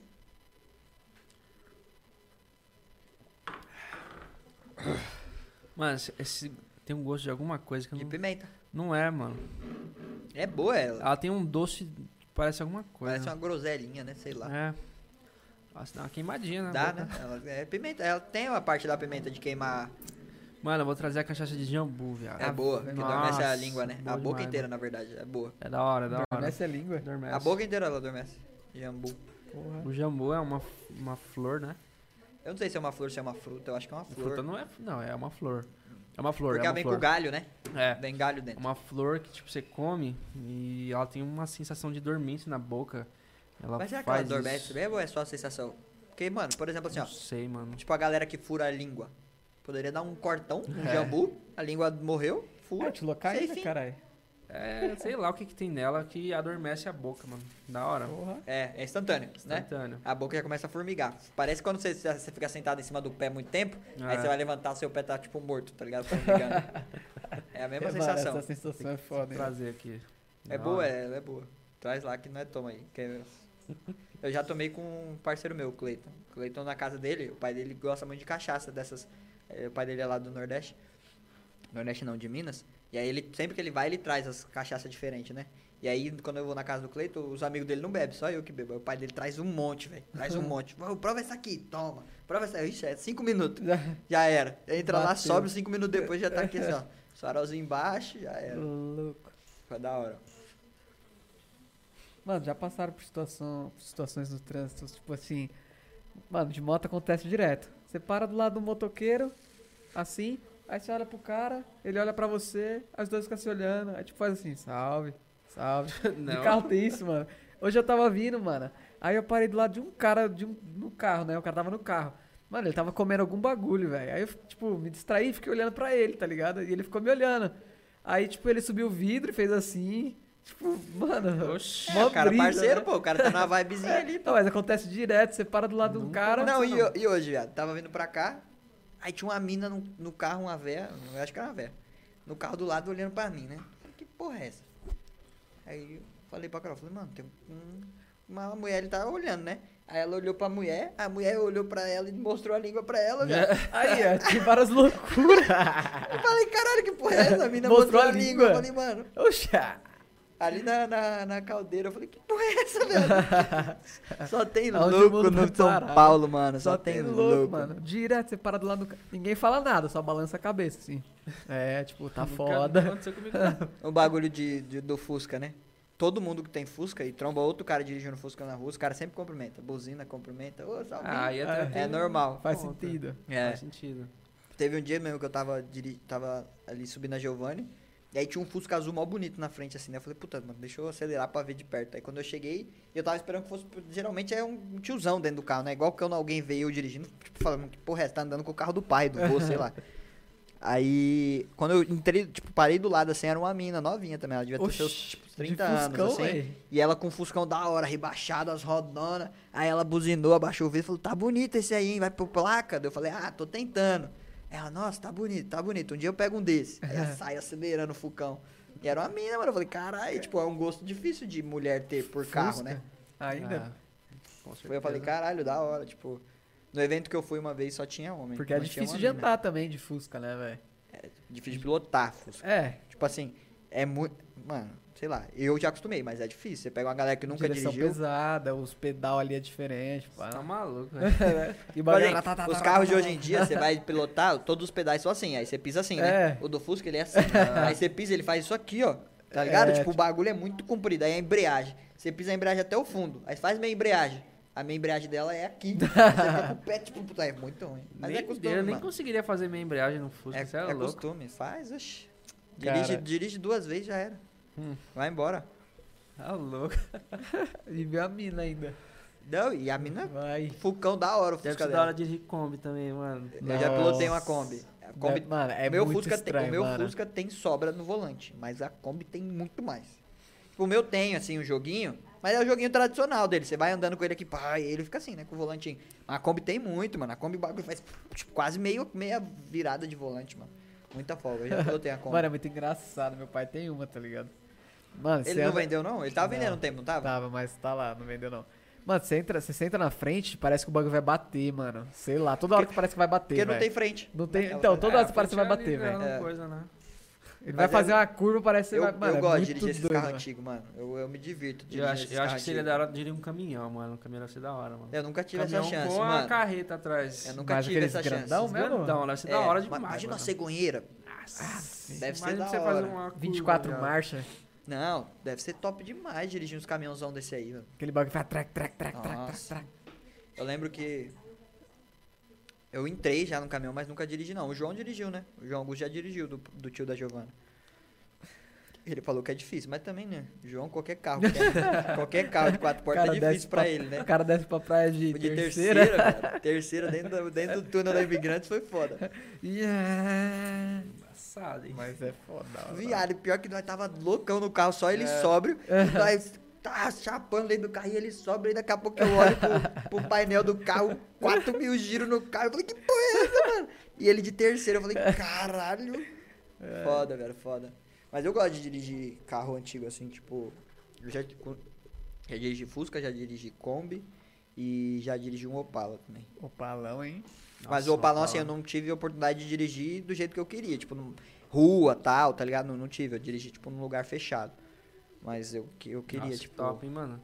Mano, esse, esse tem um gosto de alguma coisa que eu
De
não...
pimenta.
Não é, mano.
É boa ela.
Ela tem um doce que parece alguma coisa.
Parece uma groselinha, né? Sei lá.
É. Nossa, dá uma queimadinha, né?
Dá, né? Ela é pimenta. Ela tem uma parte da pimenta de queimar.
Mano, eu vou trazer a cachaça de jambu, viado.
É boa, que adormece a
Nossa,
língua, né? A boca
demais,
inteira, na verdade. É boa.
É da hora, é da hora.
Adormece a língua.
Adormece.
A boca inteira ela adormece. Jambu.
Porra.
O jambu é uma, uma flor, né?
Eu não sei se é uma flor, se é uma fruta. Eu acho que é uma flor.
Fruta não é. Não, é uma flor. É uma flor,
Porque
é
ela vem
flor.
com galho, né?
É.
Vem galho dentro.
Uma flor que, tipo, você come e ela tem uma sensação de dormência na boca. Ela
Mas será que ela
faz
adormece
isso.
mesmo ou é só a sensação? Porque, mano, por exemplo assim, ó.
Não sei, mano.
Tipo a galera que fura a língua. Poderia dar um cortão, um
É.
jambu, a língua morreu, fura.
É,
Sei, fim.
caralho.
É, sei lá o que, que tem nela que adormece a boca, mano. Da hora.
Porra.
É, é instantâneo, né?
Instantâneo.
A boca já começa a formigar. Parece quando você, você fica sentado em cima do pé muito tempo, aí
É.
você vai levantar, seu pé tá tipo morto, tá ligado? Formigando. é a mesma
É,
sensação.
Essa sensação é foda, hein?
trazer aqui.
É boa, é, ela é boa. Traz lá que não é toma aí. que é- Eu já tomei com um parceiro meu, o Cleiton. O Cleiton na casa dele, o pai dele gosta muito de cachaça dessas. Eh, O pai dele é lá do Nordeste. Nordeste não, de Minas. E aí ele, sempre que ele vai, ele traz as cachaças diferentes, né? E aí, quando eu vou na casa do Cleiton, os amigos dele não bebem, só eu que bebo. Aí o pai dele traz um monte, velho. Traz um monte. Prova essa aqui, toma. Prova essa. Ixi, é cinco minutos. Já era. Entra lá,
Bateu.
sobe, cinco minutos depois já tá aqui assim, ó. Farolzinho embaixo, já era.
Louco.
Foi da hora.
Mano, já passaram por situação, por situações no trânsito, tipo assim. Mano, de moto acontece direto. Você para do lado do motoqueiro, assim, aí você olha pro cara, ele olha pra você, aí os dois ficam se olhando, aí tipo faz assim, salve, salve. De
Não.
carro tem isso, mano. Hoje eu tava vindo, mano. Aí eu parei do lado de um cara de um, no carro, né? O cara tava no carro. Mano, ele tava comendo algum bagulho, velho. Aí eu, tipo, me distraí e fiquei olhando pra ele, tá ligado? E ele ficou me olhando. Aí, tipo, ele subiu o vidro e fez assim. Tipo, mano.
Oxi.
mó
É, o cara
brisa,
parceiro,
né?
pô, o cara tá numa vibezinha ali, pô.
Não, mas acontece direto, você para do lado de um cara.
Não, e,
não.
e hoje, viado? Tava vindo pra cá, aí tinha uma mina no, no carro, uma véia, eu acho que era uma véia, no carro do lado olhando pra mim, né? Que porra é essa? Aí eu falei pra Carol, falei, mano, tem um- uma mulher, ele tá olhando, né? Aí ela olhou pra mulher, a mulher olhou pra ela e mostrou a língua pra ela, velho.
Aí, é, tem várias loucuras.
Eu falei, caralho, que porra é essa? A mina
Mostrou
mostrou,
a
a língua.
língua.
Eu falei, mano,
Oxa!
Ali na, na, na caldeira, eu falei, que porra é essa, velho? Só tem louco no São? Paulo, mano.
Só, tem louco, mano. Direto, você para do lado do cara. Ninguém fala nada, só balança a cabeça, assim. É, tipo, tá
Nunca-
foda.
aconteceu comigo.
O bagulho de, de- do Fusca, né? Todo mundo que tem Fusca e tromba outro cara dirigindo Fusca na rua, os caras sempre cumprimentam. Buzina, cumprimenta. Ô, salve.
Ah,
É,
tem
é normal.
Faz
conta.
sentido.
É.
Faz sentido.
Teve um dia mesmo que eu tava, diri- tava ali subindo a Giovanni. E aí tinha um Fusca azul mó bonito na frente, assim, né? Eu falei, puta, mano, deixa eu acelerar pra ver de perto. Aí quando eu cheguei, eu tava esperando que fosse. Geralmente é um tiozão dentro do carro, né? Igual quando alguém veio eu dirigindo, tipo, falando, que porra é, você tá andando com o carro do pai, do vô, sei lá. Aí, quando eu entrei, tipo, parei do lado, assim, era uma mina novinha também. Ela devia ter
Oxi,
seus, tipo,
de
30 anos,
Fuscão,
assim.
véi.
E ela com o Fuscão da hora, rebaixado, as rodonas. Aí ela buzinou, abaixou o vidro e falou, tá bonito esse aí, hein? Vai pro placa? Eu falei, ah, tô tentando. Ela, nossa, tá bonito, tá bonito. Um dia eu pego um desse. Aí ela sai acelerando o Fucão. E era uma mina, mano. Eu falei, caralho, tipo, é um gosto difícil de mulher ter por carro,
Fusca?
né?
Ainda.
Ah,
Tipo, eu falei, caralho, da hora, tipo... No evento que eu fui uma vez só tinha homem.
Porque é difícil de andar também de Fusca, né, velho?
Difícil de pilotar, Fusca.
É.
Tipo assim, é muito. Mano, sei lá, eu já acostumei, mas é difícil. Você pega uma galera que nunca
direção
dirigiu.
pesada, os pedal ali é diferente. pá.
Tá maluco, velho.
E o
Por
bagulho-
exemplo,
tá, tá,
os
tá,
carros
tá,
de
tá,
hoje em dia, você vai pilotar, todos os pedais são assim, aí você pisa assim, né?
É.
O do Fusca, ele é assim. aí você pisa, ele faz isso aqui, ó. Tá ligado?
É,
tipo, o
tipo-
bagulho é muito comprido. Aí a embreagem. Você pisa a embreagem até o fundo. Aí faz meia embreagem. A meia embreagem dela é aqui. Você fica com o pé, tipo, puta, é muito ruim. Mas
nem,
é costume,
eu nem
mano.
conseguiria fazer minha embreagem no Fusca,
É,
é,
é
louco.
costume. Faz, oxi. Dirige, dirige duas vezes, já era.
Hum.
Vai embora.
Tá louco.
E viu a mina ainda.
Não, e a mina
Vai.
Fucão da hora o
Deve
Fusca
da hora de dirigir Kombi também, mano.
Eu já pilotei uma Kombi. A Kombi
Deve- Mano, é
o meu,
muito
Fusca
estranho,
tem, o meu
mano.
Fusca tem sobra no volante, mas a Kombi tem muito mais. Tipo, O meu tem, assim, um joguinho, mas é o joguinho tradicional dele. Você vai andando com ele aqui, pá, e ele fica assim, né, com o volantinho. Mas a Kombi tem muito, mano. A Kombi bagulho faz tipo, quase meio, meia virada de volante, mano. Muita folga. Eu já pilotei a Kombi.
Mano, é muito engraçado. Meu pai tem uma, tá ligado? Mano,
ele não
anda-
vendeu, não? Ele tava
Não.
vendendo um tempo, não tava?
Tava, mas tá lá, não vendeu não. Mano, você entra, você senta na frente, parece que o bagulho vai bater, mano. Sei lá, toda hora que parece que vai bater,
Porque não
velho.
tem frente.
Não tem,
Naquela-
então, toda hora
É,
que parece que vai
a frente
bater, velho.
né,
É.
coisa, né?
Ele
Mas
vai
é-
fazer uma curva, parece que
Eu,
vai... Mano,
eu
é
gosto de dirigir carros
mano.
antigos, mano. Eu, eu me divirto
Eu
dirigindo
acho, eu acho que seria da hora dirigir um caminhão, mano. Um caminhão deve ser da hora, mano.
Eu nunca tive
caminhão
essa chance,
com uma
mano.
carreta atrás.
Eu nunca
Mas
tive essa chance.
grandão mesmo?
Grandão, deve ser
É,
da hora
ma-
demais,
Imagina
mano.
uma cegonheira.
Nossa,
Deve ser da
você fazer
hora.
uma curva,
24
viado.
marchas,
Não, deve ser top demais dirigir uns caminhãozão desse aí, mano.
aquele bagulho que vai trac, trac, trac, trac, trac.
Eu lembro que eu entrei já no caminhão, mas nunca dirigi não. O João dirigiu, né? O João Augusto já dirigiu do, do tio da Giovana. Ele falou que é difícil, mas também, né? João, qualquer carro, qualquer, qualquer carro de quatro portas é difícil pra
pra-
ele, né?
O cara desce pra praia de,
De
terceira.
terceira, cara. Terceira dentro do, dentro do túnel da Imigrantes foi foda.
Yeah.
Embaçado, hein?
Mas é foda.
Viado, pior que nós tava loucão no carro, só ele
É.
sóbrio. E nós tá chapando dentro do carro e ele sóbrio. E daqui a pouco eu olho pro, pro painel do carro, 4 mil giros no carro. Eu falei, que porra é essa, mano? E ele de terceiro, eu falei, caralho.
É.
Foda, velho, foda. Mas eu gosto de dirigir carro antigo, assim, tipo. Eu já, já dirigi Fusca, já dirigi Kombi e já dirigi um Opala também.
Opalão, hein?
Mas
Nossa,
o Opalão, assim, eu não tive a oportunidade de dirigir do jeito que eu queria. Tipo, rua, tal, tá ligado? Não, não tive. Eu dirigi, tipo, num lugar fechado. Mas eu, eu queria,
Nossa,
tipo,
top, hein, mano.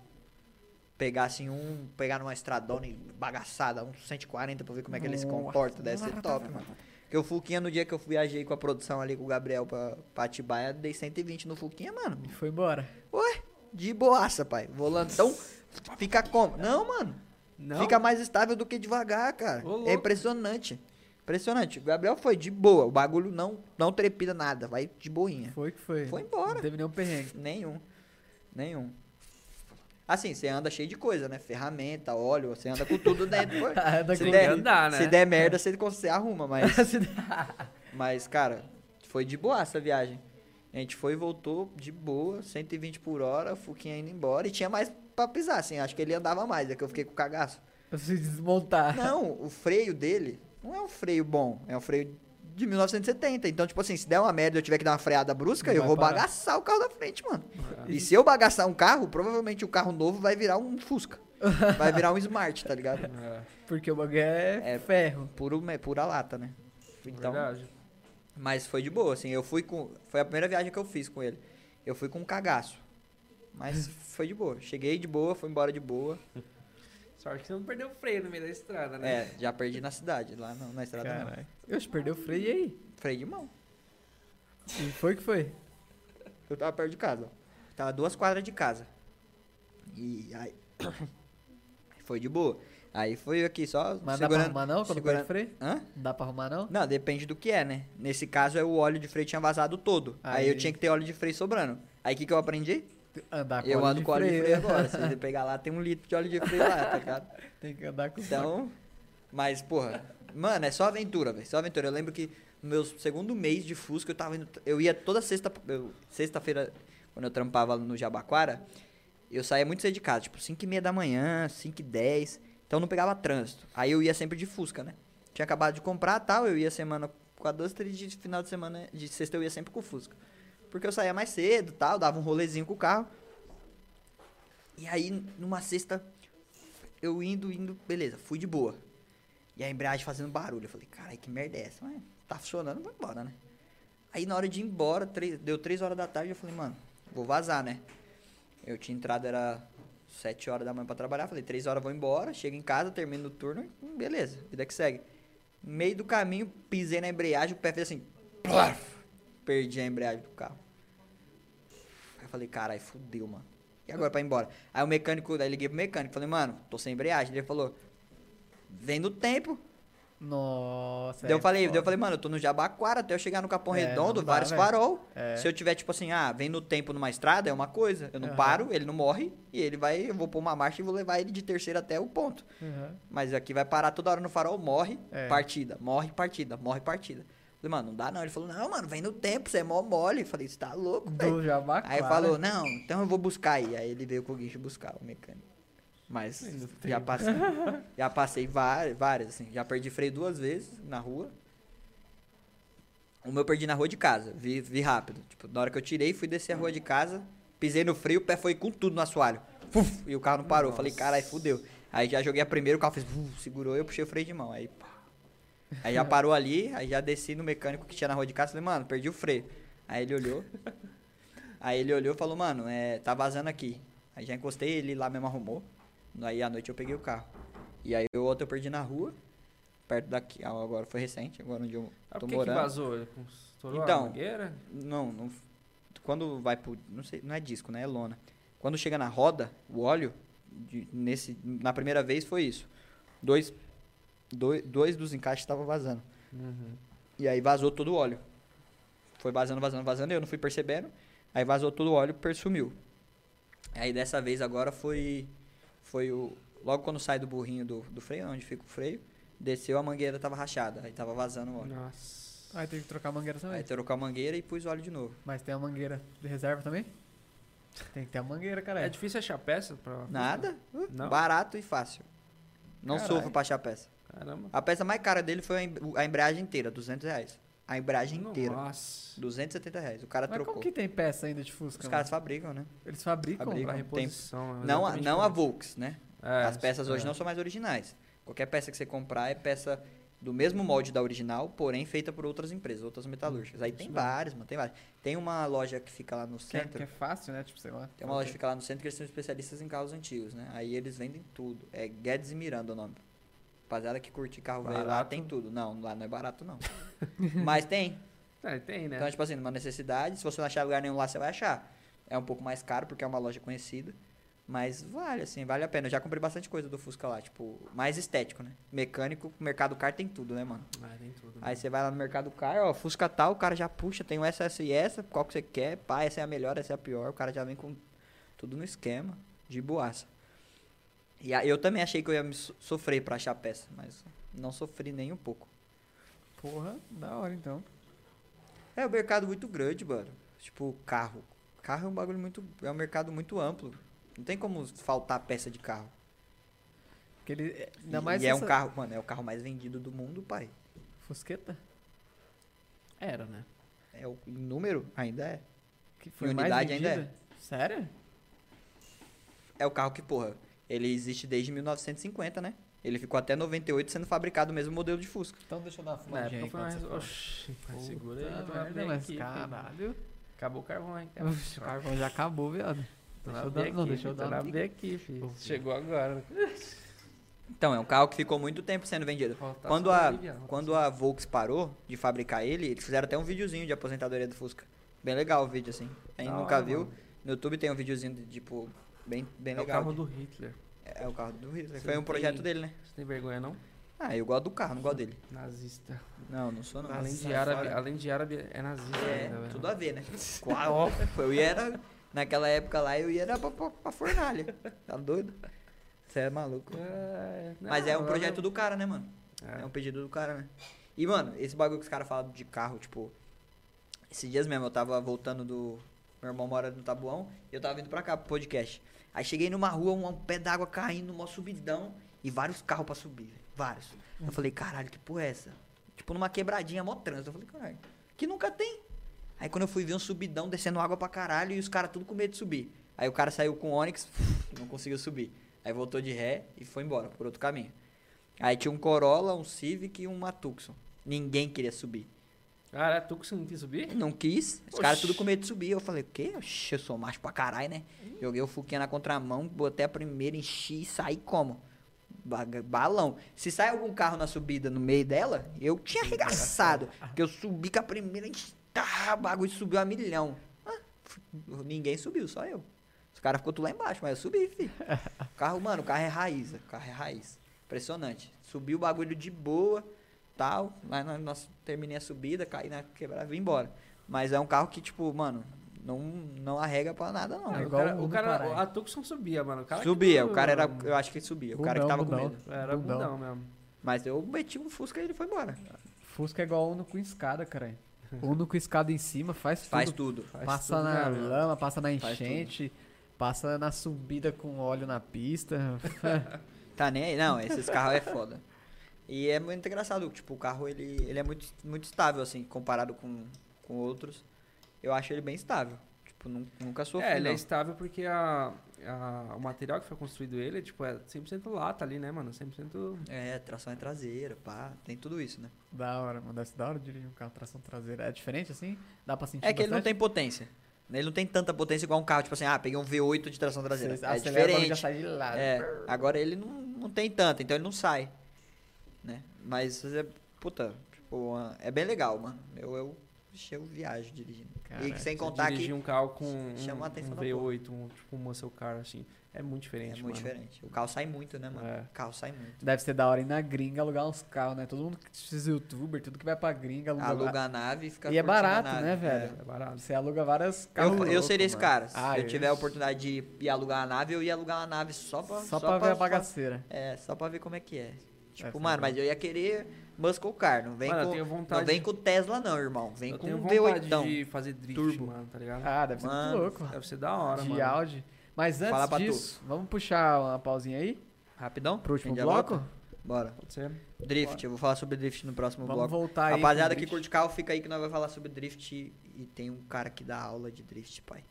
pegar, assim, um... Pegar numa estradona bagaçada, uns 140 pra ver como é que ele se
Nossa.
comporta. Deve ser top, mano. Porque o Fuquinha, no dia que eu viajei com a produção ali com o Gabriel pra, pra Atibaia, dei 120 no Fuquinha, mano.
E foi embora.
Ué, de boaça, pai. Volantão, fica como? Não, mano.
Não?
Fica mais estável do que devagar, cara.
Ô.
É impressionante. Impressionante. O Gabriel foi de boa. O bagulho não, não trepida nada. Vai de boinha.
Foi que foi.
Foi embora.
Não teve nenhum perrengue.
Nenhum. Nenhum. Assim, você anda cheio de coisa, né? Ferramenta, óleo, você anda com tudo dentro.
Anda
se,
com
der,
andar, né?
se der merda, você, você arruma, mas. Mas, cara, foi de boa essa viagem. A gente foi e voltou de boa, 120 por hora, Fuquinha indo embora. E tinha mais pra pisar, assim. Acho que ele andava mais, é que eu fiquei com cagaço.
Se desmontar.
Não, o freio dele não é um freio bom, é um freio de 1970. Então, tipo assim, se der uma merda e eu tiver que dar uma freada brusca,
Não
eu vou
parar.
bagaçar o carro da frente, mano.
Ah,
E se eu bagaçar um carro, provavelmente o carro novo vai virar um Fusca. Vai virar um Smart, tá ligado?
É,
Porque o bagulho é,
É.
ferro.
Puro, me- pura lata, né? Então,
verdade.
mas foi de boa, assim. Eu fui com. Foi a primeira viagem que eu fiz com ele. Eu fui com um cagaço. Mas foi de boa. Cheguei de boa, fui embora de boa.
Sorte que você não perdeu o freio no meio da estrada, né?
É, já perdi na cidade, lá não, na estrada não.
Caralho. Eu perdeu o freio e aí?
Freio de mão.
E foi que foi?
Eu tava perto de casa. Tava duas quadras de casa. E aí. foi de boa. Aí foi aqui só.
Mas dá pra arrumar não quando
segurando-
freio?
Hã?
Não dá pra arrumar não?
Não, depende do que é, né? Nesse caso, é o óleo de freio tinha vazado todo. Aí, eu
Aí-
tinha que ter óleo de freio sobrando. Aí o que, que eu aprendi?
Andar com
eu ando
de
com óleo de freio agora. Se você pegar lá, tem um litro de óleo de freio lá, tá ligado?
Tem que andar com
Então. Mas, porra. Mano, é só aventura, velho. Só aventura. Eu lembro que no meu segundo mês de Fusca, eu tava indo, eu ia toda sexta, sexta-feira, quando eu trampava no Jabaquara, eu saía muito cedo de casa, tipo 5 e meia da manhã, 5 e 10, então não pegava trânsito. Aí eu ia sempre de Fusca, né? Tinha acabado de comprar tal, eu ia semana com a duas, três dias de final de semana, de sexta eu ia sempre com o Fusca. Porque eu saía mais cedo tal, dava um rolezinho com o carro. E aí, numa sexta, eu indo, indo, beleza, fui de boa. E a embreagem fazendo barulho. Eu falei, caralho, que merda é essa? Mas tá funcionando, vou embora, né? Aí na hora de ir embora, três- deu três horas da tarde, eu falei, mano, vou vazar, né? Eu tinha entrado, era sete horas da manhã pra trabalhar. Falei, três horas vou embora, chego em casa, termino o turno, beleza, vida que segue. Meio do caminho, pisei na embreagem, o pé fez assim, plaf, perdi a embreagem do carro. Falei, caralho, fudeu, mano. E agora pra ir embora? Aí o mecânico, daí liguei pro mecânico, falei, mano, tô sem embreagem. Ele falou, vem no tempo.
Nossa.
daí eu
é
falei, daí eu falei, mano, eu tô no Jabaquara, até eu chegar no Capão
É,
Redondo,
dá,
vários farol.
É.
Se eu tiver, tipo assim, ah, vem no tempo numa estrada, é uma coisa. Eu não
Aham.
paro, ele não morre, e ele vai, eu vou pôr uma marcha e vou levar ele de terceira até o ponto.
Uhum.
Mas aqui vai parar toda hora no farol, morre,
É.
partida, morre, partida, morre, partida. Falei, mano, não dá não. Ele falou, não, mano, vem no tempo, você é mó mole. Falei, você tá louco, velho.
Do Jabaquara.
Aí falou, não, então eu vou buscar aí. Aí ele veio com o guincho buscar o mecânico. Mas já passei, já passei várias, várias, assim. Já perdi freio duas vezes na rua. Uma eu perdi na rua de casa, vi, vi rápido. Tipo, na hora que eu tirei, fui descer a rua de casa, pisei no freio, o pé foi com tudo no assoalho. Fuf, e o carro não parou.
Nossa.
Falei, caralho, fudeu. Aí já joguei a primeira, o carro fez, uf, segurou, eu puxei o freio de mão. Aí, pá. Aí já parou ali, aí já desci no mecânico que tinha na rua de casa, falei, mano, perdi o freio. Aí ele olhou. Aí ele olhou e falou, mano, é, tá vazando aqui. Aí já encostei, ele lá mesmo arrumou. Aí à noite eu peguei o carro. E aí o outro eu perdi na rua, perto daqui. Ah, Agora foi recente, agora onde eu
Ah,
tô
por que, que
morando.
vazou? Estourou
Então,
a mangueira?
Não, não. Quando vai pro. Não sei, não é disco, né? É lona. Quando chega na roda, o óleo, de- nesse, na primeira vez foi isso. Dois, dois, dois dos encaixes estavam vazando.
Uhum.
E aí vazou todo o óleo. Foi vazando, vazando, vazando. Eu não fui percebendo. Aí vazou todo o óleo e sumiu. Aí dessa vez agora foi. Foi o. Logo quando sai do burrinho do, do freio, onde fica o freio, desceu a mangueira tava rachada. Aí tava vazando o óleo.
Nossa.
Aí teve que trocar a mangueira também.
Aí trocou a mangueira e pus o óleo de novo.
Mas tem a mangueira de reserva também? Tem que ter a mangueira, cara.
É difícil achar peça pra.
Nada. Uh,
Não?
Barato e fácil. Não
Caralho.
sofro pra achar peça.
Caramba.
A peça mais cara dele foi a em- a embreagem inteira, 200 reais. A embreagem inteira,
Nossa.
270 reais. O cara
Mas
trocou.
como que tem peça ainda de Fusca?
Os caras fabricam, né?
Eles fabricam?
fabricam. Tem-
reposição. é
Não, a- não a. Volks, né?
É,
As peças hoje
é.
não são mais originais. Qualquer peça que você comprar é peça do mesmo molde da original, porém feita por outras empresas, outras metalúrgicas. Aí tem várias, mano, tem várias. Tem uma loja que fica lá no
Que é,
centro.
que é fácil, né? Tipo, sei lá.
Tem uma loja que fica lá no centro que eles são especialistas em carros antigos, né? Aí eles vendem tudo. É Guedes e Miranda o nome. Rapaziada que curte carro velho lá tem tudo. Não, lá não é barato não. Mas tem.
É, tem, né?
Então, tipo assim, numa necessidade, se você não achar lugar nenhum lá, você vai achar. É um pouco mais caro porque é uma loja conhecida. Mas vale, assim, vale a pena. Eu já comprei bastante coisa do Fusca lá, tipo, mais estético, né? Mecânico, mercado car tem tudo, né, mano?
Ah, tem tudo.
Aí você vai lá no mercado car, ó, Fusca tal, o cara já puxa, tem o essa, essa e essa, qual que você quer, pá, essa é a melhor, essa é a pior, o cara já vem com tudo no esquema, de boaça. E aí eu também achei que eu ia me so- sofrer pra achar peça, mas não sofri nem um pouco.
Porra, da hora então.
É um mercado muito grande, mano. Tipo, carro. Carro é um bagulho muito. É um mercado muito amplo. Não tem como faltar peça de carro.
Porque ele. é- Ainda
e
mais
e é um carro, mano, é o carro mais vendido do mundo, pai.
Fusqueta?
Era, né?
É o em número, ainda é.
Que foi
Em
mais
unidade ainda é.
Sério?
É o carro que, porra, ele existe desde 1950, né? Ele ficou até 98 sendo fabricado o mesmo modelo de Fusca.
Então deixa eu dar uma fumadinha aí
foi mais... Oxi, segura aí.
mas caralho.
Acabou o carvão.
Oxe, O carvão já acabou, viado. Deixa eu dar- não,
aqui,
deixa eu dar uma-
aqui, filho. Chegou agora.
Então, é um carro que ficou muito tempo sendo vendido. Quando a,
aliviar,
quando a Volks parou de fabricar ele, eles fizeram até um videozinho de aposentadoria do Fusca. Bem legal o vídeo, assim. Quem nunca
hora,
viu,
mano.
no YouTube tem um videozinho de, tipo, bem, bem
É o
legal.
carro do Hitler.
É o carro do Hitler.
Você
Foi um projeto
tem-
dele, né?
Você tem vergonha, não?
Ah, eu gosto do carro, não gosto dele.
Nazista.
Não, não sou não.
Além de,
Sai
árabe, além de árabe, é nazista
É,
ainda,
tudo a ver, né? Qual? Eu ia era, naquela época lá, eu ia era pra, pra, pra fornalha. Tá doido? Você é maluco.
É,
Mas
não,
é um
agora
projeto do cara, né, mano? É
É.
um pedido do cara, né? E, mano, esse bagulho que os caras falam de carro, tipo. Esses dias mesmo, eu tava voltando do. Meu irmão mora no Tabuão e eu tava vindo pra cá pro podcast. Aí cheguei numa rua, um pé d'água caindo, uma subidão e vários carros pra subir, velho. Vários. Eu falei, caralho, que porra é essa? Tipo, numa quebradinha, mó trânsito. Eu falei, caralho, que nunca tem. Aí quando eu fui ver um subidão descendo água pra caralho e os caras tudo com medo de subir. Aí o cara saiu com o Onix, não conseguiu subir. Aí voltou de ré e foi embora, por outro caminho. Aí tinha um Corolla, um Civic e um Tucson. Ninguém queria subir.
Cara, tu que não quis subir?
Não quis. Os caras tudo com medo de subir. Eu falei, o quê? Oxi, eu sou macho pra caralho, né? Joguei o Fuquinha na contramão, botei a primeira, enchi e saí como? Ba- Balão. Se sai algum carro na subida no meio dela, eu tinha arregaçado. Porque eu subi com a primeira, enchi, tá, o bagulho subiu a milhão. Ah, ninguém subiu, só eu. Os caras ficou tudo lá embaixo, mas eu subi, filho. O carro, mano, o carro é raiz, o carro é raiz. Impressionante. Subiu o bagulho de boa, tal. Lá nós, nós terminei a subida, caí na quebrada e vim embora. Mas é um carro que, tipo, mano, não, não arrega pra nada, não.
É
o
igual
cara,
o
cara a Tucson subia, mano. O que
subia, o cara era. Eu acho que ele subia. O cara que
Bundão,
tava com
bundão.
medo.
Era
Bundão.
bundão mesmo.
Mas eu meti um Fusca e ele foi embora.
Fusca é igual Uno com escada, cara. Uno com escada em cima faz tudo.
Faz tudo.
Faz
passa
tudo,
na
né,
lama, passa na enchente, passa na subida com óleo na pista.
Tá nem aí. Não, esses carros é foda. E é muito engraçado, tipo, o carro ele, ele é muito, muito estável, assim, comparado com, com outros. Eu acho ele bem estável. Tipo, nun- nunca sofri,
É, ele é estável porque a, a- o material que foi construído ele é, tipo, é 100% lata ali, né, mano? 100%...
É, tração é traseira, pá, tem tudo isso, né?
da hora, mano. Deve ser da hora dirigir um carro tração traseira. É diferente assim? Dá pra sentir
É que ele não
bastante?
tem potência. Ele não tem tanta potência igual um carro, tipo assim, ah, peguei um V8 de tração traseira.
Você
é
bagulho já
diferente.
sai de lado.
É, agora ele não, não tem tanto, então ele não sai. Né? Mas, é, puta, tipo, é bem legal, mano. Eu, eu, eu viajo dirigindo.
Caraca,
e sem
Você
contar
dirigir
que
um carro com um,
chama a atenção
um
da
V8, um, tipo um muscle car, assim, é muito
é
diferente,
muito
mano.
diferente. O carro sai muito, né, mano?
É.
O carro sai muito.
Deve ser da hora ir na gringa alugar uns carros, né? Todo mundo que esses youtuber, tudo que vai pra gringa aluga.
Aluga a nave e fica
E é barato, né,
É.
velho?
É barato.
Você aluga várias carros.
Eu, eu
loucos,
seria esse
mano.
cara. Se
Ah,
eu tiver a oportunidade de ir alugar a nave, eu ia alugar uma nave só pra...
Só, pra ver a bagaceira.
É, só pra ver como é que é. Tipo,
ser
mano, mas eu ia querer muscle car. Não vem,
Mano,
com,
tenho
não
vontade-
vem com Tesla, não, irmão. Vem
Eu
com um
vontade
V8.
de fazer drift,
Turbo.
mano, tá ligado?
Ah, deve ser
Mano,
muito louco.
Deve ser da hora,
de
mano.
Audi. Mas
Fala
antes
pra tu.
disso, vamos puxar uma pausinha aí
Rapidão?
pro último bloco?
volta? Bora.
Pode ser?
Drift, eu vou falar sobre drift no próximo
Vamos
bloco.
voltar aí.
Rapaziada que curte carro, fica aí que nós vamos falar sobre drift. E tem um cara que dá aula de drift, pai.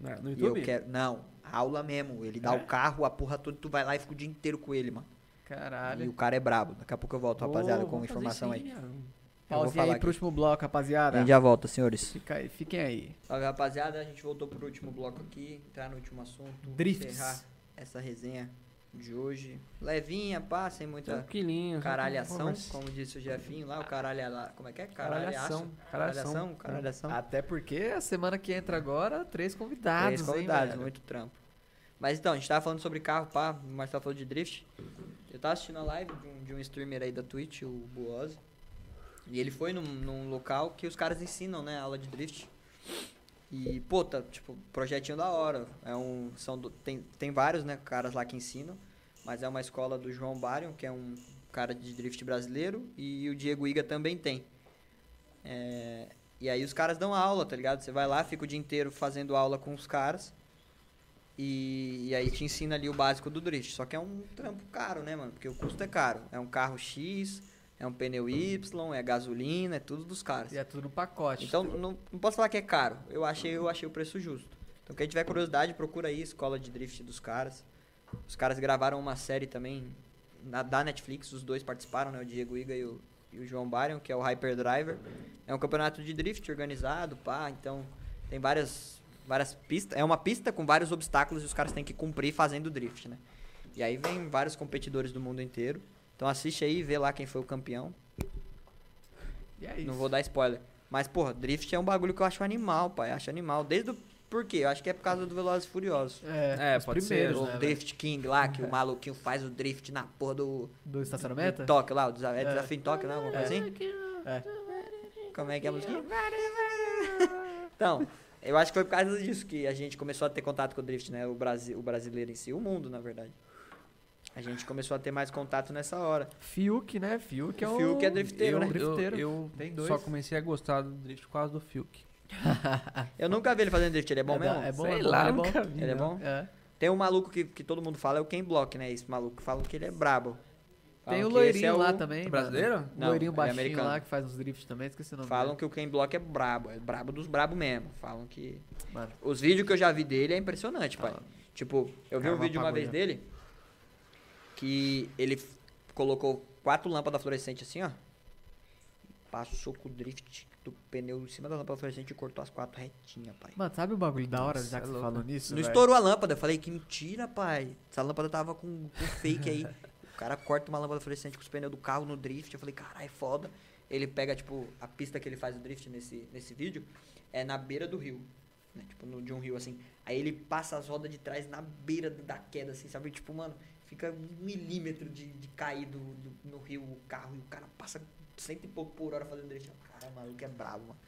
Né, No
E
YouTube?
eu quero. Não, aula mesmo. Ele dá
É?
o carro, a porra toda, tu vai lá e fica o dia inteiro com ele, mano. E
Caralho.
o cara é brabo. Daqui a pouco eu volto, rapaziada, com informação aí.
mano.
Falar
aí pro último bloco,
A
rapaziada.
gente já volta, senhores.
Fica aí, fiquem aí.
Salve, rapaziada. A gente voltou pro último bloco aqui, entrar no último assunto.
Drifts.
Encerrar essa resenha de hoje. Levinha, pá, sem muita caralhação, como disse o Jefinho lá, o caralho lá. Como é que é?
Caralhação.
Caralhação, caralhação.
Até porque a semana que entra agora, três convidados,
Três convidados,
hein,
muito trampo. Mas então, a gente tava falando sobre carro, pá, o Marcelo falando de drift. Eu tava assistindo a live de um, de um streamer aí da Twitch, o Buozzi. E ele foi num, num local que os caras ensinam, né, aula de drift. E, pô, tá, tipo, projetinho da hora. É um, são do- tem, tem vários, né, caras lá que ensinam. Mas é uma escola do João Barion, que é um cara de drift brasileiro. E o Diego Iga também tem. É, e aí os caras dão aula, tá ligado? Você vai lá, fica o dia inteiro fazendo aula com os caras. E, e aí te ensina ali o básico do drift. Só que é um trampo caro, né, mano? Porque o custo é caro. É um carro X, é um pneu Y, é gasolina, é tudo dos caras.
E é tudo no pacote.
Então não, não posso falar que é caro. Eu achei, eu achei o preço justo. Então quem tiver curiosidade, procura aí escola de drift dos caras. Os caras gravaram uma série também na, da Netflix, os dois participaram, né? O Diego Iga e o, e o João Barion, que é o Hyper Driver. É um campeonato de drift organizado, pá, então tem várias várias pistas, é uma pista com vários obstáculos e os caras têm que cumprir fazendo drift, né? E aí vem vários competidores do mundo inteiro. Então assiste aí e vê lá quem foi o campeão.
E é isso.
Não vou dar spoiler. Mas, porra, drift é um bagulho que eu acho animal, pai. Acho animal. Desde o. Por quê? Eu acho que é por causa do Velozes e Furiosos.
É,
É,
os
pode ser,
primeiros,
o
né, velho?
Drift King lá, que o maluquinho faz o drift na porra do.
Do estacionamento?
do Tóquio lá, o desa- é
É.
desafio em Tóquio, né? Alguma coisa assim?
É.
Como é que é a música? Então, eu acho que foi por causa disso que a gente começou a ter contato com o drift, né? O, Brasi o brasileiro em si, o mundo, na verdade. A gente começou a ter mais contato nessa hora.
Fiuk, né? Fiuk é
O
um...
Fiuk é drifteiro,
eu,
né?
drifteiro.
Eu, eu
Tem dois.
só comecei a gostar do drift por causa do Fiuk.
Eu nunca vi ele fazendo drift, ele é bom
é,
mesmo?
é bom,
Sei
é bom,
lá,
é bom.
nunca vi.
Ele é bom?
É.
Tem um maluco que, que todo mundo fala, é o Ken Block, né? Esse maluco. Falam que ele é brabo.
Tem o loirinho
é o-
lá também.
É brasileiro?
Não,
loirinho
é
baixinho
americano.
lá que faz uns drifts também, esqueci o nome
Falam
dele.
que o Ken Block é brabo, é brabo dos brabo mesmo. Falam que.
Mano,
Os vídeos que eu já vi dele é impressionante, pai.
Ah.
Tipo, eu vi
Cara,
um vídeo uma vez
já.
dele que ele colocou quatro lâmpadas fluorescentes assim, ó. Passou com o drift do pneu em cima da lâmpada fluorescente e cortou as quatro retinhas, pai.
mano, sabe o bagulho da hora,
Nossa,
já que
é
você falou nisso?
Não
velho?
estourou a lâmpada. Eu falei, que mentira, pai. Essa lâmpada tava com, com fake aí. O cara corta uma lâmpada fluorescente com os pneus do carro no drift. Eu falei, caralho, foda. Ele pega, tipo, a pista que ele faz o drift nesse, nesse vídeo é na beira do rio. Né? Tipo, no, de um rio assim. Aí ele passa as rodas de trás na beira da queda, assim, sabe? Tipo, mano, fica um milímetro de, de cair do, do- no rio o carro e o cara passa cento e pouco por hora fazendo drift. Cara, o maluco é brabo, mano.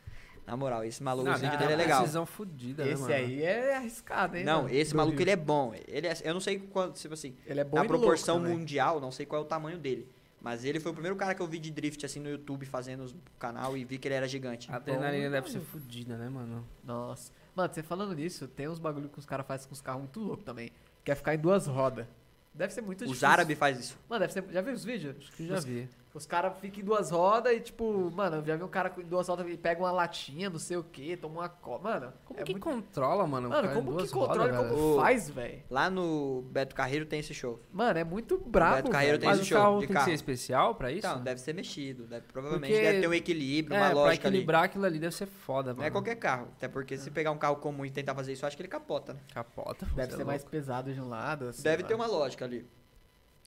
Na moral, esse maluco,
Não,
o dele é
uma
legal.
Precisão fodida, né,
Esse
mano?
aí é arriscado, hein?
Não,
mano?
esse
Do
maluco
Rio.
ele é bom. Ele é, eu não sei qual, tipo assim,
Ele é bom
na
e louco
proporção
também.
mundial, não sei qual é o tamanho dele. Mas ele foi o primeiro cara que eu vi de drift assim no YouTube fazendo os canal e vi que ele era gigante.
A adrenalina deve ser fodida, né, mano?
Nossa. Mano, você falando nisso, tem uns bagulho que os caras fazem com os carros muito louco também. Que é ficar em duas rodas. Deve ser muito
Os
difícil.
árabes faz isso.
Mano, deve ser. Já viu os vídeos?
Acho que já
Os-
vi.
Os caras ficam em duas rodas e, tipo, mano, eu já vi um cara com duas rodas e pega uma latinha, não sei o que, toma uma co... Mano,
Como
é
que
muito...
controla, mano? o
Mano,
em
como que controla e
rodas,
como
velho?
faz, velho?
Lá no Beto Carreiro tem esse show.
Mano, é muito brabo,
Beto Carreiro
velho.
tem
Mas
esse
o
show
carro
de
tem
carro.
que ser especial pra isso?
Então, deve ser mexido. Deve, provavelmente
Porque-
deve ter um equilíbrio, uma
é, pra
lógica ali.
equilibrar aquilo ali deve ser foda, mano.
Não é qualquer carro. Até porque se pegar um carro comum e tentar fazer isso, eu acho que ele capota, né?
Capota.
Deve ser
é
mais
louco.
pesado de um lado. sei
Deve
lá.
ter uma lógica ali.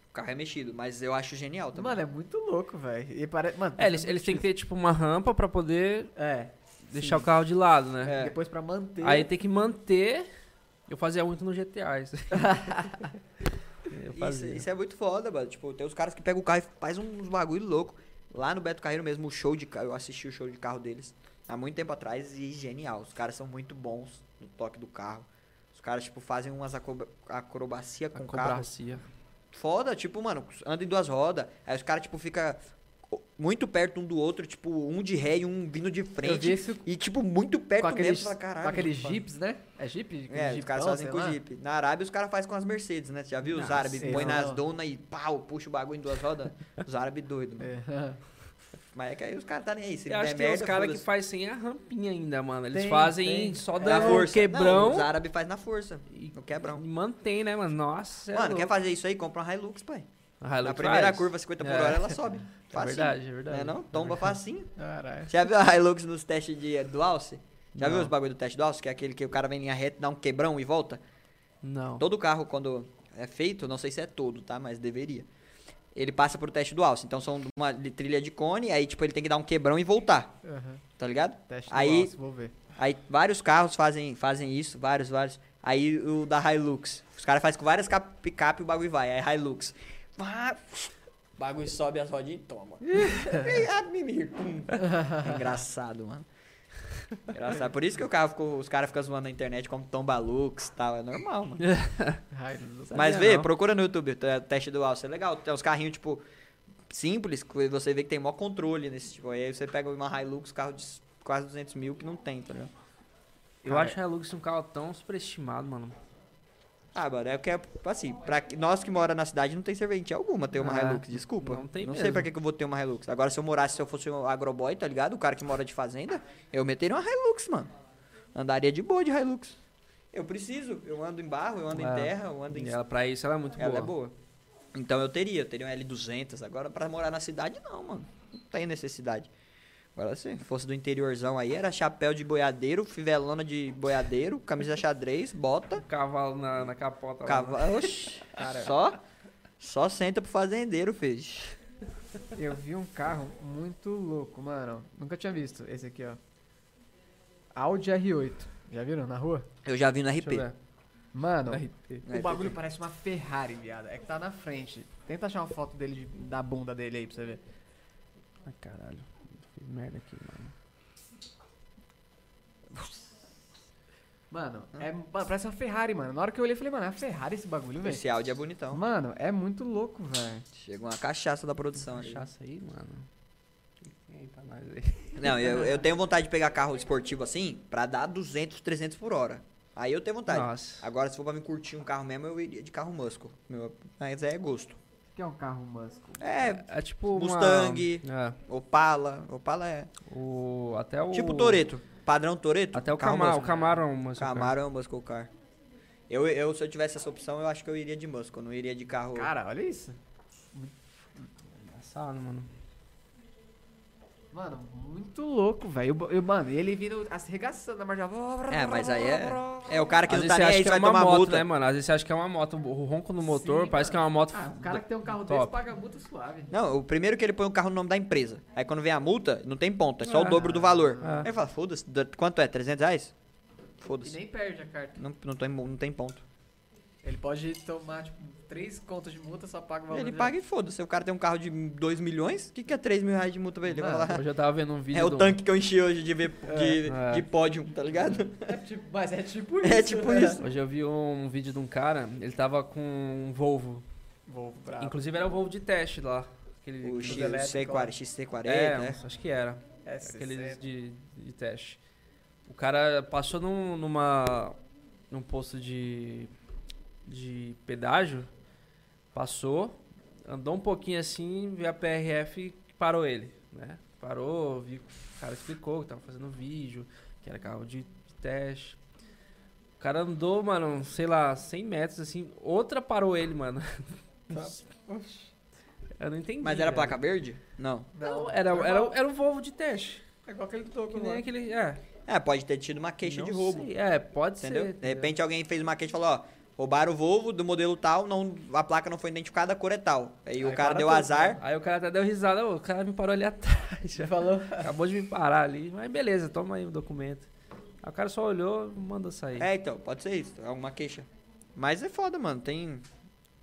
O carro é mexido, mas eu acho genial também.
Mano, é muito louco, velho. E parece. Mano,
É, eles, eles têm que ter, tipo, uma rampa pra poder
É.
deixar o carro de lado, né?
É.
Depois pra manter.
Aí tem que manter. Eu fazia muito no GTA. Isso. eu
Isso,
fazia.
isso é muito foda, mano. Tipo, tem os caras que pegam o carro e faz uns bagulho louco. Lá no Beto Carreiro mesmo, o show de carro, eu assisti o show de carro deles há muito tempo atrás e genial. Os caras são muito bons no toque do carro. Os caras, tipo, fazem umas acroba- acrobacia com o carro. Foda, tipo, mano, anda em duas rodas. Aí os caras, tipo, fica muito perto um do outro, tipo, um de ré e um vindo de frente.
esse
E, tipo, muito perto
com aqueles,
mesmo. Fala, caralho,
com aqueles
mano,
jeeps, né? É jeep?
É,
Aquele
os caras fazem com
lá.
Jeep. Na Arábia os caras fazem com as Mercedes, né? Você já viu os
Nossa,
árabes?
sei
Põe nas donas e pau, puxa o bagulho em duas rodas. Os árabes doidos, mano.
É.
Mas é que aí os caras tá nem aí. Se
Eu acho que tem
merda,
os caras que faz sem a rampinha ainda, mano. Eles
Tem,
fazem
tem.
só
É.
Um
força.
quebrão
Não, os árabes faz na força.
e,
No quebrão.
e mantém, né, mano? Nossa, é
Mano,
louco.
quer fazer isso aí? Compra uma Hilux, pai.
A
Na primeira
faz.
curva, 50 por
É.
hora, ela sobe.
É
Facinho.
verdade, é verdade.
Não é não? Tomba facinho.
Caralho.
Já viu a Hilux nos testes de, do Alce? Já
Não.
viu os bagulho do teste do Alce? Que é aquele que o cara vem em linha reta, dá um quebrão e volta?
Não.
Todo carro, quando é feito, não sei se é todo, tá? Mas deveria. Ele passa pro teste do Alce. Então são uma trilha de cone, aí tipo ele tem que dar um quebrão e voltar,
Aham.
tá ligado?
Teste do
Aí-
alce, vou ver.
Aí vários carros fazem, fazem isso, vários, vários. Aí o da Hilux. Os caras fazem com várias cap- picape e o bagulho vai. Aí Hilux. O bagulho sobe as rodinhas e toma. A mimir, pum. Engraçado, mano. Engraçado. Por isso que o carro ficou- os caras ficam zoando na internet como Tomba Lux e tal. É normal, mano.
Ai,
Mas vê,
não.
procura no YouTube, o teste do Alce. É legal. Tem uns carrinhos, tipo, simples, que você vê que tem maior controle nesse tipo. Aí você pega uma Hilux, carro de quase 200 mil, que não tem, tá ligado?
Eu
Cara,
acho a Hilux um carro tão superestimado, mano.
Ah, mano, é porque, é, assim, pra nós que mora na cidade não tem serventia alguma ter uma
Ah,
Hilux, desculpa.
não tem
Não sei
mesmo.
pra que, que eu vou ter uma Hilux. Agora, se eu morasse, se eu fosse um agroboy, tá ligado? O cara que mora de fazenda, eu meteria uma Hilux, mano. Andaria de boa de Hilux. Eu preciso, eu ando em barro, eu ando em
É.
terra, eu ando em...
E ela, pra isso, ela é muito
Ela
boa.
é boa. Então eu teria, eu teria um L200. Agora, pra morar na cidade, não, mano. Não tem necessidade. Agora, se fosse do interiorzão aí, era chapéu de boiadeiro, fivelona de boiadeiro, camisa xadrez, bota,
Cavalo na, na capota. lá.
cavalo. Oxi, só, só senta pro fazendeiro, fez.
Eu vi um carro muito louco, mano. Nunca tinha visto esse aqui, ó. Audi R8. Já viram na rua?
Eu já vi no RP.
Mano,
RP.
o bagulho parece uma Ferrari, viado. É que tá na frente. Tenta achar uma foto dele de- da bunda dele aí pra você ver.
Ai, caralho. Merda aqui, mano.
Mano, é, mano, parece uma Ferrari, mano. Na hora que eu olhei, eu falei, mano, é uma Ferrari esse bagulho, velho.
Esse áudio é bonitão.
Mano, é muito louco, velho.
Chega uma cachaça da produção.
Cachaça aí, mano. E aí, pra nós aí.
Não, eu, eu tenho vontade de pegar carro esportivo assim pra dar 200, 300 por hora. Aí eu tenho vontade.
Nossa.
Agora, se for pra me curtir um carro mesmo, eu iria de carro muscle. Meu, mas é gosto.
O que é um carro muscle?
É,
É tipo uma-
Mustang.
É,
Opala. Opala é.
o, até o...
Tipo Toreto. Padrão Toreto.
Até o
carro
Camaro, o. Camaro é um muscle car.
Camaro é um muscle car. Eu, eu, se eu tivesse essa opção, eu acho que eu iria de muscle. Eu não iria de carro.
Cara, olha isso.
Engraçado, mano.
Mano, muito louco, velho. Mano, ele vindo arregaçando na margem.
É, mas aí é. É o cara que
Às
não
vezes
tá
você
nem
acha
aí,
que
você
é
vai
uma
tomar
moto,
multa.
né, mano? Às vezes você acha que é uma moto. O ronco no motor
Sim,
parece
mano.
que é uma moto.
Ah, o cara que tem um carro
Top.
desse paga multa suave.
Não, o primeiro que ele põe o carro no nome da empresa. Aí quando vem a multa, não tem ponto, é só o
É.
dobro do valor.
É.
Aí ele fala, foda-se, da- quanto é? 300 reais?
E
Foda-se.
nem perde a carta.
Não, não, tem, não tem ponto.
Ele pode tomar, tipo, três contas de multa, só paga o valor.
Ele
já.
paga e foda-se. O cara tem um carro de 2 milhões, o que, que é 3 mil reais de multa pra ele?
Mano,
eu tava vendo um vídeo
É o tanque que eu enchi hoje de, ver, de,
É.
de pódio, tá ligado?
É tipo, mas é tipo isso.
É tipo
né?
isso.
Hoje eu vi um vídeo de um cara, ele tava com um Volvo.
Volvo bravo.
Inclusive era o Volvo de teste lá. Aquele,
O
X-
aquele-
elétrico,
XC40, XC40,
é,
né?
acho que era.
É,
Aqueles de, de teste. O cara passou num, numa. num posto de. De pedágio. Passou, andou um pouquinho assim, viu a PRF e parou ele, né? Parou, viu, o cara explicou que tava fazendo vídeo, que era carro de, de teste. O cara andou, mano, sei lá, 100 metros assim, outra parou ele, mano. Eu não entendi.
Mas era
velho.
placa verde? Não.
Não, era, era, era o Volvo de teste.
É igual aquele toco
Que nem aquele. É.
É, pode ter tido uma queixa
Não
de roubo.
sei, É, pode
Entendeu?
ser.
De repente alguém fez uma queixa e falou, ó, roubaram o Volvo do modelo tal, não, a placa não foi identificada, a cor é tal. Aí, o
Aí
cara
para
deu
tudo,
azar.
Aí o cara até deu risada, "Ô, o cara me parou ali atrás. Já
falou?
acabou de me parar ali. Mas beleza, toma aí o documento. Aí o cara só olhou e mandou sair.
É, então, pode ser isso, alguma queixa. Mas é foda, mano, tem...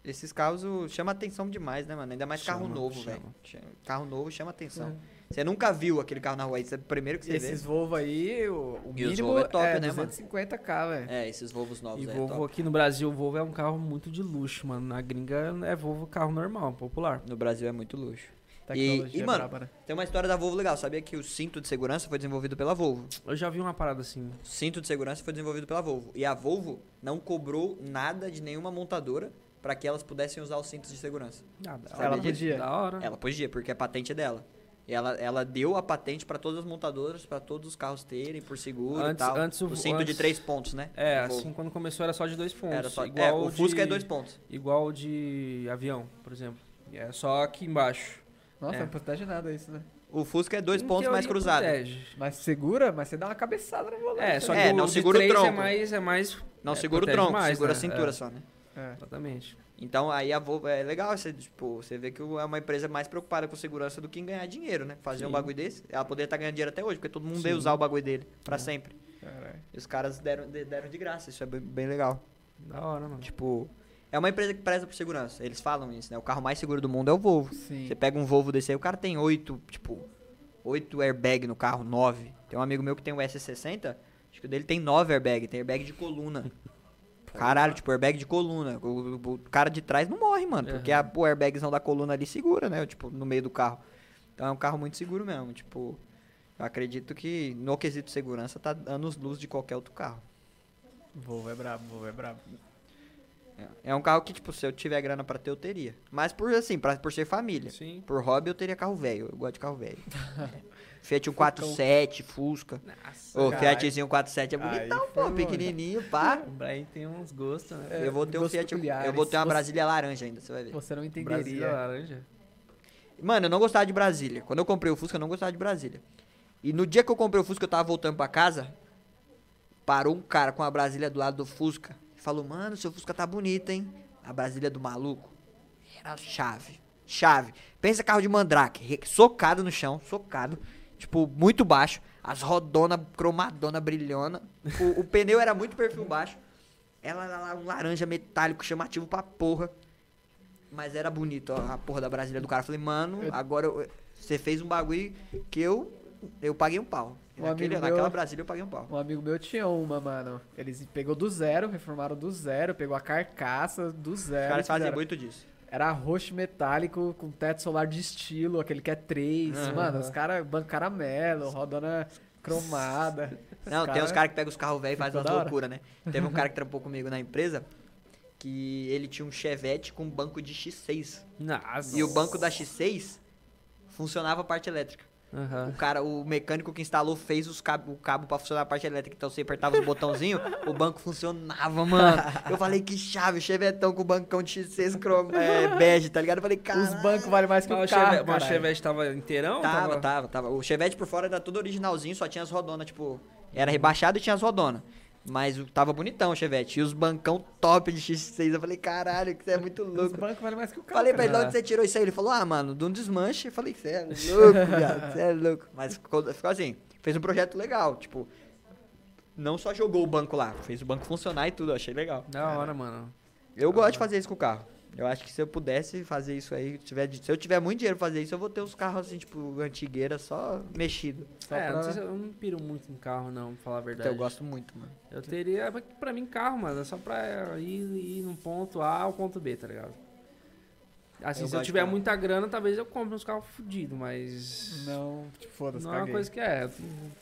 Esses carros chama atenção demais, né, mano? Ainda mais carro
Chama,
novo,
chama.
velho. Carro novo chama atenção.
É.
Você nunca viu aquele carro na rua, isso é o primeiro que você
Esses
vê.
Volvo aí, o, o
E
mínimo
Volvo é top,
é
né, mano?
250k, velho.
É, esses Volvos novos
E
é
Volvo
top.
aqui no Brasil, o Volvo é um carro muito de luxo, mano. Na gringa é Volvo carro normal, popular.
No Brasil é muito luxo.
Tecnologia
e, mano,
braba, né?
Tem uma história da Volvo legal. Sabia que o cinto de segurança foi desenvolvido pela Volvo?
Eu já vi uma parada assim.
O cinto de segurança foi desenvolvido pela Volvo. E a Volvo não cobrou nada de nenhuma montadora para que elas pudessem usar os cintos de segurança.
Ah, da
Ela podia.
Da hora.
Ela podia, porque é patente dela. Ela, ela deu a patente para todas as montadoras, para todos os carros terem, por seguro
Antes-
e tal.
antes o-
o cinto de
antes-
três pontos, né?
É, assim, quando começou era só de dois pontos.
Era só, é,
igual
o Fusca
de,
é dois pontos.
Igual de avião, por exemplo. É só aqui embaixo.
Nossa,
É.
não protege nada isso, né?
O Fusca é dois
Em
pontos mais
teoria,
cruzados.
protege.
Mas segura, mas você dá uma cabeçada no volante.
É, só
né?
que
É,
o
não
de
segura o
três
tronco.
É mais, é mais...
Não
é,
segura o tronco,
mais,
segura
né?
a cintura
É,
só, né?
É.
Exatamente.
Então aí a Volvo é legal, você, tipo, você vê que é uma empresa mais preocupada com segurança do que em ganhar dinheiro, né? Fazer um
Sim.
bagulho desse, ela poderia estar ganhando dinheiro até hoje, porque todo mundo
Sim.
ia usar o bagulho dele pra
É.
sempre.
Caralho.
E os caras deram, de- deram de graça, isso é bem, legal.
Da hora, mano.
Tipo, é uma empresa que preza por segurança, eles falam isso, né? O carro mais seguro do mundo é o Volvo.
Sim.
Você pega um Volvo desse aí, o cara tem oito, tipo, oito airbag no carro, nove. Tem um amigo meu que tem um S60, acho que o dele tem nove airbag, tem airbag de coluna. Caralho, tipo, airbag de coluna. O, o- cara de trás não morre, mano. Porque a, o airbagzão da coluna ali segura, né? Tipo, no meio do carro. Então é um carro muito seguro mesmo. Tipo, eu acredito que no quesito de segurança tá anos luz de qualquer outro carro.
Volvo é brabo, Volvo é brabo.
É, é um carro que, tipo, se eu tiver grana pra ter, eu teria. Mas por assim, pra, por ser família.
Sim.
Por hobby eu teria carro velho. Eu gosto de carro velho. Fiat 147, Fusca.
Nossa.
O. Fiatzinho 47 é
Aí
bonitão,
foi
pô.
longe.
Pequenininho, pá.
O Brian tem uns gostos, né?
É,
eu vou ter um Fiat. Eu vou ter uma
Você-
Brasília laranja ainda, você vai ver.
Você não
Brasília
entenderia.
laranja.
Mano, eu não gostava de Brasília. Quando eu comprei o Fusca, eu não gostava de Brasília. E no dia que eu comprei o Fusca, eu tava voltando pra casa. Parou um cara com a Brasília do lado do Fusca. E falou, mano, seu Fusca tá bonito, hein? A Brasília do maluco. Era chave. Chave. Pensa carro de mandrake. Socado no chão. Socado. Tipo, muito baixo. As rodonas cromadona brilhona. O, o pneu era muito perfil baixo. Ela era lá um laranja metálico chamativo pra porra. Mas era bonito, ó, a porra da Brasília do cara. Eu Falei, mano, agora você fez um bagulho que eu eu paguei um pau.
Um
Naquele,
amigo
naquela
meu-
Brasília eu paguei um pau.
Um amigo meu tinha uma, mano. Eles pegou do zero, reformaram do zero, pegou a carcaça do
Os
zero.
caras fazem muito disso.
Era roxo metálico, com teto solar de estilo, aquele que é 3.
Aham.
Mano, os caras, banco caramelo, rodona cromada.
Não, tem uns caras que pegam os carros velhos e fazem umas
hora.
loucuras, né? Teve um cara que trampou comigo na empresa que ele tinha um Chevette com banco de X6.
Nossa.
E o banco da X6 funcionava a parte elétrica.
Aham.
O cara, o mecânico que instalou fez os cabo, o cabo pra funcionar a parte elétrica. Então você apertava os botãozinhos, o banco funcionava, mano. Eu falei, que chave, o Chevetão com o bancão de X6 chrome, é, bege, tá ligado? Eu falei, cara.
Os bancos valem mais que o
o
carro,
Chevette, mas o. Chevette tava inteirão?
Tava, tava, tava. O Chevette por fora era tudo originalzinho, só tinha as rodonas, tipo, era rebaixado e tinha as rodonas. Mas tava bonitão o Chevette. E os bancão top de X6. Eu falei, caralho, que você é muito
Os
louco.
bancos valem mais que o carro.
Falei pra ele, de onde você tirou isso aí? Ele falou, ah, mano, de um desmanche. Eu falei, você é louco, viado, você é louco. Mas ficou, ficou assim, fez um projeto legal, tipo, não só jogou o banco lá, fez o banco funcionar e tudo, eu achei legal.
Da hora, mano.
Eu gosto de fazer isso com o carro. Eu acho que se eu pudesse fazer isso aí, tiver, se eu tiver muito dinheiro pra fazer isso, eu vou ter os carros assim, tipo, antigueira, só mexido.
Só
é,
pra-
não sei se eu eu não piro muito em carro, não, pra falar a verdade.
Então, eu gosto muito, mano.
Eu teria, mas pra mim, carro, mano, é só pra ir, ir num ponto A ao ponto B, tá ligado? Assim,
Eu
se eu
gosto de
tiver muita grana, talvez eu compre uns carros fodidos, mas.
Não, tipo, foda-se,
Não é uma
caguei.
coisa que é. Eu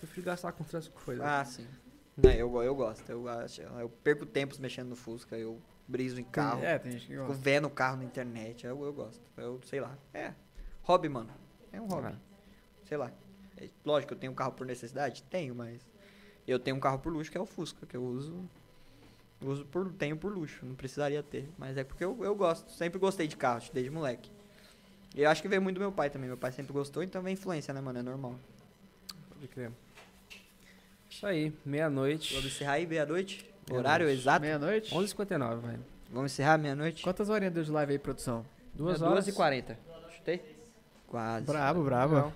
prefiro gastar com outras coisas.
Ah, sim. É, eu, eu gosto. Eu, acho, eu perco tempos mexendo no Fusca, eu briso em carro.
É, tem gente que
Fico
gosta.
vendo o carro na internet, eu, eu gosto. Eu sei lá. É. Hobby, mano. É um hobby.
Ah.
Sei lá. É, lógico, eu tenho um carro por necessidade? Tenho, mas. Eu tenho um carro por luxo que é o Fusca, que eu uso. Uso por, tenho por luxo, não precisaria ter. Mas é porque eu, eu gosto. Sempre gostei de carro, desde moleque. E eu acho que veio muito do meu pai também. Meu pai sempre gostou, então vem influência, né, mano? É normal.
Pode crer. Isso aí, meia-noite.
Vamos encerrar aí, meia-noite?
Meia-noite.
Horário exato?
Meia-noite?
11h59, velho.
Vamos encerrar meia-noite?
Quantas horinhas deu de live aí, produção?
Duas
É
horas.
e 40. Chutei? Quase.
Brabo.
Legal.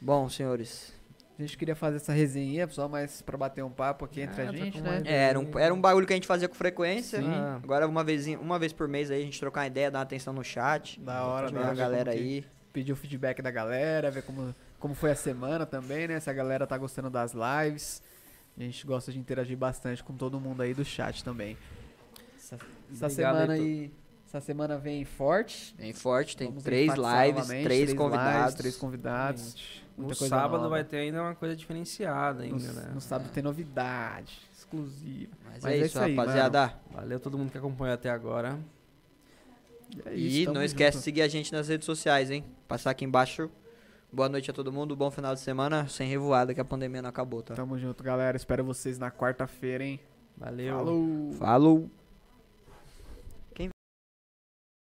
Bom, senhores.
A gente queria fazer essa resenha só mais pra bater um papo aqui entre
É,
a
tá
gente,
com
né?
É, era um, era um bagulho que a gente fazia com frequência.
Sim.
Ah,
Agora uma vez, uma vez por mês aí a gente trocar uma ideia, dar uma atenção no chat.
Da hora, da hora.
a galera aí.
Pedir o feedback da galera, ver como, como foi a semana também, né? Se a galera tá gostando das lives. A gente gosta de interagir bastante com todo mundo aí do chat também. Essa, essa semana
aí.
Essa semana vem forte.
Bem forte, tem
Vamos
três lives,
novamente,
três, convidados.
lives, três convidados.
No sábado
nova.
vai ter ainda uma coisa diferenciada
No,
ainda, né?
no sábado tem novidade exclusiva.
Mas,
Mas
é
é
isso,
aí,
rapaziada.
Valeu todo mundo que acompanhou até agora.
É
e
isso, tamo
não esquece de seguir a gente nas redes sociais, hein? Passar aqui embaixo. Boa noite a todo mundo, bom final de semana, sem revoada que a pandemia não acabou, tá?
Tamo junto, galera. Espero vocês na quarta-feira, hein?
Valeu.
Falou!
Falou!